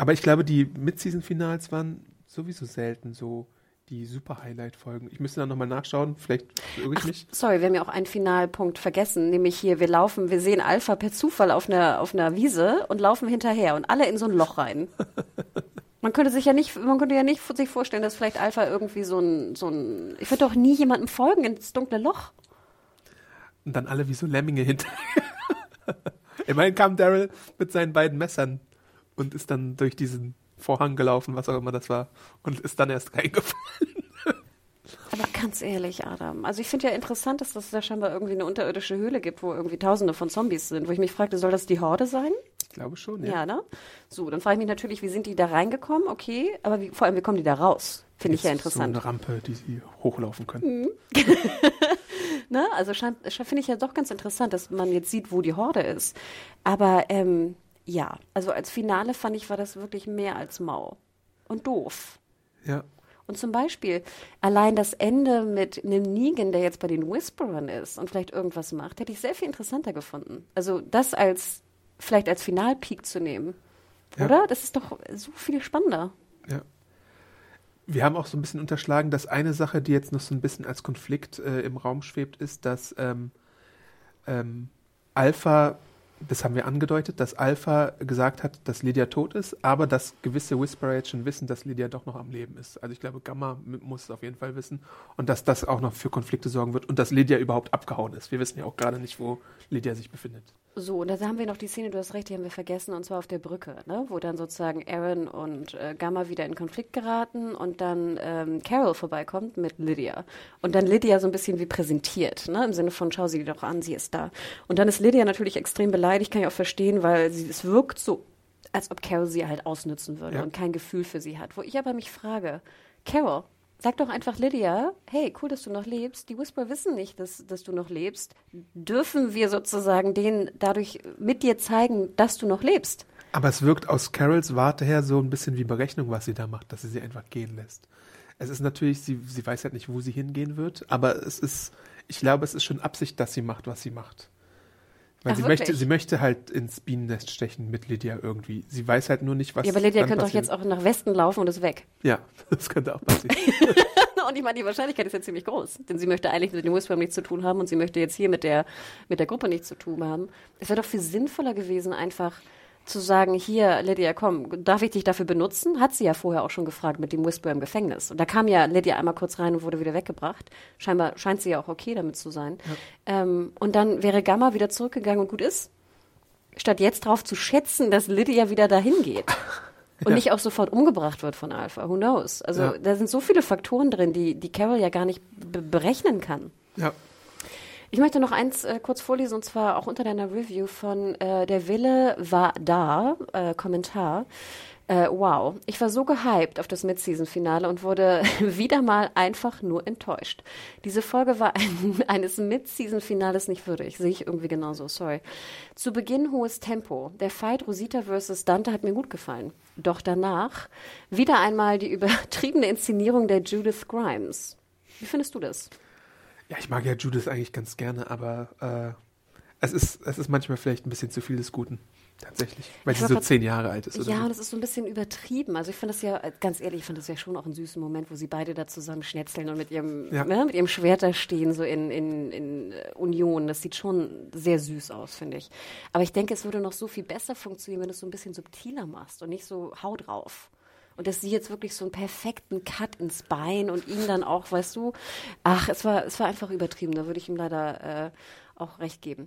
Aber ich glaube, die Mid-Season-Finals waren sowieso selten so die super Highlight-Folgen. Ich müsste da nochmal nachschauen, vielleicht irre ich mich. Sorry, wir haben ja auch einen Finalpunkt vergessen, nämlich hier, wir laufen, wir sehen Alpha per Zufall auf einer, auf einer Wiese und laufen hinterher und alle in so ein Loch rein. Man könnte sich ja nicht, man könnte ja nicht sich vorstellen, dass vielleicht Alpha irgendwie so ein, so ein, ich würde doch nie jemandem folgen ins dunkle Loch. Und dann alle wie so Lemminge hinterher. Immerhin kam Daryl mit seinen beiden Messern und ist dann durch diesen Vorhang gelaufen, was auch immer das war, und ist dann erst reingefallen. Aber ganz ehrlich, Adam, also ich finde ja interessant, dass es da scheinbar irgendwie eine unterirdische Höhle gibt, wo irgendwie tausende von Zombies sind, wo ich mich fragte, soll das die Horde sein? Ich glaube schon, Ja, ja. ne? So, dann frage ich mich natürlich, wie sind die da reingekommen? Okay, aber wie, vor allem, wie kommen die da raus? Finde ich ja Ist So interessant. eine Rampe, die sie hochlaufen können. Ne? Also finde ich ja doch ganz interessant, dass man jetzt sieht, wo die Horde ist. Aber ähm, ja, also als Finale fand ich, war das wirklich mehr als mau. Und doof. Ja. Und zum Beispiel allein das Ende mit einem Negan, der jetzt bei den Whisperern ist und vielleicht irgendwas macht, hätte ich sehr viel interessanter gefunden. Also das als vielleicht als Finalpeak zu nehmen. Ja. Oder? Das ist doch so viel spannender. Ja. Wir haben auch so ein bisschen unterschlagen, dass eine Sache, die jetzt noch so ein bisschen als Konflikt äh, im Raum schwebt, ist, dass ähm, ähm, Alpha, das haben wir angedeutet, dass Alpha gesagt hat, dass Lydia tot ist, aber dass gewisse Whisperer jetzt schon wissen, dass Lydia doch noch am Leben ist. Also ich glaube, Gamma muss es auf jeden Fall wissen und dass das auch noch für Konflikte sorgen wird und dass Lydia überhaupt abgehauen ist. Wir wissen ja auch gerade nicht, wo Lydia sich befindet. So, und da haben wir noch die Szene, du hast recht, die haben wir vergessen, und zwar auf der Brücke, ne? wo dann sozusagen Aaron und äh, Gamma wieder in Konflikt geraten und dann ähm, Carol vorbeikommt mit Lydia. Und dann Lydia so ein bisschen wie präsentiert, ne? im Sinne von, schau sie doch an, sie ist da. Und dann ist Lydia natürlich extrem beleidigt, kann ich auch verstehen, weil sie, es wirkt so, als ob Carol sie halt ausnützen würde Ja. und kein Gefühl für sie hat. Wo ich aber mich frage, Carol, Sag doch einfach Lydia, hey, cool, dass du noch lebst. Die Whisper wissen nicht, dass, dass du noch lebst. Dürfen wir sozusagen denen dadurch mit dir zeigen, dass du noch lebst? Aber es wirkt aus Carols Warte her so ein bisschen wie Berechnung, was sie da macht, dass sie sie einfach gehen lässt. Es ist natürlich, sie, sie weiß halt nicht, wo sie hingehen wird, aber es ist, ich glaube, es ist schon Absicht, dass sie macht, was sie macht. Weil Ach, sie wirklich? möchte, sie möchte halt ins Bienennest stechen mit Lydia irgendwie. Sie weiß halt nur nicht, was. Ja, aber Lydia könnte doch jetzt auch nach Westen laufen und ist weg. Ja, das könnte auch passieren. und ich meine, die Wahrscheinlichkeit ist ja ziemlich groß. Denn sie möchte eigentlich mit den Whisper nichts zu tun haben und sie möchte jetzt hier mit der, mit der Gruppe nichts zu tun haben. Es wäre doch viel sinnvoller gewesen, einfach zu sagen, hier, Lydia, komm, darf ich dich dafür benutzen? Hat sie ja vorher auch schon gefragt mit dem Whisper im Gefängnis. Und da kam ja Lydia einmal kurz rein und wurde wieder weggebracht. Scheinbar scheint sie ja auch okay damit zu sein. Ähm, und dann wäre Gamma wieder zurückgegangen und gut ist. Statt jetzt drauf zu schätzen, dass Lydia wieder dahin geht. Und Ja. nicht auch sofort umgebracht wird von Alpha. Who knows? Also Ja. da sind so viele Faktoren drin, die, die Carol ja gar nicht be berechnen kann. ja. Ich möchte noch eins äh, kurz vorlesen, und zwar auch unter deiner Review von äh, Der Wille war da, äh, Kommentar. Äh, wow, ich war so gehypt auf das Mid-Season-Finale und wurde wieder mal einfach nur enttäuscht. Diese Folge war ein, eines Mid-Season-Finales nicht würdig, sehe ich irgendwie genauso, sorry. Zu Beginn hohes Tempo. Der Fight Rosita versus Dante hat mir gut gefallen. Doch danach wieder einmal die übertriebene Inszenierung der Judith Grimes. Wie findest du das? Ja, ich mag ja Judith eigentlich ganz gerne, aber äh, es, ist, es ist manchmal vielleicht ein bisschen zu viel des Guten. Tatsächlich. Weil sie so zehn Jahre alt ist. Oder ja, so. und das ist so ein bisschen übertrieben. Also ich finde das ja, ganz ehrlich, ich finde das ja schon auch einen süßen Moment, wo sie beide da zusammen schnetzeln und mit ihrem, ja. ne, mit ihrem Schwert da stehen, so in, in, in Union. Das sieht schon sehr süß aus, finde ich. Aber ich denke, es würde noch so viel besser funktionieren, wenn du es so ein bisschen subtiler machst und nicht so hau drauf. Und dass sie jetzt wirklich so einen perfekten Cut ins Bein und ihn dann auch, weißt du, ach, es war, es war einfach übertrieben. Da würde ich ihm leider äh, auch recht geben.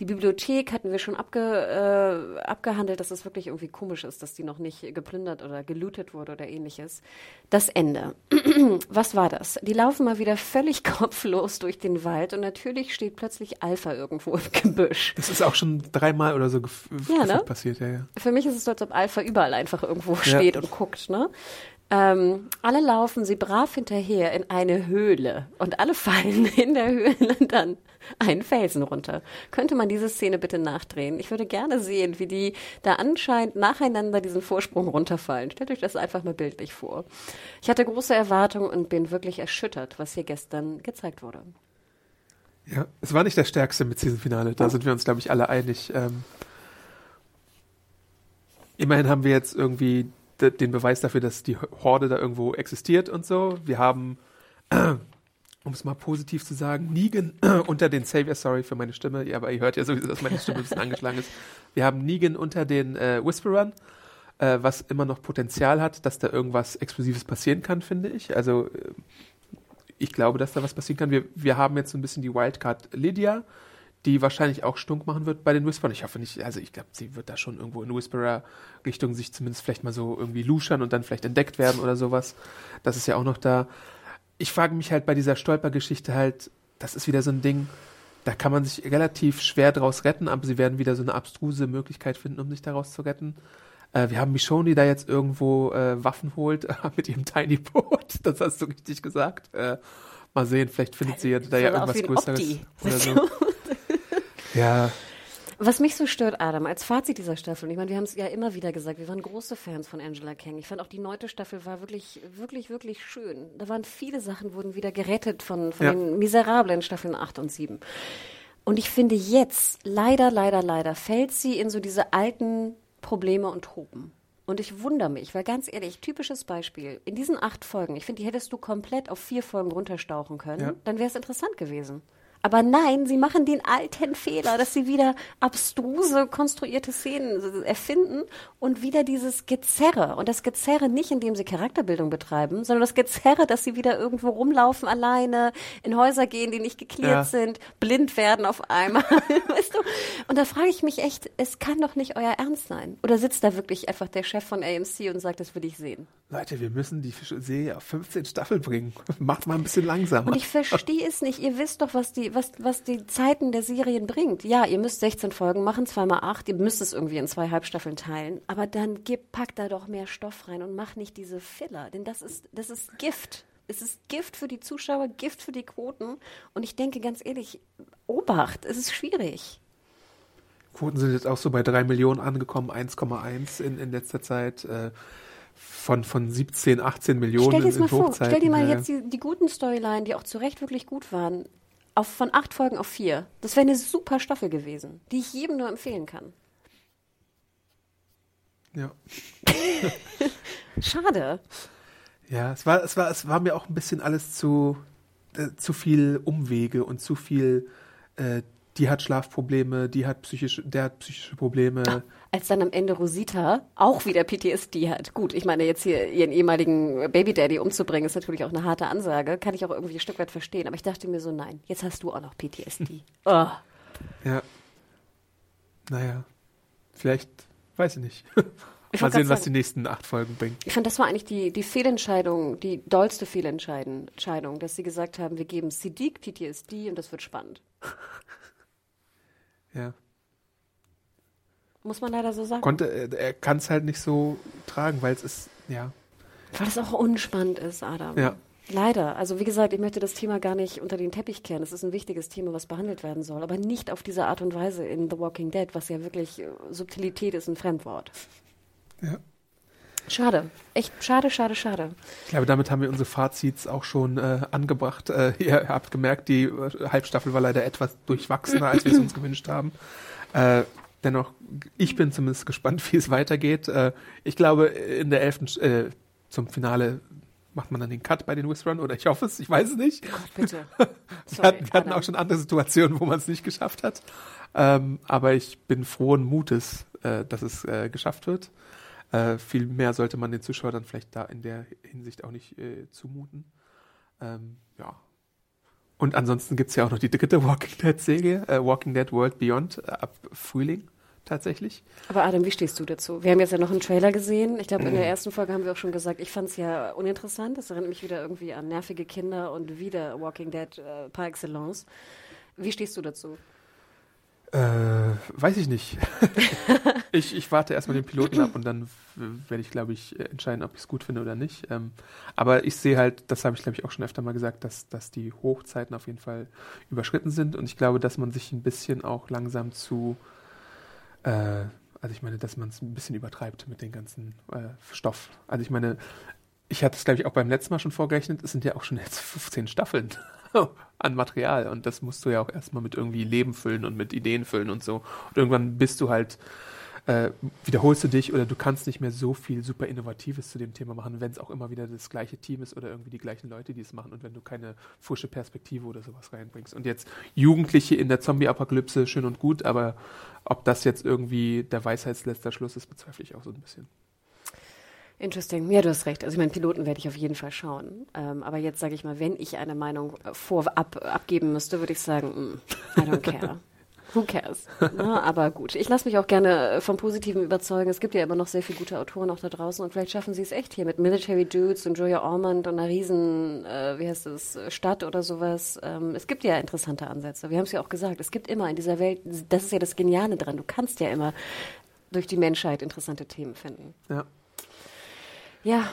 Die Bibliothek hatten wir schon abge, äh, abgehandelt, dass es wirklich irgendwie komisch ist, dass die noch nicht geplündert oder gelootet wurde oder ähnliches. Das Ende. Was war das? Die laufen mal wieder völlig kopflos durch den Wald und natürlich steht plötzlich Alpha irgendwo im Gebüsch. Das ist auch schon dreimal oder so ja, ne? passiert, ja, ja. Für mich ist es so, als ob Alpha überall einfach irgendwo steht ja. und guckt, ne? Ähm, alle laufen sie brav hinterher in eine Höhle und alle fallen in der Höhle dann einen Felsen runter. Könnte man diese Szene bitte nachdrehen? Ich würde gerne sehen, wie die da anscheinend nacheinander diesen Vorsprung runterfallen. Stellt euch das einfach mal bildlich vor. Ich hatte große Erwartungen und bin wirklich erschüttert, was hier gestern gezeigt wurde. Ja, es war nicht der stärkste mit diesem Finale. Da sind wir uns, glaube ich, alle einig. Ähm, immerhin haben wir jetzt irgendwie den Beweis dafür, dass die Horde da irgendwo existiert und so. Wir haben, um es mal positiv zu sagen, Negan unter den Savior, sorry für meine Stimme, ja, aber ihr hört ja sowieso, dass meine Stimme ein bisschen angeschlagen ist. Wir haben Negan unter den äh, Whisperern, äh, was immer noch Potenzial hat, dass da irgendwas Explosives passieren kann, finde ich. Also äh, ich glaube, dass da was passieren kann. Wir, wir haben jetzt so ein bisschen die Wildcard Lydia, die wahrscheinlich auch stunk machen wird bei den Whisperern. Ich hoffe nicht, also ich glaube, sie wird da schon irgendwo in Whisperer-Richtung sich zumindest vielleicht mal so irgendwie luschern und dann vielleicht entdeckt werden oder sowas. Das ist ja auch noch da. Ich frage mich halt bei dieser Stolpergeschichte halt, das ist wieder so ein Ding, da kann man sich relativ schwer draus retten, aber sie werden wieder so eine abstruse Möglichkeit finden, um sich daraus zu retten. Äh, wir haben Michonne, die da jetzt irgendwo äh, Waffen holt mit ihrem Tiny Boat. Das hast du richtig gesagt. Äh, mal sehen, vielleicht findet sie ja da ja irgendwas Größeres. Oder so. Ja. Was mich so stört, Adam, als Fazit dieser Staffel, und ich meine, wir haben es ja immer wieder gesagt, wir waren große Fans von Angela Kang. Ich fand auch die neunte Staffel war wirklich, wirklich, wirklich schön. Da waren viele Sachen, wurden wieder gerettet von, von ja. den miserablen Staffeln 8 und 7. Und ich finde jetzt, leider, leider, leider, fällt sie in so diese alten Probleme und Tropen. Und ich wundere mich, weil ganz ehrlich, typisches Beispiel, in diesen acht Folgen, ich finde, die hättest du komplett auf vier Folgen runterstauchen können, ja. dann wäre es interessant gewesen. Aber nein, sie machen den alten Fehler, dass sie wieder abstruse, konstruierte Szenen erfinden und wieder dieses Gezerre. Und das Gezerre nicht, indem sie Charakterbildung betreiben, sondern das Gezerre, dass sie wieder irgendwo rumlaufen alleine, in Häuser gehen, die nicht geklärt ja. sind, blind werden auf einmal. weißt du? Und da frage ich mich echt, es kann doch nicht euer Ernst sein. Oder sitzt da wirklich einfach der Chef von AMC und sagt, das will ich sehen? Leute, wir müssen die Serie auf 15 Staffeln bringen. Macht mal ein bisschen langsamer. Und ich verstehe es nicht. Ihr wisst doch, was die was, was die Zeiten der Serien bringt. Ja, ihr müsst 16 Folgen machen, zweimal acht, ihr müsst es irgendwie in zwei Halbstaffeln teilen, aber dann gib, pack da doch mehr Stoff rein und mach nicht diese Filler, denn das ist, das ist Gift. Es ist Gift für die Zuschauer, Gift für die Quoten. Und ich denke ganz ehrlich, Obacht, es ist schwierig. Quoten sind jetzt auch so bei drei Millionen angekommen, 1,1 in, in letzter Zeit. Äh, von, von 17, 18 Millionen stell dir mal vor, Stell dir mal jetzt die, die guten Storyline, die auch zu Recht wirklich gut waren, auf, von acht Folgen auf vier. Das wäre eine super Staffel gewesen, die ich jedem nur empfehlen kann. Ja. Schade. Ja, es war, es war, es war mir auch ein bisschen alles zu, äh, zu viel Umwege und zu viel äh, die hat Schlafprobleme, die hat psychische, der hat psychische Probleme. Ach, als dann am Ende Rosita auch wieder PTSD hat. Gut, ich meine, jetzt hier ihren ehemaligen Babydaddy umzubringen, ist natürlich auch eine harte Ansage. Kann ich auch irgendwie ein Stück weit verstehen. Aber ich dachte mir so, nein, jetzt hast du auch noch PTSD. oh. Ja. Naja. Vielleicht, weiß ich nicht. Ich Mal sehen, was die nächsten acht Folgen bringen. Ich fand, das war eigentlich die, die Fehlentscheidung, die dollste Fehlentscheidung, dass sie gesagt haben, wir geben Siddiq PTSD und das wird spannend. Ja. Muss man leider so sagen. Konnte, äh, er kann es halt nicht so tragen, weil es ist, ja. Weil es auch unspannend ist, Adam. Ja. Leider. Also wie gesagt, ich möchte das Thema gar nicht unter den Teppich kehren. Es ist ein wichtiges Thema, was behandelt werden soll, aber nicht auf diese Art und Weise in The Walking Dead, was ja wirklich äh, Subtilität ist, ein Fremdwort. Ja. Schade. Echt schade, schade, schade. Ich glaube, damit haben wir unsere Fazits auch schon äh, angebracht. Äh, ihr habt gemerkt, die äh, Halbstaffel war leider etwas durchwachsener, als wir es uns gewünscht haben. Äh, dennoch, ich bin zumindest gespannt, wie es weitergeht. Äh, ich glaube, in der elften, zum Finale macht man dann den Cut bei den Whisperern oder ich hoffe es, ich weiß es nicht. Gott, bitte. wir, Sorry, hatten, wir hatten auch schon andere Situationen, wo man es nicht geschafft hat. Ähm, aber ich bin frohen Mutes, dass es geschafft wird. Äh, viel mehr sollte man den Zuschauern dann vielleicht da in der Hinsicht auch nicht äh, zumuten. Ähm, ja. Und ansonsten gibt's ja auch noch die dritte Walking Dead-Serie, äh, Walking Dead World Beyond, äh, ab Frühling tatsächlich. Aber Adam, wie stehst du dazu? Wir haben jetzt ja noch einen Trailer gesehen. Ich glaube, in Mhm. der ersten Folge haben wir auch schon gesagt, ich fand es ja uninteressant. Das erinnert mich wieder irgendwie an nervige Kinder und wieder Walking Dead äh, par excellence. Wie stehst du dazu? Äh, weiß ich nicht. ich, ich warte erstmal den Piloten ab und dann werde ich, glaube ich, entscheiden, ob ich es gut finde oder nicht. Ähm, aber ich sehe halt, das habe ich, glaube ich, auch schon öfter mal gesagt, dass, dass die Hochzeiten auf jeden Fall überschritten sind und ich glaube, dass man sich ein bisschen auch langsam zu, äh, also ich meine, dass man es ein bisschen übertreibt mit dem ganzen äh, Stoff. Also ich meine, ich hatte es, glaube ich, auch beim letzten Mal schon vorgerechnet, es sind ja auch schon jetzt 15 Staffeln an Material und das musst du ja auch erstmal mit irgendwie Leben füllen und mit Ideen füllen und so. Und irgendwann bist du halt, äh, wiederholst du dich oder du kannst nicht mehr so viel super Innovatives zu dem Thema machen, wenn es auch immer wieder das gleiche Team ist oder irgendwie die gleichen Leute, die es machen und wenn du keine frische Perspektive oder sowas reinbringst. Und jetzt Jugendliche in der Zombie-Apokalypse, schön und gut, aber ob das jetzt irgendwie der Weisheitsletzter Schluss ist, bezweifle ich auch so ein bisschen. Interesting. Ja, du hast recht. Also ich meine, Piloten werde ich auf jeden Fall schauen. Ähm, aber jetzt sage ich mal, wenn ich eine Meinung vorab abgeben müsste, würde ich sagen, mm, I don't care. Who cares? Na, aber gut, ich lasse mich auch gerne vom Positiven überzeugen. Es gibt ja immer noch sehr viele gute Autoren auch da draußen und vielleicht schaffen sie es echt hier mit Military Dudes und Julia Ormond und einer riesen, äh, wie heißt es, Stadt oder sowas. Ähm, es gibt ja interessante Ansätze. Wir haben es ja auch gesagt, es gibt immer in dieser Welt, das ist ja das Geniale dran, du kannst ja immer durch die Menschheit interessante Themen finden. Ja. Ja,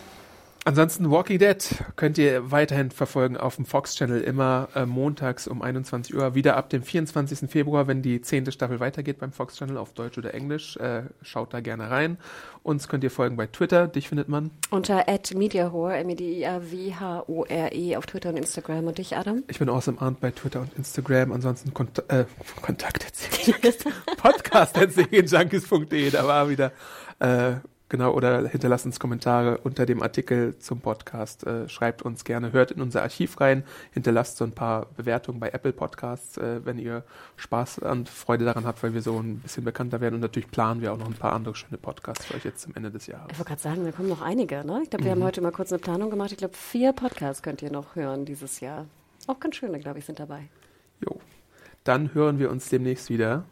Ansonsten Walking Dead könnt ihr weiterhin verfolgen auf dem Fox Channel immer äh, montags um 21 Uhr. Wieder ab dem 24. Februar, wenn die zehnte Staffel weitergeht beim Fox Channel auf Deutsch oder Englisch. Äh, schaut da gerne rein. Uns könnt ihr folgen bei Twitter. Dich findet man. Unter @mediahore, M-E-D-I-A-W-H-O-R-E E auf Twitter und Instagram. Und dich, Adam? Ich bin Awesome Arndt bei Twitter und Instagram. Ansonsten Kont äh, Kontakt Podcast junkies.de. Da war wieder äh, genau oder hinterlasst uns Kommentare unter dem Artikel zum Podcast. Äh, schreibt uns gerne, hört in unser Archiv rein, hinterlasst so ein paar Bewertungen bei Apple Podcasts, äh, wenn ihr Spaß und Freude daran habt, weil wir so ein bisschen bekannter werden. Und natürlich planen wir auch noch ein paar andere schöne Podcasts für euch jetzt zum Ende des Jahres. Ich wollte gerade sagen, da kommen noch einige. Ne? Ich glaube, wir haben heute mal kurz eine Planung gemacht. Ich glaube, vier Podcasts könnt ihr noch hören dieses Jahr. Auch ganz schöne, glaube ich, sind dabei. Jo. Dann hören wir uns demnächst wieder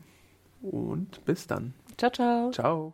und bis dann. Ciao, ciao. Ciao.